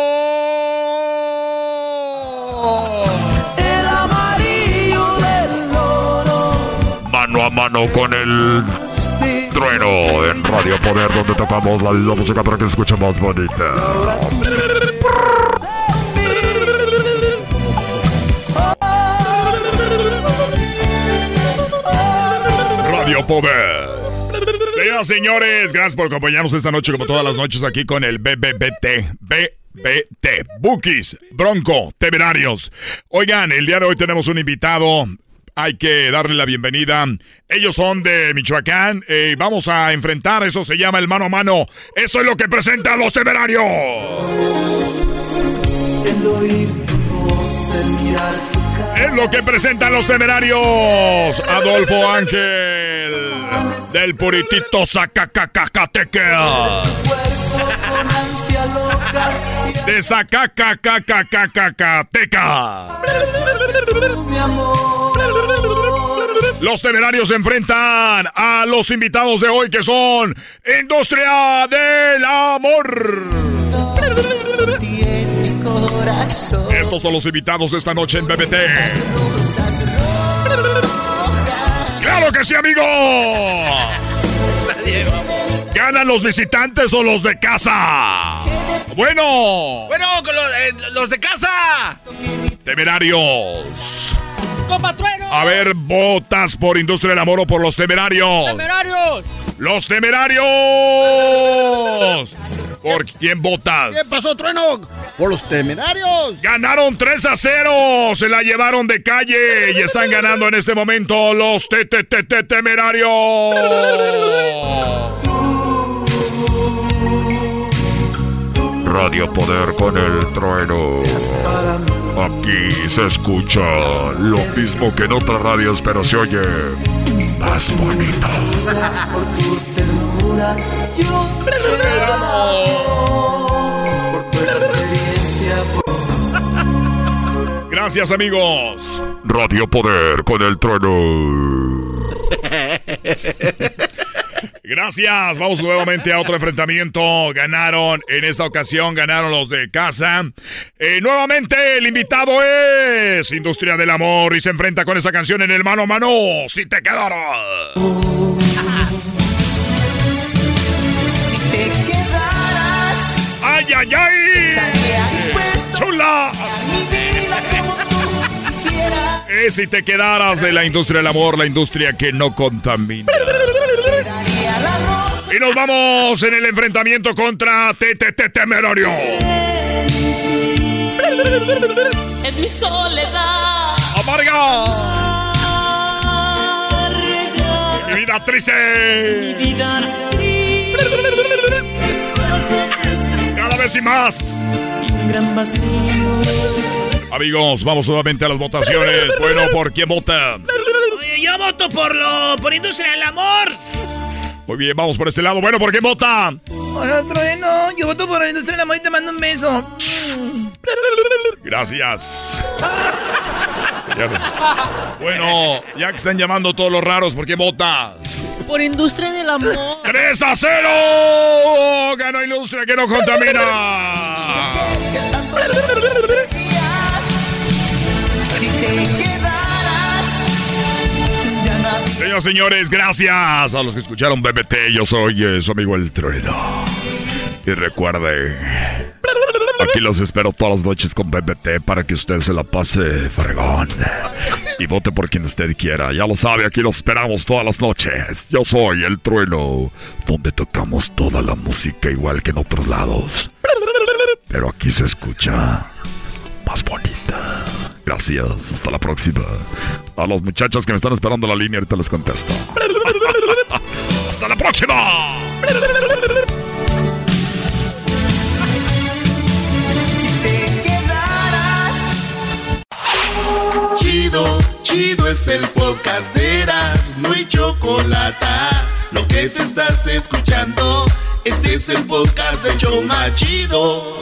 Mano con el trueno en Radio Poder, donde tocamos la, música para que se escuche más bonita. Radio Poder. Señoras y señores, gracias por acompañarnos esta noche, como todas las noches, aquí con el BBBT. BBT. Bookies, Bronco, Temerarios. Oigan, el día de hoy tenemos un invitado. Hay que darle la bienvenida. Ellos son de Michoacán. y vamos a enfrentar, eso se llama el mano a mano. Esto es lo que presentan los temerarios. El oír tu voz, el mirar tu cara. Es lo que presentan los temerarios. Adolfo Ángel. Del puritito Zacacacacateca. De Zacacacacacateca. Los temerarios se enfrentan a los invitados de hoy que son Industria del Amor. Estos son los invitados de esta noche en BBT. ¡Claro que sí, amigo! ¿Ganan los visitantes o los de casa? Bueno. Bueno, con los, eh, los de casa. Temerarios. A ver, votas por Industria del Amor o por los temerarios. ¡Temerarios! ¡Los temerarios! ¿Por quién votas? ¿Qué pasó, Trueno? Por los temerarios. Ganaron 3 a 0. Se la llevaron de calle y están ganando en este momento los te te te te temerarios. Radio Poder con el trueno. Aquí se escucha lo mismo que en otras radios, pero se oye más bonito. Gracias amigos. Radio Poder con el trueno. Gracias. Vamos nuevamente a otro enfrentamiento. Ganaron en esta ocasión, ganaron los de casa. Eh, nuevamente el invitado es Industria del Amor y se enfrenta con esa canción en el mano a mano. Si te quedaras. Si te quedaras, ¡Ay, ay, ay! ¡Chula! Es si te quedaras de la industria del amor, la industria que no contamina. Y nos vamos en el enfrentamiento contra TTT Temerario. Es mi soledad. ¡Amarga! ¡Mi vida triste! Mi vida Cada vez y más. un gran vacío. Amigos, vamos nuevamente a las votaciones. Bueno, ¿por quién votan? Oye, yo voto por lo por Industria del Amor. Muy bien, vamos por este lado. Bueno, ¿por quién vota? Hola, Trueno. Yo voto por la Industria del Amor y te mando un beso. Gracias. Bueno, ya que están llamando todos los raros, ¿por qué votas? Por Industria del Amor. ¡3 a 0! ¡Ganó Industria que no contamina! Señores, gracias a los que escucharon BBT. Yo soy eh, su amigo El Trueno. Y recuerde, aquí los espero todas las noches con BBT para que usted se la pase fregón. Y vote por quien usted quiera. Ya lo sabe, aquí los esperamos todas las noches. Yo soy El Trueno, donde tocamos toda la música igual que en otros lados. Pero aquí se escucha más bonita. Gracias, hasta la próxima. A los muchachos que me están esperando la línea, ahorita les contesto. ¡Hasta la próxima! Si te quedaras, Chido, chido es el podcast de Eras, no hay chocolate. Lo que te estás escuchando, este es el podcast de Choma Chido.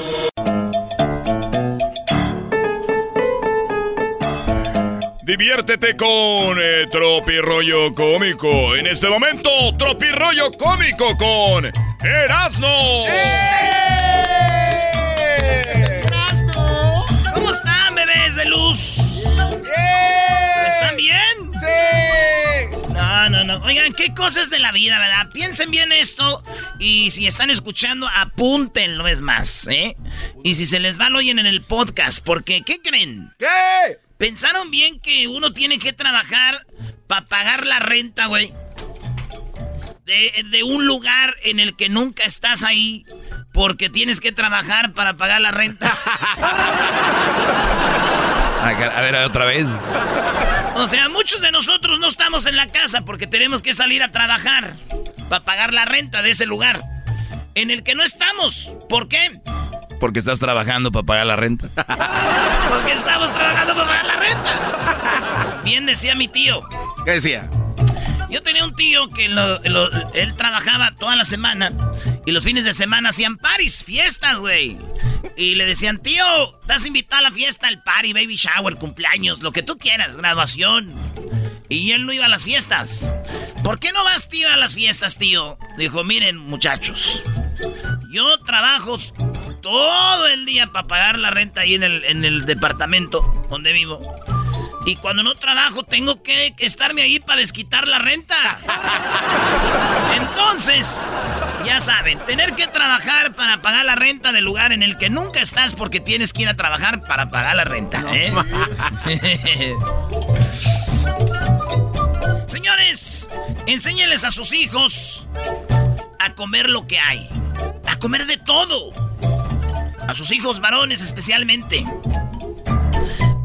Diviértete con eh, Tropirollo Cómico. En este momento, Tropirollo Cómico con Erasno. ¿Cómo están, bebés de luz? ¿Están bien? ¡Sí! No, no, no. Oigan, qué cosas de la vida, ¿verdad? Piensen bien esto. Y si están escuchando, apúntenlo, es más, ¿eh? Y si se les va, lo oyen en el podcast. Porque, ¿qué creen? ¿Qué? ¿Pensaron bien que uno tiene que trabajar para pagar la renta, güey? De, de un lugar en el que nunca estás ahí porque tienes que trabajar para pagar la renta. A ver, otra vez. O sea, muchos de nosotros no estamos en la casa porque tenemos que salir a trabajar para pagar la renta de ese lugar en el que no estamos. ¿Por qué? Porque estás trabajando para pagar la renta. Porque estamos trabajando para pagar la renta. Bien decía mi tío. ¿Qué decía? Yo tenía un tío que lo- lo- él trabajaba toda la semana y los fines de semana hacían paris, fiestas, güey. Y le decían, tío, estás invitado a la fiesta, el party, baby shower, cumpleaños, lo que tú quieras, graduación. Y él no iba a las fiestas. ¿Por qué no vas, tío, a las fiestas, tío? Dijo, miren, muchachos, yo trabajo todo el día para pagar la renta ahí en el, en el departamento donde vivo. Y cuando no trabajo tengo que, que estarme ahí para desquitar la renta. Entonces, ya saben, tener que trabajar para pagar la renta del lugar en el que nunca estás porque tienes que ir a trabajar para pagar la renta. ¿eh? Señores, enséñenles a sus hijos a comer lo que hay. A comer de todo. A sus hijos varones especialmente.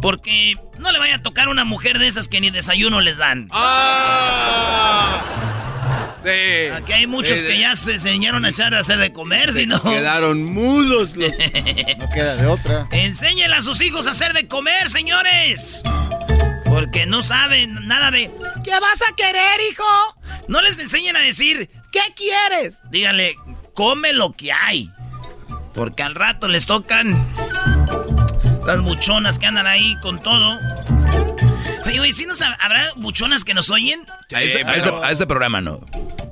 Porque no le vaya a tocar una mujer de esas que ni desayuno les dan. Sí. Aquí hay muchos Sí, que ya se enseñaron a echar a hacer de comer, si no. Quedaron mudos los. No queda de otra. Enséñenle a sus hijos a hacer de comer, señores. Porque no saben nada de. ¿Qué vas a querer, hijo? No les enseñen a decir. ¿Qué quieres? Díganle, come lo que hay. Porque al rato les tocan las buchonas que andan ahí con todo. Oye, güey, ¿sí nos ha- habrá buchonas que nos oyen? A ese, a ese- a ese programa no.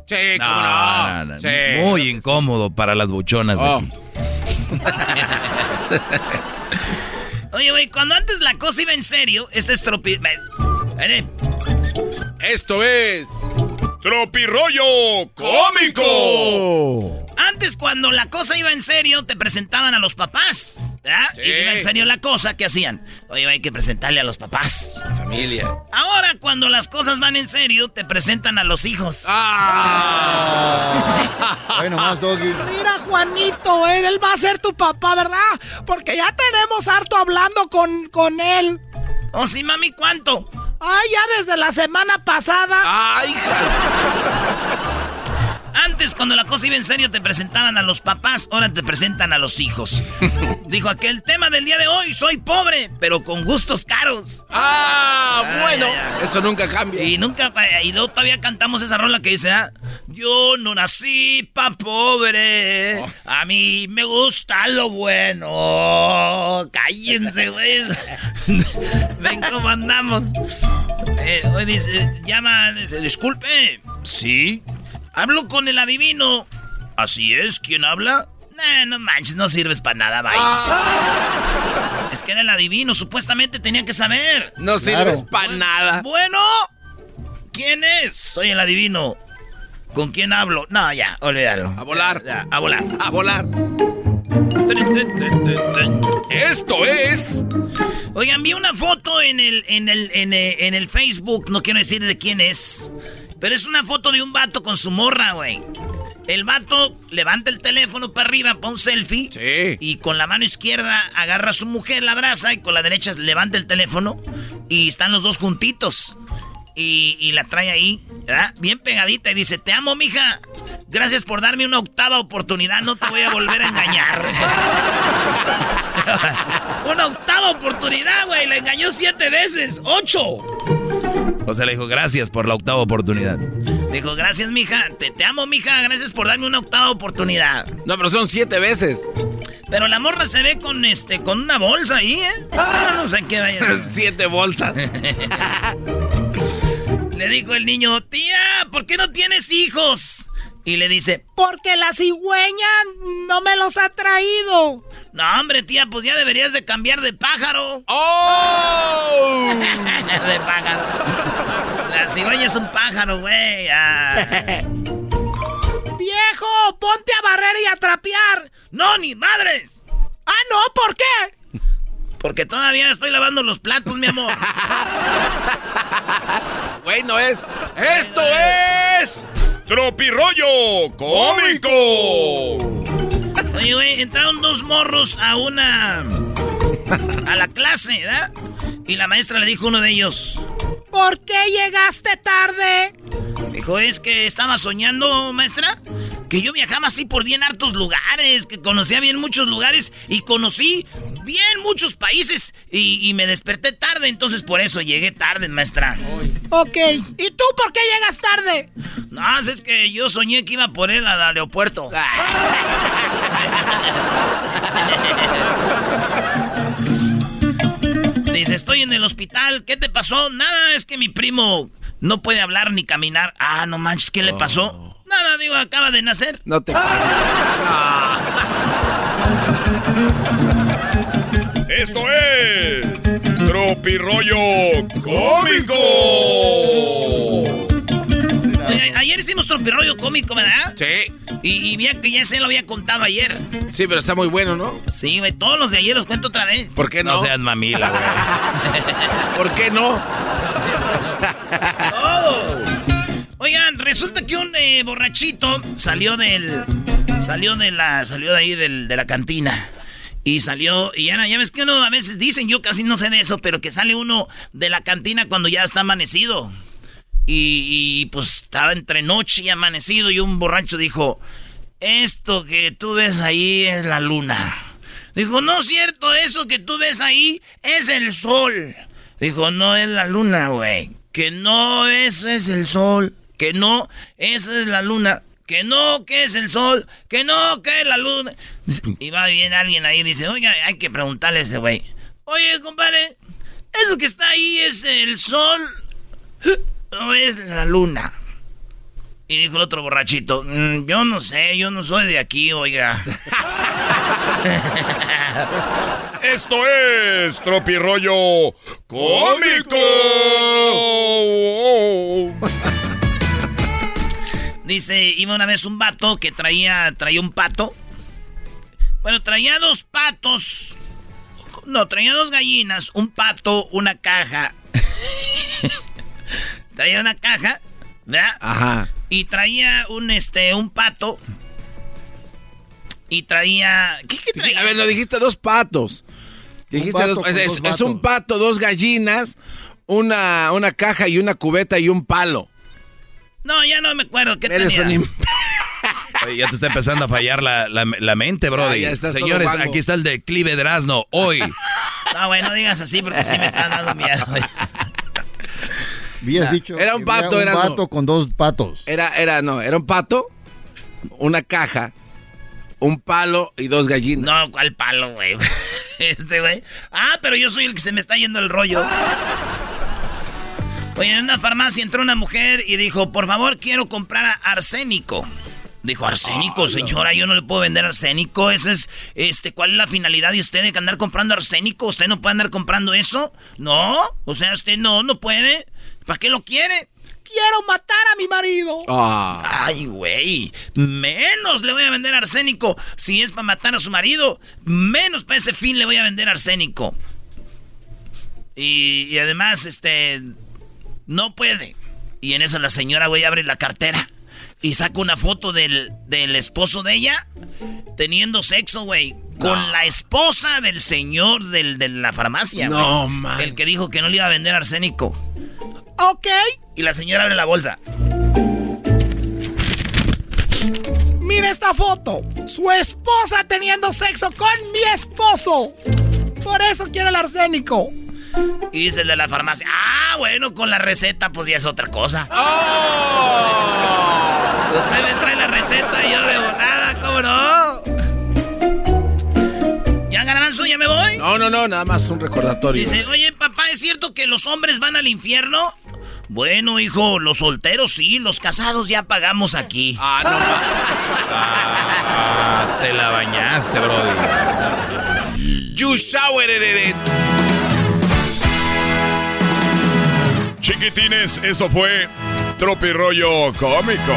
Sí, cómo no. no, no, Sí. Muy incómodo para las buchonas. de Oh. aquí. Oye, güey, cuando antes la cosa iba en serio, este es tropi... Esto es. ¡Tropirollo cómico! Antes cuando la cosa iba en serio, te presentaban a los papás. ¿verdad? Sí. Y iba en serio la cosa, ¿qué hacían? Oye, hay que presentarle a los papás. Familia. Ahora, cuando las cosas van en serio, te presentan a los hijos. ¡Ah! Bueno, más, Doggy. Mira, Juanito, él, él va a ser tu papá, ¿verdad? Porque ya tenemos harto hablando con, con él. Oh, sí, mami, ¿cuánto? Ay, ya desde la semana pasada. ¡Ay, hija! Antes, cuando la cosa iba en serio, te presentaban a los papás, ahora te presentan a los hijos. Dijo aquel tema del día de hoy, soy pobre, pero con gustos caros. ¡Ah! Bueno, eso nunca cambia. Y nunca, y luego todavía cantamos esa rola que dice, ah, yo no nací pa' pobre, a mí me gusta lo bueno. Cállense, güey. Ven cómo andamos. Eh, hoy dice, llama, dice, disculpe. Sí. Hablo con el adivino. Así es, ¿quién habla? Nah, no manches, no sirves para nada, bye. Es que era el adivino, supuestamente tenía que saber. No sirves Claro. para nada. Bueno, ¿quién es? Soy el adivino. ¿Con quién hablo? No, ya, olvídalo. A volar. Ya, ya, a volar. A volar. Esto es. Oigan, vi una foto en el, en el, en el, en el Facebook, no quiero decir de quién es, pero es una foto de un vato con su morra, güey. El vato levanta el teléfono para arriba para un selfie. Sí. Y con la mano izquierda agarra a su mujer, la abraza y con la derecha levanta el teléfono. Y están los dos juntitos. Y, y la trae ahí, ¿verdad? Bien pegadita y dice, te amo, mija. Gracias por darme una octava oportunidad, no te voy a volver a engañar. una octava oportunidad, güey. La engañó siete veces, ocho. O sea, le dijo, gracias por la octava oportunidad. Dijo, gracias, mija. Te, te amo, mija. Gracias por darme una octava oportunidad. No, pero son siete veces. Pero la morra se ve con este, con una bolsa ahí, ¿eh? Ah, no sé qué vaya siete bolsas. Le dijo el niño, tía, ¿por qué no tienes hijos? Y le dice, Porque la cigüeña no me los ha traído. no, hombre, tía, pues ya deberías de cambiar de pájaro. ¡Oh! de pájaro. La cigüeña es un pájaro, güey. Ah. Viejo, ponte a barrer y a trapear. No, ni madres. Ah, no, ¿por qué? Porque todavía estoy lavando los platos, mi amor. Güey, no es. ¡Esto es! ¡Tropirollo cómico! Oye, güey, entraron dos morros a una. a la clase, ¿verdad? Y la maestra le dijo a uno de ellos. ¿Por qué llegaste tarde? Dijo, es que estaba soñando, maestra, que yo viajaba así por bien hartos lugares, que conocía bien muchos lugares y conocí bien muchos países y, me desperté tarde, entonces por eso llegué tarde, maestra. Ok, ¿y tú por qué llegas tarde? No, es que yo soñé que iba por él al aeropuerto. Dice, estoy en el hospital, ¿qué te pasó? Nada, es que mi primo no puede hablar ni caminar. Ah, no manches, ¿qué le pasó? Oh. Nada, digo, acaba de nacer. No te pases. Esto es Tropirollo Cómico. Ayer hicimos Tropirollo Cómico, ¿verdad? Sí. Y, y que ya se lo había contado ayer. Sí, pero está muy bueno, ¿no? Sí, güey, todos los de ayer los cuento otra vez. ¿Por qué no? No seas mamila, güey. ¿Por qué no? Oigan, resulta que un eh, borrachito salió del. Salió de la. Salió de ahí de la cantina. Y salió, y ya, ya ves que uno a veces dicen, yo casi no sé de eso, pero que sale uno de la cantina cuando ya está amanecido. Y, pues estaba entre noche y amanecido y un borracho dijo, esto que tú ves ahí es la luna. Dijo, no es cierto, eso que tú ves ahí es el sol. Dijo, no es la luna, güey. Que no, eso es el sol que no, esa es la luna, que no, que es el sol, que no, que es la luna. Y va bien alguien ahí dice, oiga, hay que preguntarle a ese güey. Oye, compadre, ¿eso que está ahí es el sol o es la luna? Y dijo el otro borrachito, mm, yo no sé, yo no soy de aquí, oiga. Esto es Tropirollo Cómico. Dice, iba una vez un vato que traía, traía un pato. Bueno, traía dos patos. No, traía dos gallinas, un pato, una caja. traía una caja, ¿verdad? Ajá. Y traía un, este, un pato. Y traía... ¿Qué, traía? A ver, lo dijiste dos patos. Dijiste dos, es, es, un pato, dos gallinas, una, una caja y una cubeta y un palo. No, ya no me acuerdo qué tenía. ya te está empezando a fallar la, la, mente, brody. Señores, aquí está el de Clive Drasno, hoy. No, güey, no digas así porque sí me están dando miedo. Habías dicho era un pato, era un pato con dos patos. Era, era, no, era un pato, una caja, un palo y dos gallinas. No, ¿cuál palo, güey? Este, güey. Ah, pero yo soy el que se me está yendo el rollo. Oye, en una farmacia entró una mujer y dijo, por favor, quiero comprar arsénico. Dijo, arsénico, señora, yo no le puedo vender arsénico. Ese es, este, ¿cuál es la finalidad de usted de andar comprando arsénico? ¿Usted no puede andar comprando eso? No, o sea, usted no, no puede. ¿Para qué lo quiere? Quiero matar a mi marido. Ah. Ay, güey. Menos le voy a vender arsénico. Si es para matar a su marido, menos para ese fin le voy a vender arsénico. Y, y además, este, no puede. Y en eso la señora, güey, abre la cartera y saca una foto del, esposo de ella teniendo sexo, güey. Con la esposa del señor del, de la farmacia, No, man. El que dijo que no le iba a vender arsénico. Ok. Y la señora abre la bolsa. Mira esta foto. Su esposa teniendo sexo con mi esposo. Por eso quiero el arsénico. Y dice el de la farmacia, ah, bueno, con la receta pues ya es otra cosa. ¡Oh! Usted me trae la receta y yo de nada, ¿cómo no? ¿Ya Garbanzo, ya me voy? No, no, no, nada más un recordatorio. Dice, oye, papá, ¿es cierto que los hombres van al infierno? Bueno, hijo, los solteros sí, los casados ya pagamos aquí. Ah, no. ah, te la bañaste, brody. You showered it. Chiquitines, esto fue Tropirollo Cómico.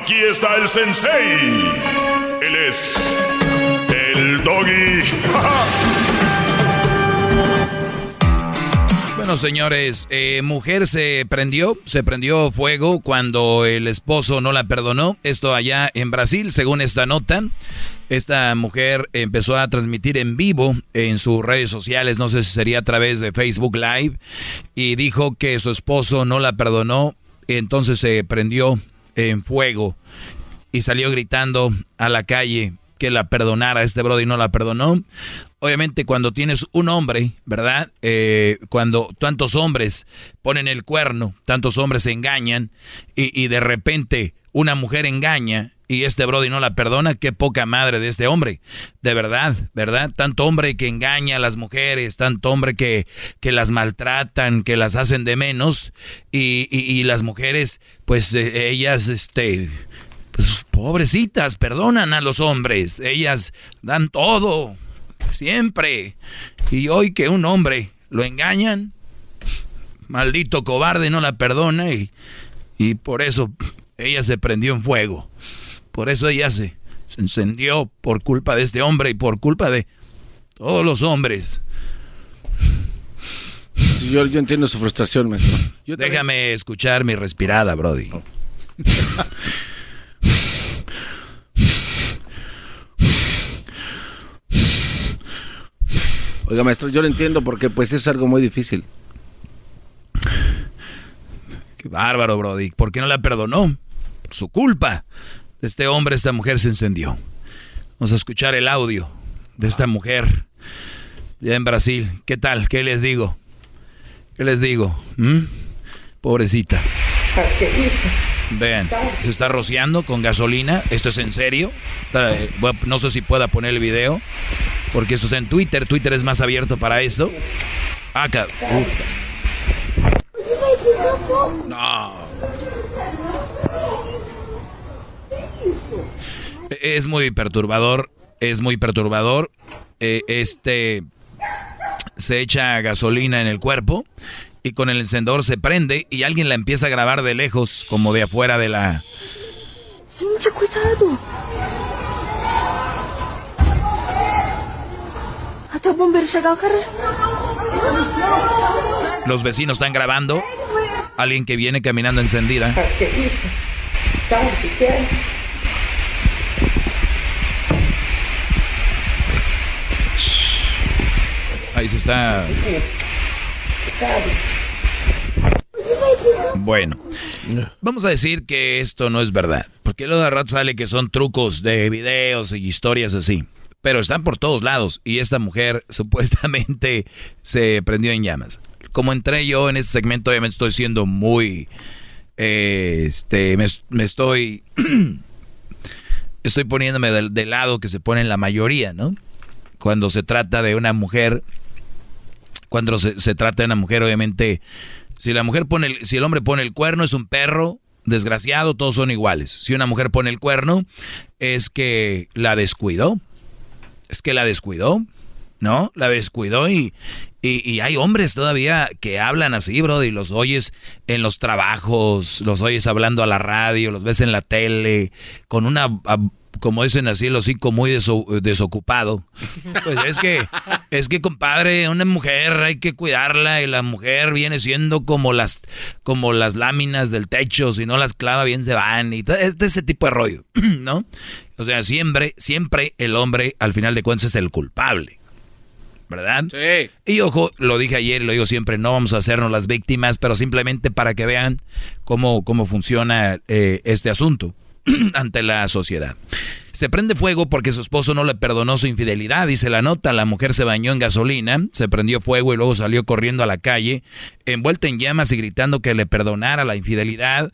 Aquí está el sensei. Él es el doggy. Bueno, señores, eh, mujer se prendió, se prendió fuego cuando el esposo no la perdonó. Esto allá en Brasil, según esta nota. Esta mujer empezó a transmitir en vivo en sus redes sociales, no sé si sería a través de Facebook Live, y dijo que su esposo no la perdonó, entonces se prendió en fuego y salió gritando a la calle que la perdonara. Este Brody no la perdonó. Obviamente cuando tienes un hombre, ¿verdad? Eh, cuando tantos hombres ponen el cuerno, tantos hombres se engañan y, y de repente una mujer engaña y este Brody no la perdona, qué poca madre de este hombre. De verdad, ¿verdad? Tanto hombre que engaña a las mujeres, tanto hombre que, que las maltratan, que las hacen de menos y, y, las mujeres, pues eh, ellas, este, pues pobrecitas, perdonan a los hombres. Ellas dan todo, siempre. Y hoy que un hombre lo engañan, maldito cobarde no la perdona y, y por eso ella se prendió en fuego. Por eso ella se, se encendió por culpa de este hombre y por culpa de todos los hombres. yo, yo, entiendo su frustración, maestro. Déjame escuchar mi respirada, Brody. Oiga, maestro, yo lo entiendo porque pues es algo muy difícil. Qué bárbaro, Brody. ¿Por qué no la perdonó? Por su culpa de este hombre, esta mujer se encendió. Vamos a escuchar el audio de esta mujer ya en Brasil. ¿Qué tal? ¿Qué les digo? ¿Qué les digo? ¿Mm? Pobrecita. Vean, se está rociando con gasolina. ¿Esto es en serio? No sé si pueda poner el video. Porque esto está en Twitter. Twitter es más abierto para esto. Acá. No. Es muy perturbador. Es muy perturbador. Eh, este se echa gasolina en el cuerpo y con el encendedor se prende y alguien la empieza a grabar de lejos, como de afuera de la... Los vecinos están grabando. Alguien que viene caminando encendida. Ahí se está. Bueno, vamos a decir que esto no es verdad, porque luego de rato sale que son trucos de videos y historias así, pero están por todos lados y esta mujer supuestamente se prendió en llamas. Como entré yo en este segmento, obviamente estoy siendo muy, eh, este, me, estoy, estoy poniéndome del, lado que se pone en la mayoría, ¿no? Cuando se trata de una mujer cuando se, trata de una mujer, obviamente, si la mujer pone, el, si el hombre pone el cuerno, es un perro, desgraciado, todos son iguales. Si una mujer pone el cuerno, es que la descuidó. Es que la descuidó, ¿no? La descuidó y, y, hay hombres todavía que hablan así, bro, y los oyes en los trabajos, los oyes hablando a la radio, los ves en la tele, con una como dicen así, el hocico muy desocupado. Pues es que, es que, compadre, una mujer hay que cuidarla y la mujer viene siendo como las, como las láminas del techo, si no las clava bien se van y todo, ese tipo de rollo, ¿no? O sea, siempre, siempre el hombre al final de cuentas es el culpable. ¿verdad? Sí. Y ojo, lo dije ayer, lo digo siempre, no vamos a hacernos las víctimas, pero simplemente para que vean cómo, cómo funciona eh, este asunto. ante la sociedad. Se prende fuego porque su esposo no le perdonó su infidelidad, dice la nota. La mujer se bañó en gasolina, se prendió fuego y luego salió corriendo a la calle, envuelta en llamas y gritando que le perdonara la infidelidad.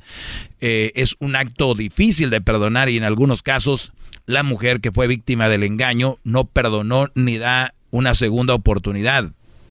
Eh, es un acto difícil de perdonar y en algunos casos la mujer que fue víctima del engaño no perdonó ni da una segunda oportunidad.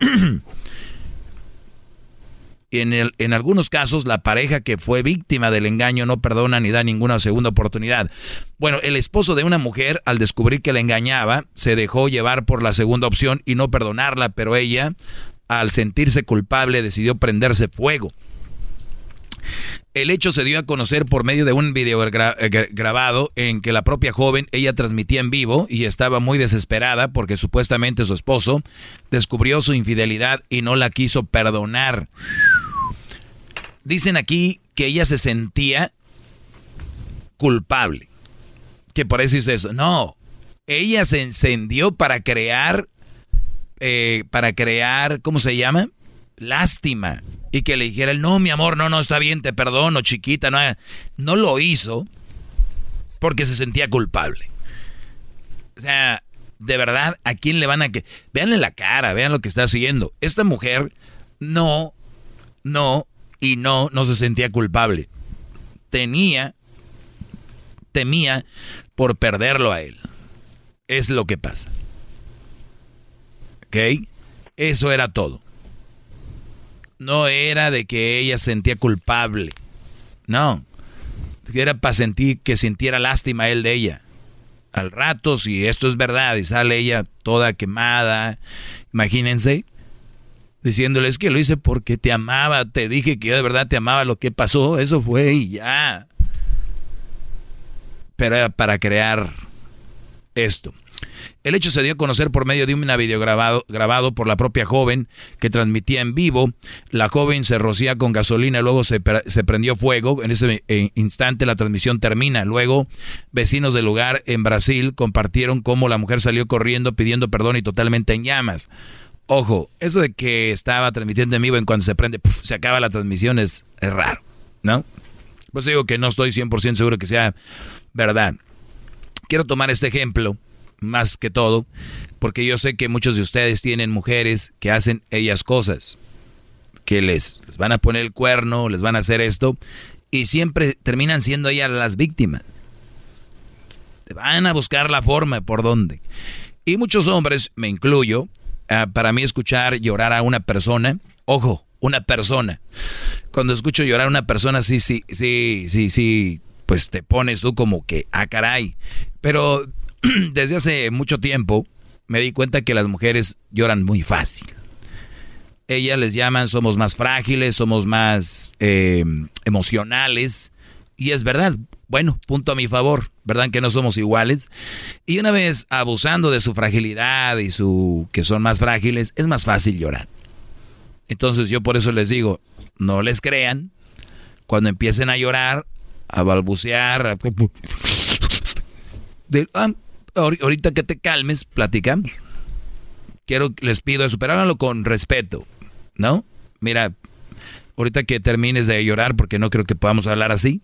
En, en algunos casos, la pareja que fue víctima del engaño no perdona ni da ninguna segunda oportunidad. Bueno, el esposo de una mujer, al descubrir que la engañaba, se dejó llevar por la segunda opción y no perdonarla, pero ella, al sentirse culpable, decidió prenderse fuego. El hecho se dio a conocer por medio de un video eh, grabado en que la propia joven, ella transmitía en vivo y estaba muy desesperada porque supuestamente su esposo descubrió su infidelidad y no la quiso perdonar. Dicen aquí que ella se sentía culpable. Que por eso hizo eso. No, ella se encendió para crear, eh, para crear, ¿cómo se llama? Lástima y que le dijera, no, mi amor, no, no, está bien, te perdono, chiquita, no, no lo hizo porque se sentía culpable. O sea, de verdad, ¿a quién le van a que Veanle la cara, vean lo que está haciendo. Esta mujer no, no y no, no se sentía culpable. Tenía, temía por perderlo a él. Es lo que pasa. ¿Ok? Eso era todo no era de que ella sentía culpable. No. Era para sentir que sintiera lástima él de ella. Al rato, si esto es verdad y sale ella toda quemada, imagínense, diciéndole es que lo hice porque te amaba, te dije que yo de verdad te amaba, lo que pasó, eso fue y ya. Pero era para crear esto. El hecho se dio a conocer por medio de un video grabado, grabado por la propia joven que transmitía en vivo. La joven se rocía con gasolina, luego se, prendió fuego. En ese eh, instante la transmisión termina. Luego, vecinos del lugar en Brasil compartieron cómo la mujer salió corriendo pidiendo perdón y totalmente en llamas. Ojo, eso de que estaba transmitiendo en vivo en cuanto se prende, se acaba la transmisión es, es raro, ¿no? Pues digo que no estoy 100% seguro que sea verdad. Quiero tomar este ejemplo más que todo, porque yo sé que muchos de ustedes tienen mujeres que hacen ellas cosas, que les, van a poner el cuerno, les van a hacer esto, y siempre terminan siendo ellas las víctimas. Van a buscar la forma por dónde. Y muchos hombres, me incluyo, ah, para mí escuchar llorar a una persona, ojo, una persona. Cuando escucho llorar a una persona, sí, sí, sí, sí, sí, pues te pones tú como que, ah, caray. Pero desde hace mucho tiempo me di cuenta que las mujeres lloran muy fácil. Ellas les llaman somos más frágiles, somos más eh, emocionales. Y es verdad, bueno, punto a mi favor, ¿verdad? Que no somos iguales. Y una vez abusando de su fragilidad y su que son más frágiles, es más fácil llorar. Entonces yo por eso les digo, no les crean. Cuando empiecen a llorar, a balbucear, a... Ah, ahorita que te calmes, platicamos. Quiero, les pido eso, pero háganlo con respeto, ¿no? Mira, ahorita que termines de llorar, porque no creo que podamos hablar así,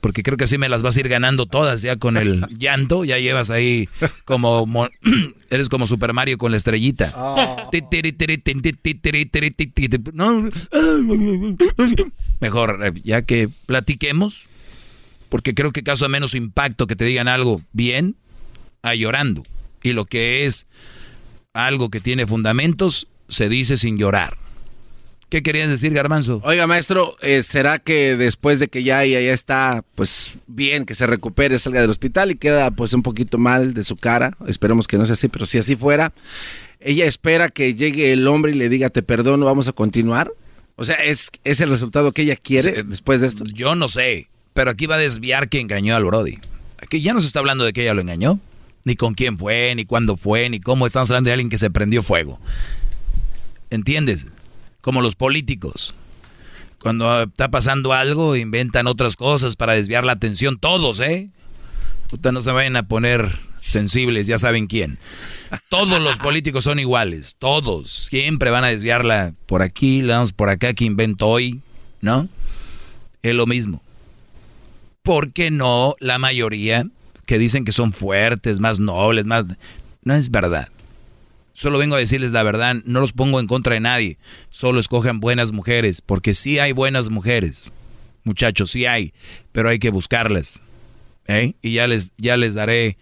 porque creo que así me las vas a ir ganando todas ya con el llanto, ya llevas ahí como, eres como Super Mario con la estrellita. Mejor, ya que platiquemos, porque creo que causa menos impacto que te digan algo bien a llorando. Y lo que es algo que tiene fundamentos se dice sin llorar. ¿Qué querías decir, Garbanzo? Oiga, maestro, eh, ¿será que después de que ya ella ya está, pues, bien, que se recupere, salga del hospital y queda, pues, un poquito mal de su cara? Esperemos que no sea así, pero si así fuera, ella espera que llegue el hombre y le diga, te perdono, vamos a continuar. O sea, ¿es, es el resultado que ella quiere después de esto? Yo no sé, pero aquí va a desviar que engañó al Brody. Aquí ya no se está hablando de que ella lo engañó, ni con quién fue, ni cuándo fue, ni cómo estamos hablando de alguien que se prendió fuego. ¿Entiendes? como los políticos. Cuando está pasando algo, inventan otras cosas para desviar la atención. Todos, ¿eh? Ustedes no se vayan a poner sensibles, ya saben quién. Todos los políticos son iguales, todos. Siempre van a desviarla por aquí, la vamos por acá que invento hoy, ¿no? Es lo mismo. ¿Por qué no la mayoría que dicen que son fuertes, más nobles, más... No es verdad. Solo vengo a decirles la verdad, no los pongo en contra de nadie. Solo escojan buenas mujeres, porque sí hay buenas mujeres. Muchachos, sí hay, pero hay que buscarlas. ¿eh? Y ya les, ya les daré,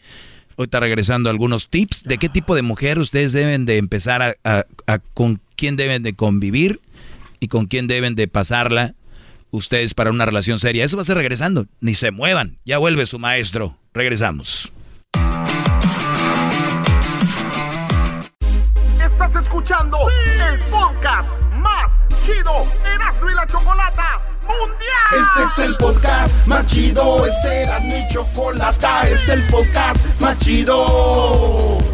ahorita regresando, algunos tips de qué tipo de mujer ustedes deben de empezar a, a con quién deben de convivir y con quién deben de pasarla ustedes para una relación seria. Eso va a ser regresando. Ni se muevan. Ya vuelve su maestro. Regresamos. escuchando el podcast más chido Erasmo y la Chocolata Mundial. Este es el podcast más chido, este Erasmo y Chocolata, este es el podcast más chido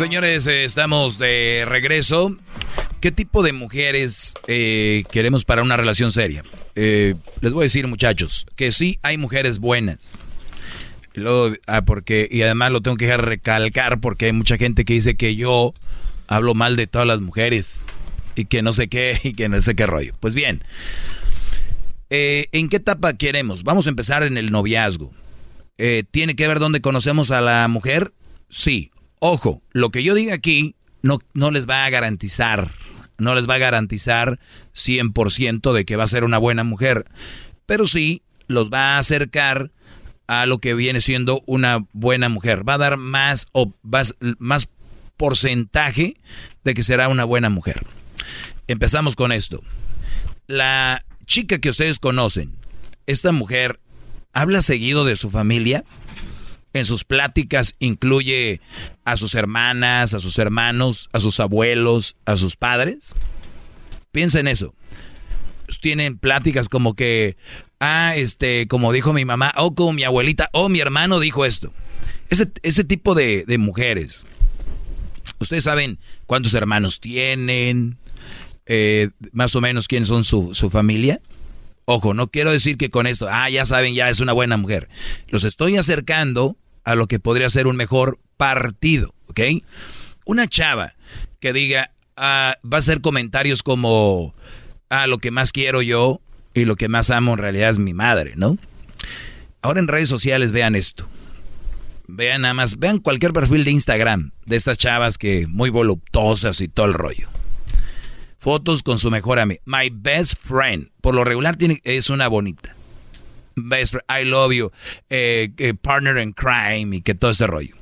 Señores, eh, estamos de regreso. ¿Qué tipo de mujeres eh, queremos para una relación seria? Eh, les voy a decir, muchachos, que sí hay mujeres buenas. Y, ah, porque, y además lo tengo que recalcar porque hay mucha gente que dice que yo hablo mal de todas las mujeres y que no sé qué y que no sé qué rollo. Pues bien, ¿en qué etapa queremos? Vamos a empezar en el noviazgo. ¿Tiene que ver dónde conocemos a la mujer? Sí. Ojo, lo que yo diga aquí no, no les va a garantizar, no les va a garantizar 100% de que va a ser una buena mujer, pero sí los va a acercar a lo que viene siendo una buena mujer. Va a dar más, o más, más porcentaje de que será una buena mujer. Empezamos con esto. La chica que ustedes conocen, esta mujer, ¿habla seguido de su familia? En sus pláticas incluye a sus hermanas, a sus hermanos, a sus abuelos, a sus padres? Piensa en eso. Tienen pláticas como que, ah, este, como dijo mi mamá, o como mi abuelita, o mi hermano dijo esto. Ese, ese tipo de, mujeres. Ustedes saben cuántos hermanos tienen, eh, más o menos quiénes son su, su familia. Ojo, no quiero decir que con esto, ah, ya saben, ya es una buena mujer. Los estoy acercando a lo que podría ser un mejor partido, ¿ok? Una chava que diga, ah, va a hacer comentarios como, ah, lo que más quiero yo y lo que más amo en realidad es mi madre, ¿no? Ahora en redes sociales vean esto. Vean nada más, vean cualquier perfil de Instagram de estas chavas que muy voluptuosas y todo el rollo fotos con su mejor amigo. My best friend. Por lo regular es una bonita. Best friend, I love you. Eh, partner in crime y que todo ese rollo.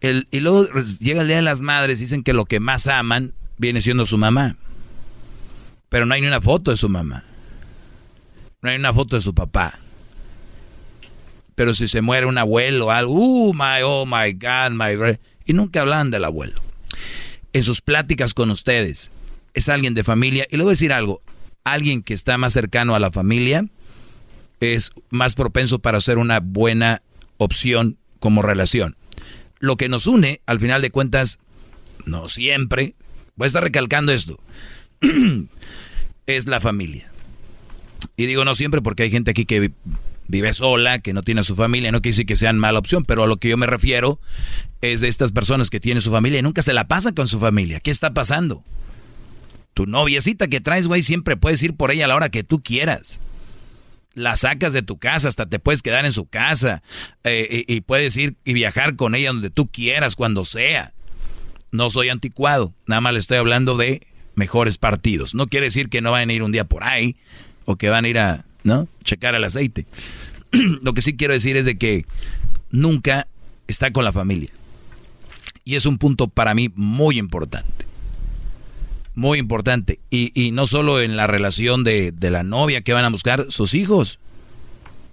El, y luego llega el Día de las Madres dicen que lo que más aman viene siendo su mamá. Pero no hay ni una foto de su mamá. No hay una foto de su papá. Pero si se muere un abuelo o algo, uh, my, oh my God, my... Y nunca hablan del abuelo. En sus pláticas con ustedes, es alguien de familia. Y le voy a decir algo, alguien que está más cercano a la familia es más propenso para ser una buena opción como relación. Lo que nos une, al final de cuentas, no siempre, voy a estar recalcando esto, es la familia. Y digo no siempre porque hay gente aquí que vive sola, que no tiene su familia, no quiere decir que sean mala opción, pero a lo que yo me refiero es de estas personas que tienen su familia y nunca se la pasan con su familia. ¿Qué está pasando? Tu noviecita que traes, güey, siempre puedes ir por ella a la hora que tú quieras. La sacas de tu casa, hasta te puedes quedar en su casa eh, y, puedes ir y viajar con ella donde tú quieras, cuando sea. No soy anticuado, nada más le estoy hablando de mejores partidos. No quiere decir que no vayan a ir un día por ahí o que van a ir a, ¿no? Checar el aceite. Lo que sí quiero decir es de que nunca está con la familia. Y es un punto para mí muy importante. Muy importante. Y, y no solo en la relación de, de, la novia que van a buscar, sus hijos.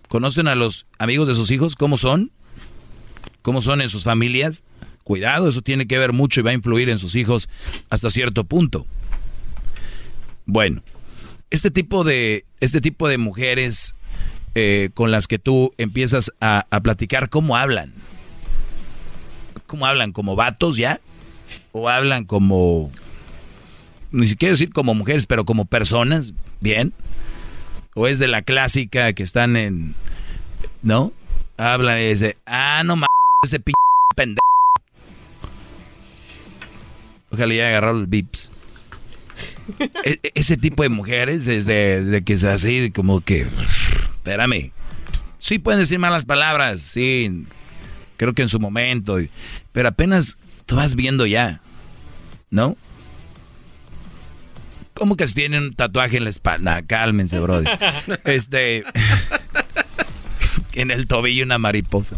¿Conocen a los amigos de sus hijos? ¿Cómo son? ¿Cómo son en sus familias? Cuidado, eso tiene que ver mucho y va a influir en sus hijos hasta cierto punto. Bueno, este tipo de, este tipo de mujeres eh, con las que tú empiezas a, a, platicar, ¿cómo hablan? ¿Cómo hablan? ¿Como vatos ya? ¿O hablan como, ni siquiera decir como mujeres, pero como personas? ¿Bien? ¿O es de la clásica que están en, ¿no? Hablan de, ah, no mames, ese p pendejo. Ojalá ya agarró el bips. E ese tipo de mujeres, desde, desde, que es así, como que. Espérame. Sí pueden decir malas palabras, sí. Creo que en su momento. Pero apenas tú vas viendo ya. ¿No? ¿Cómo que si tienen un tatuaje en la espalda? Cálmense, brody. Este. en el tobillo una mariposa.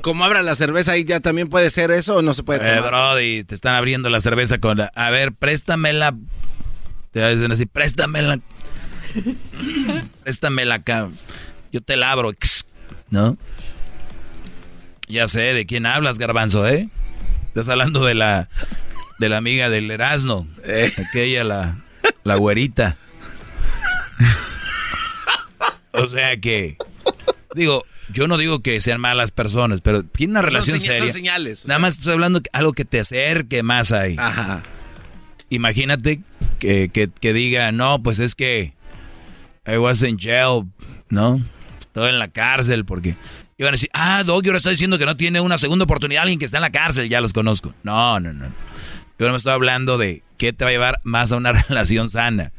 Como abra la cerveza ahí ya también puede ser eso o no se puede tomar. Eh, brody, te están abriendo la cerveza con la, a ver, préstamela. Te dicen así, préstamela. préstamela acá. Yo te la abro, ¿no? Ya sé de quién hablas, garbanzo, ¿eh? Estás hablando de la de la amiga del Erasmo, eh. aquella la la güerita. o sea que digo, yo no digo que sean malas personas, pero tiene una relación son seria. Son señales. Nada sea. más estoy hablando de algo que te acerque más ahí. Ajá. Imagínate que, que, que, diga, no, pues es que I was in jail, ¿no? Estoy en la cárcel porque... Iban a decir, ah, Doggy ahora está diciendo que no tiene una segunda oportunidad alguien que está en la cárcel, ya los conozco. No, no, no. Yo no me estoy hablando de qué te va a llevar más a una relación sana.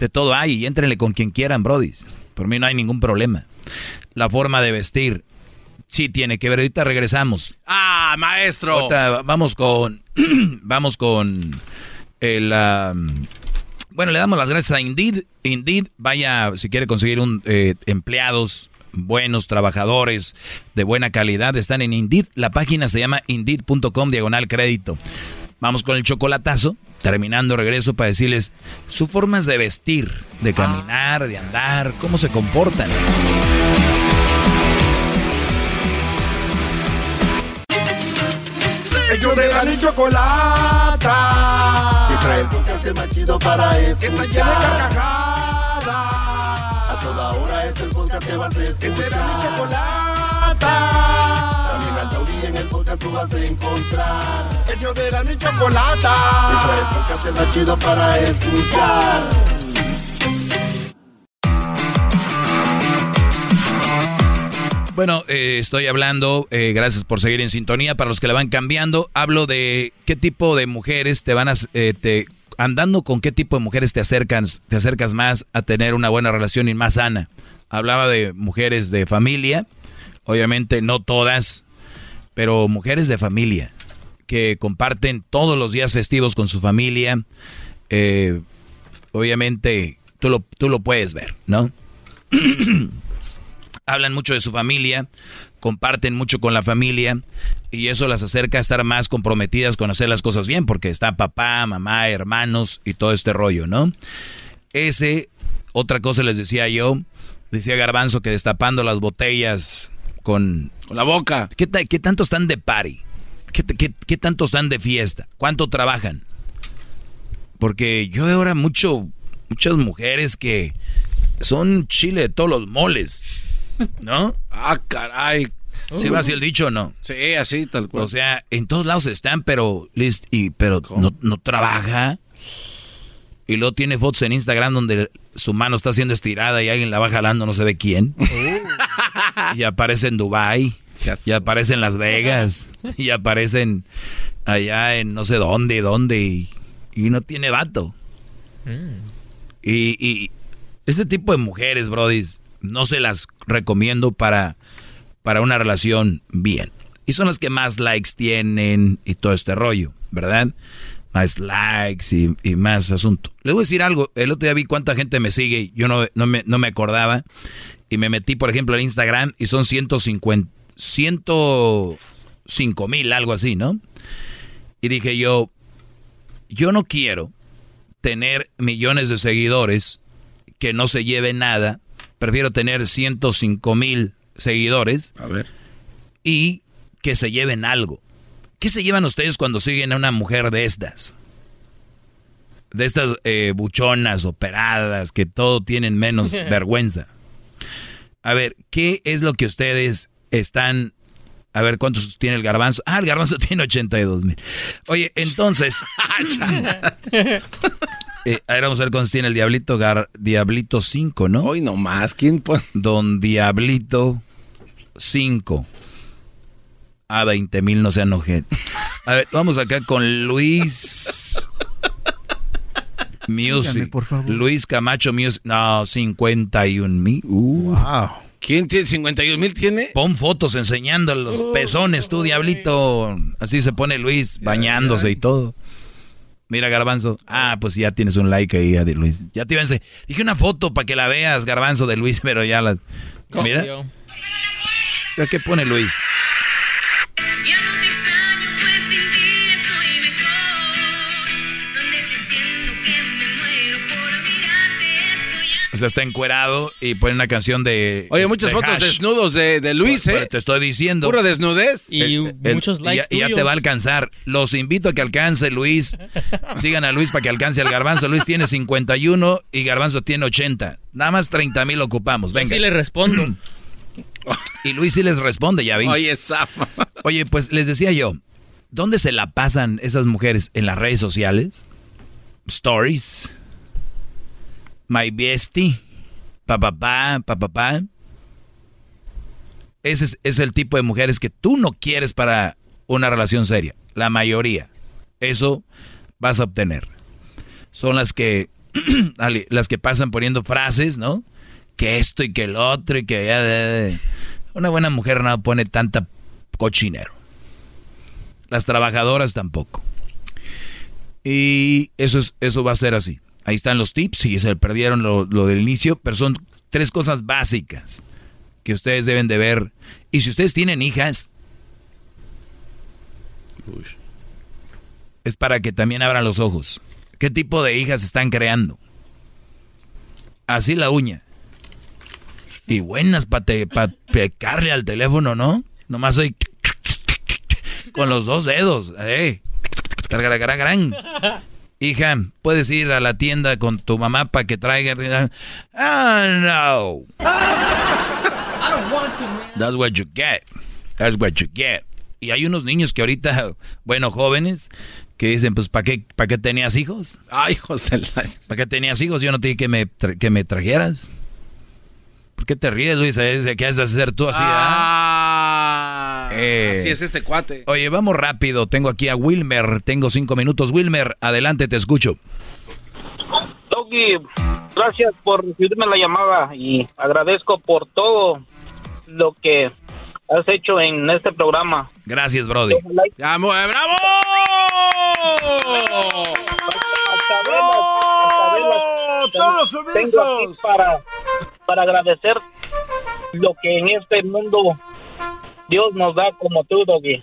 De todo hay y éntrenle con quien quieran, brodis. Por mí no hay ningún problema la forma de vestir. Sí tiene que ver. Ahorita regresamos. Ah, maestro. Ahorita vamos con, vamos con el. Um, bueno, le damos las gracias a Indeed. Indeed, vaya, si quiere conseguir un eh, empleados buenos, trabajadores de buena calidad, están en Indeed. La página se llama indeed.com diagonal crédito. Vamos con el chocolatazo. Terminando regreso para decirles sus formas de vestir, de caminar, de andar, cómo se comportan. Ellos de la ni chocolata. Que trae el podcast más chido para escuchar. Que está carcajadas. A toda hora es el podcast que vas a escuchar. Que será mi chocolata. Tú vas a encontrar. Ellos de la ni chocolata. Que trae el podcast más chido para escuchar. Bueno, eh, estoy hablando, eh, gracias por seguir en sintonía, para los que la van cambiando, hablo de qué tipo de mujeres te van a, eh, te, andando con qué tipo de mujeres te acercas, te acercas más a tener una buena relación y más sana. Hablaba de mujeres de familia, obviamente no todas, pero mujeres de familia, que comparten todos los días festivos con su familia, eh, obviamente tú lo, tú lo puedes ver, ¿no? hablan mucho de su familia, comparten mucho con la familia y eso las acerca a estar más comprometidas con hacer las cosas bien porque está papá, mamá, hermanos y todo este rollo, ¿no? Ese, otra cosa les decía yo, decía Garbanzo que destapando las botellas con... Con la boca. ¿Qué, qué tanto están de party? ¿Qué, ¿Qué, qué, tanto están de fiesta? ¿Cuánto trabajan? Porque yo ahora mucho, muchas mujeres que son chile de todos los moles. ¿No? Ah, caray. ¿Sí va así el dicho o no? Sí, así, tal cual. O sea, en todos lados están, pero, list, y, pero no, no, trabaja. Y luego tiene fotos en Instagram donde su mano está siendo estirada y alguien la va jalando, no se ve quién. Y aparece en Dubai y aparece en Las Vegas. Y aparecen allá en no sé dónde, dónde. Y, no tiene vato. Mm. Y, y este tipo de mujeres, Brody, no se las recomiendo para, para una relación bien. Y son las que más likes tienen y todo este rollo, ¿verdad? Más likes y, más asunto. Le voy a decir algo. El otro día vi cuánta gente me sigue. Yo no, no, me, no me acordaba. Y me metí, por ejemplo, en Instagram y son 150, 105 mil, algo así, ¿no? Y dije yo, yo no quiero tener millones de seguidores que no se lleve nada. Prefiero tener 105 mil seguidores. A ver. Y que se lleven algo. ¿Qué se llevan ustedes cuando siguen a una mujer de estas? De estas eh, buchonas, operadas, que todo tienen menos vergüenza. A ver, ¿qué es lo que ustedes están... A ver, ¿cuántos tiene el garbanzo? Ah, el garbanzo tiene 82 mil. Oye, entonces... eh, ahora vamos a ver cuántos tiene el Diablito. Diablito 5, ¿no? Hoy nomás. ¿Quién pone? Don Diablito 5 a 20 mil, no sean ojete. A ver, vamos acá con Luis Music. por favor. Luis Camacho Music. No, 51 mil. Uh. Wow. ¿Quién tiene 51 mil? ¿Tiene? Pon fotos enseñando los pezones, tú, diablito. Así se pone Luis, bañándose y todo. Mira, Garbanzo. Ah, pues ya tienes un like ahí, de Luis. Ya te iba a decir. Dije una foto para que la veas, Garbanzo, de Luis, pero ya la. Mira. ¿Qué pone Luis? Sea, está encuerado y pone una canción de. Oye, muchas fotos desnudos de, Luis, ¿eh? te estoy diciendo. Pura desnudez. Y muchos likes. Y ya, te va a alcanzar. Los invito a que alcance Luis. Sigan a Luis para que alcance al Garbanzo. Luis tiene 51 y Garbanzo tiene 80. Nada más 30 mil ocupamos. Venga. Yo sí le respondo. y Luis sí les responde, ya vi. Oye, Sam. Oye, pues les decía yo, ¿dónde se la pasan esas mujeres? ¿En las redes sociales? ¿Stories? My bestie, papá, papá, papá. Ese es, el tipo de mujeres que tú no quieres para una relación seria. La mayoría. Eso vas a obtener. Son las que, las que pasan poniendo frases, ¿no? Que esto y que el otro y que... Una buena mujer no pone tanta cochinero. Las trabajadoras tampoco. Y eso, es, eso va a ser así. Ahí están los tips, si se perdieron lo, del inicio, pero son tres cosas básicas que ustedes deben de ver. Y si ustedes tienen hijas, es para que también abran los ojos. ¿Qué tipo de hijas están creando? Así la uña. Y buenas para pa pecarle al teléfono, ¿no? Nomás soy con los dos dedos. Eh hija, puedes ir a la tienda con tu mamá para que traiga. Ah, no. That's what you get. That's what you get. Y hay unos niños que ahorita, bueno, jóvenes, que dicen, pues, ¿para qué, ¿para qué tenías hijos? Ay, José. ¿Para qué tenías hijos? Yo no te dije que me, que me trajeras. ¿Por qué te ríes, Luis? ¿Qué has de hacer tú así? Ah, eh, así es este cuate. Oye, vamos rápido. Tengo aquí a Wilmer. Tengo cinco minutos. Wilmer, adelante, te escucho. Doggy, gracias por recibirme la llamada y agradezco por todo lo que has hecho en este programa. Gracias, Brody. ¡Bravo! ¡Todos sumisos! para, para agradecer lo que en este mundo Dios nos da como tú, Doggy.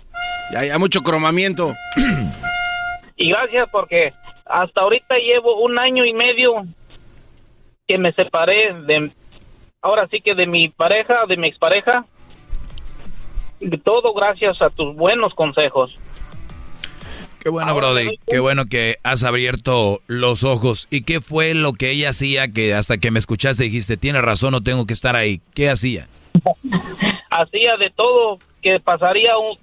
Ya hay mucho cromamiento. y gracias porque hasta ahorita llevo un año y medio que me separé de, ahora sí que de mi pareja, de mi expareja. Todo gracias a tus buenos consejos. Qué bueno, Brody. Qué bueno que has abierto los ojos. ¿Y qué fue lo que ella hacía que hasta que me escuchaste dijiste, tiene razón, no tengo que estar ahí? ¿Qué hacía? hacía de todo, que pasaría un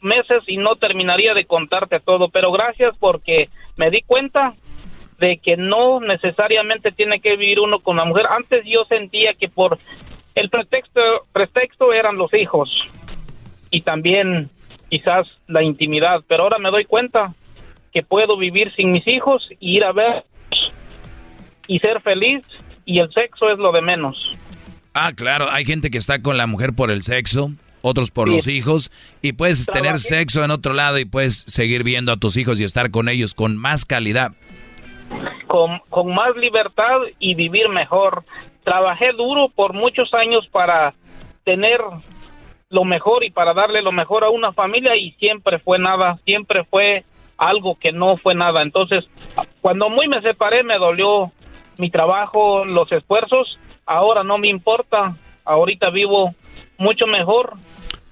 meses y no terminaría de contarte todo, pero gracias porque me di cuenta de que no necesariamente tiene que vivir uno con la mujer. Antes yo sentía que por el pretexto, pretexto eran los hijos y también quizás la intimidad, pero ahora me doy cuenta que puedo vivir sin mis hijos y ir a ver y ser feliz y el sexo es lo de menos. Ah, claro, hay gente que está con la mujer por el sexo, otros por los hijos, y puedes tener sexo en otro lado y puedes seguir viendo a tus hijos y estar con ellos con más calidad. Con, con más libertad y vivir mejor. Trabajé duro por muchos años para tener lo mejor y para darle lo mejor a una familia y siempre fue nada, siempre fue algo que no fue nada. Entonces, cuando muy me separé me dolió mi trabajo, los esfuerzos, ahora no me importa, ahorita vivo mucho mejor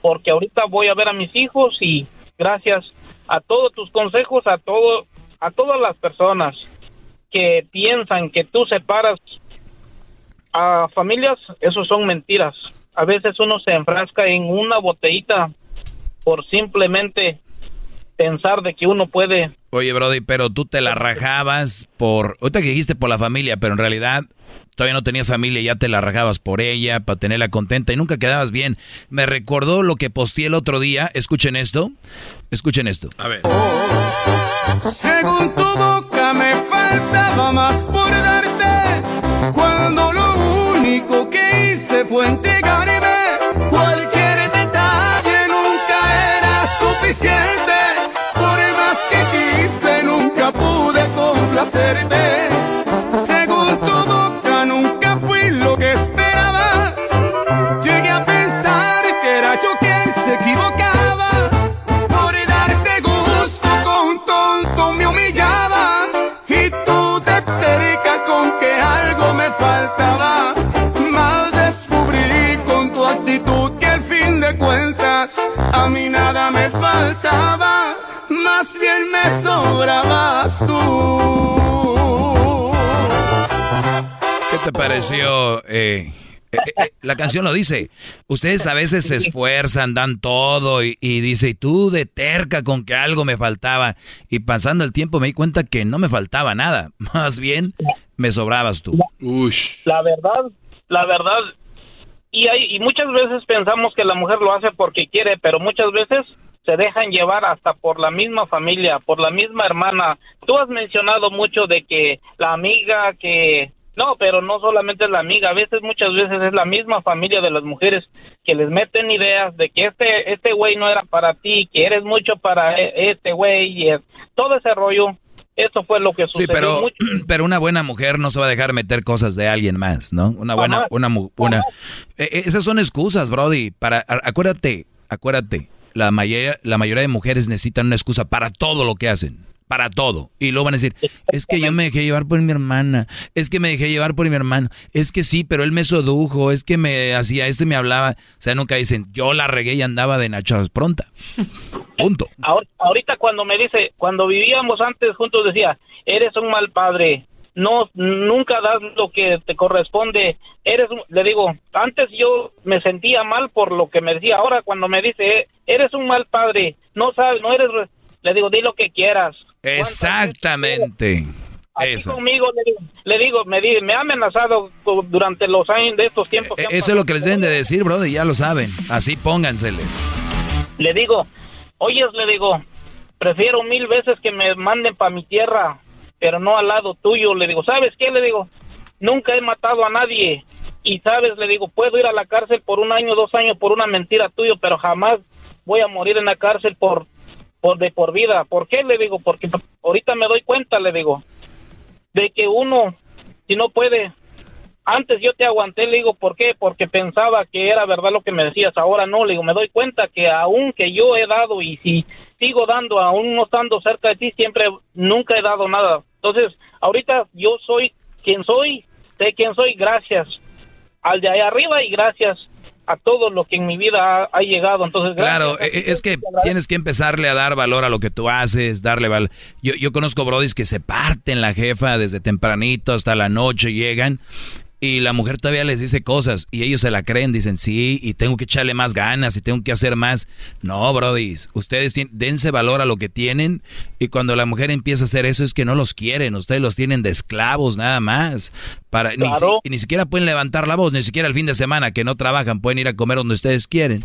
porque ahorita voy a ver a mis hijos y gracias a todos tus consejos, a todo a todas las personas que piensan que tú separas a familias, eso son mentiras. A veces uno se enfrasca en una botellita por simplemente pensar de que uno puede. Oye, Brody, pero tú te la rajabas por. Ahorita dijiste por la familia, pero en realidad todavía no tenías familia y ya te la rajabas por ella, para tenerla contenta y nunca quedabas bien. Me recordó lo que posteé el otro día. Escuchen esto. Escuchen esto. A ver. Según tu boca me faltaba más por darte, cuando lo único que hice fue entregarme. Cualquier detalle nunca era suficiente, por más que quise nunca pude complacerte. A mí nada me faltaba Más bien me sobrabas tú ¿Qué te pareció? eh, eh, eh, la canción lo dice. Ustedes a veces se esfuerzan, dan todo y, y dice, y tú de terca con que algo me faltaba. Y pasando el tiempo me di cuenta que no me faltaba nada. Más bien, me sobrabas tú. La verdad, la verdad, y hay y muchas veces pensamos que la mujer lo hace porque quiere, pero muchas veces se dejan llevar hasta por la misma familia, por la misma hermana. Tú has mencionado mucho de que la amiga que no, pero no solamente es la amiga, a veces muchas veces es la misma familia de las mujeres que les meten ideas de que este este güey no era para ti, que eres mucho para e- este güey y es- todo ese rollo. Eso fue lo que Sí, sucedió pero, mucho. pero una buena mujer no se va a dejar meter cosas de alguien más, ¿no? Una buena, una, una. Eh, eh, esas son excusas, Brody. Para, acuérdate, acuérdate. La mayoría, la mayoría de mujeres necesitan una excusa para todo lo que hacen. Para todo. Y luego van a decir, es que yo me dejé llevar por mi hermana. Es que me dejé llevar por mi hermano. Es que sí, pero él me sedujo. Es que me hacía esto y me hablaba. O sea, nunca dicen, yo la regué y andaba de nachas pronta. Punto. Ahor- ahorita cuando me dice, cuando vivíamos antes juntos decía, eres un mal padre, no, nunca das lo que te corresponde, eres, un-", le digo, antes yo me sentía mal por lo que me decía, ahora cuando me dice, eres un mal padre, no sabes, no eres, re-", le digo, di lo que quieras. Exactamente. Eso. conmigo le digo, le digo, me, di- me ha amenazado durante los años de estos tiempos. que han E-, Eso es lo que les deben de decir, Brody, ya lo saben. Así pónganseles. Le digo, oyes, le digo, prefiero mil veces que me manden para mi tierra, pero no al lado tuyo. Le digo, ¿sabes qué? Le digo, nunca he matado a nadie. Y sabes, le digo, puedo ir a la cárcel por un año, dos años por una mentira tuya, pero jamás voy a morir en la cárcel por, por de por vida. ¿Por qué? Le digo, porque ahorita me doy cuenta, le digo, de que uno, si no puede, antes yo te aguanté, le digo, ¿por qué? Porque pensaba que era verdad lo que me decías, ahora no, le digo, me doy cuenta que aún que yo he dado y si sigo dando, aún no estando cerca de ti, siempre, nunca he dado nada. Entonces, ahorita yo soy quien soy, sé quién soy, gracias al de ahí arriba y gracias a todo lo que en mi vida ha, ha llegado. Entonces. Claro, eh, es que tienes que empezarle a dar valor a lo que tú haces, darle valor. Yo, yo conozco brodis que se parten la jefa desde tempranito hasta la noche, llegan y la mujer todavía les dice cosas y ellos se la creen, dicen sí, y tengo que echarle más ganas y tengo que hacer más. No, Brody, ustedes dense valor a lo que tienen y cuando la mujer empieza a hacer eso es que no los quieren, ustedes los tienen de esclavos nada más. Para, ni, ni, siquiera pueden levantar la voz, ni siquiera el fin de semana que no trabajan, pueden ir a comer donde ustedes quieren.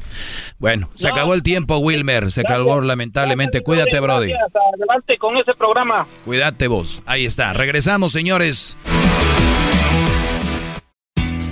Bueno, se acabó el tiempo, Wilmer, se acabó lamentablemente. Cuídate, Brody. Adelante con ese programa. Cuídate vos. Ahí está. Regresamos, señores.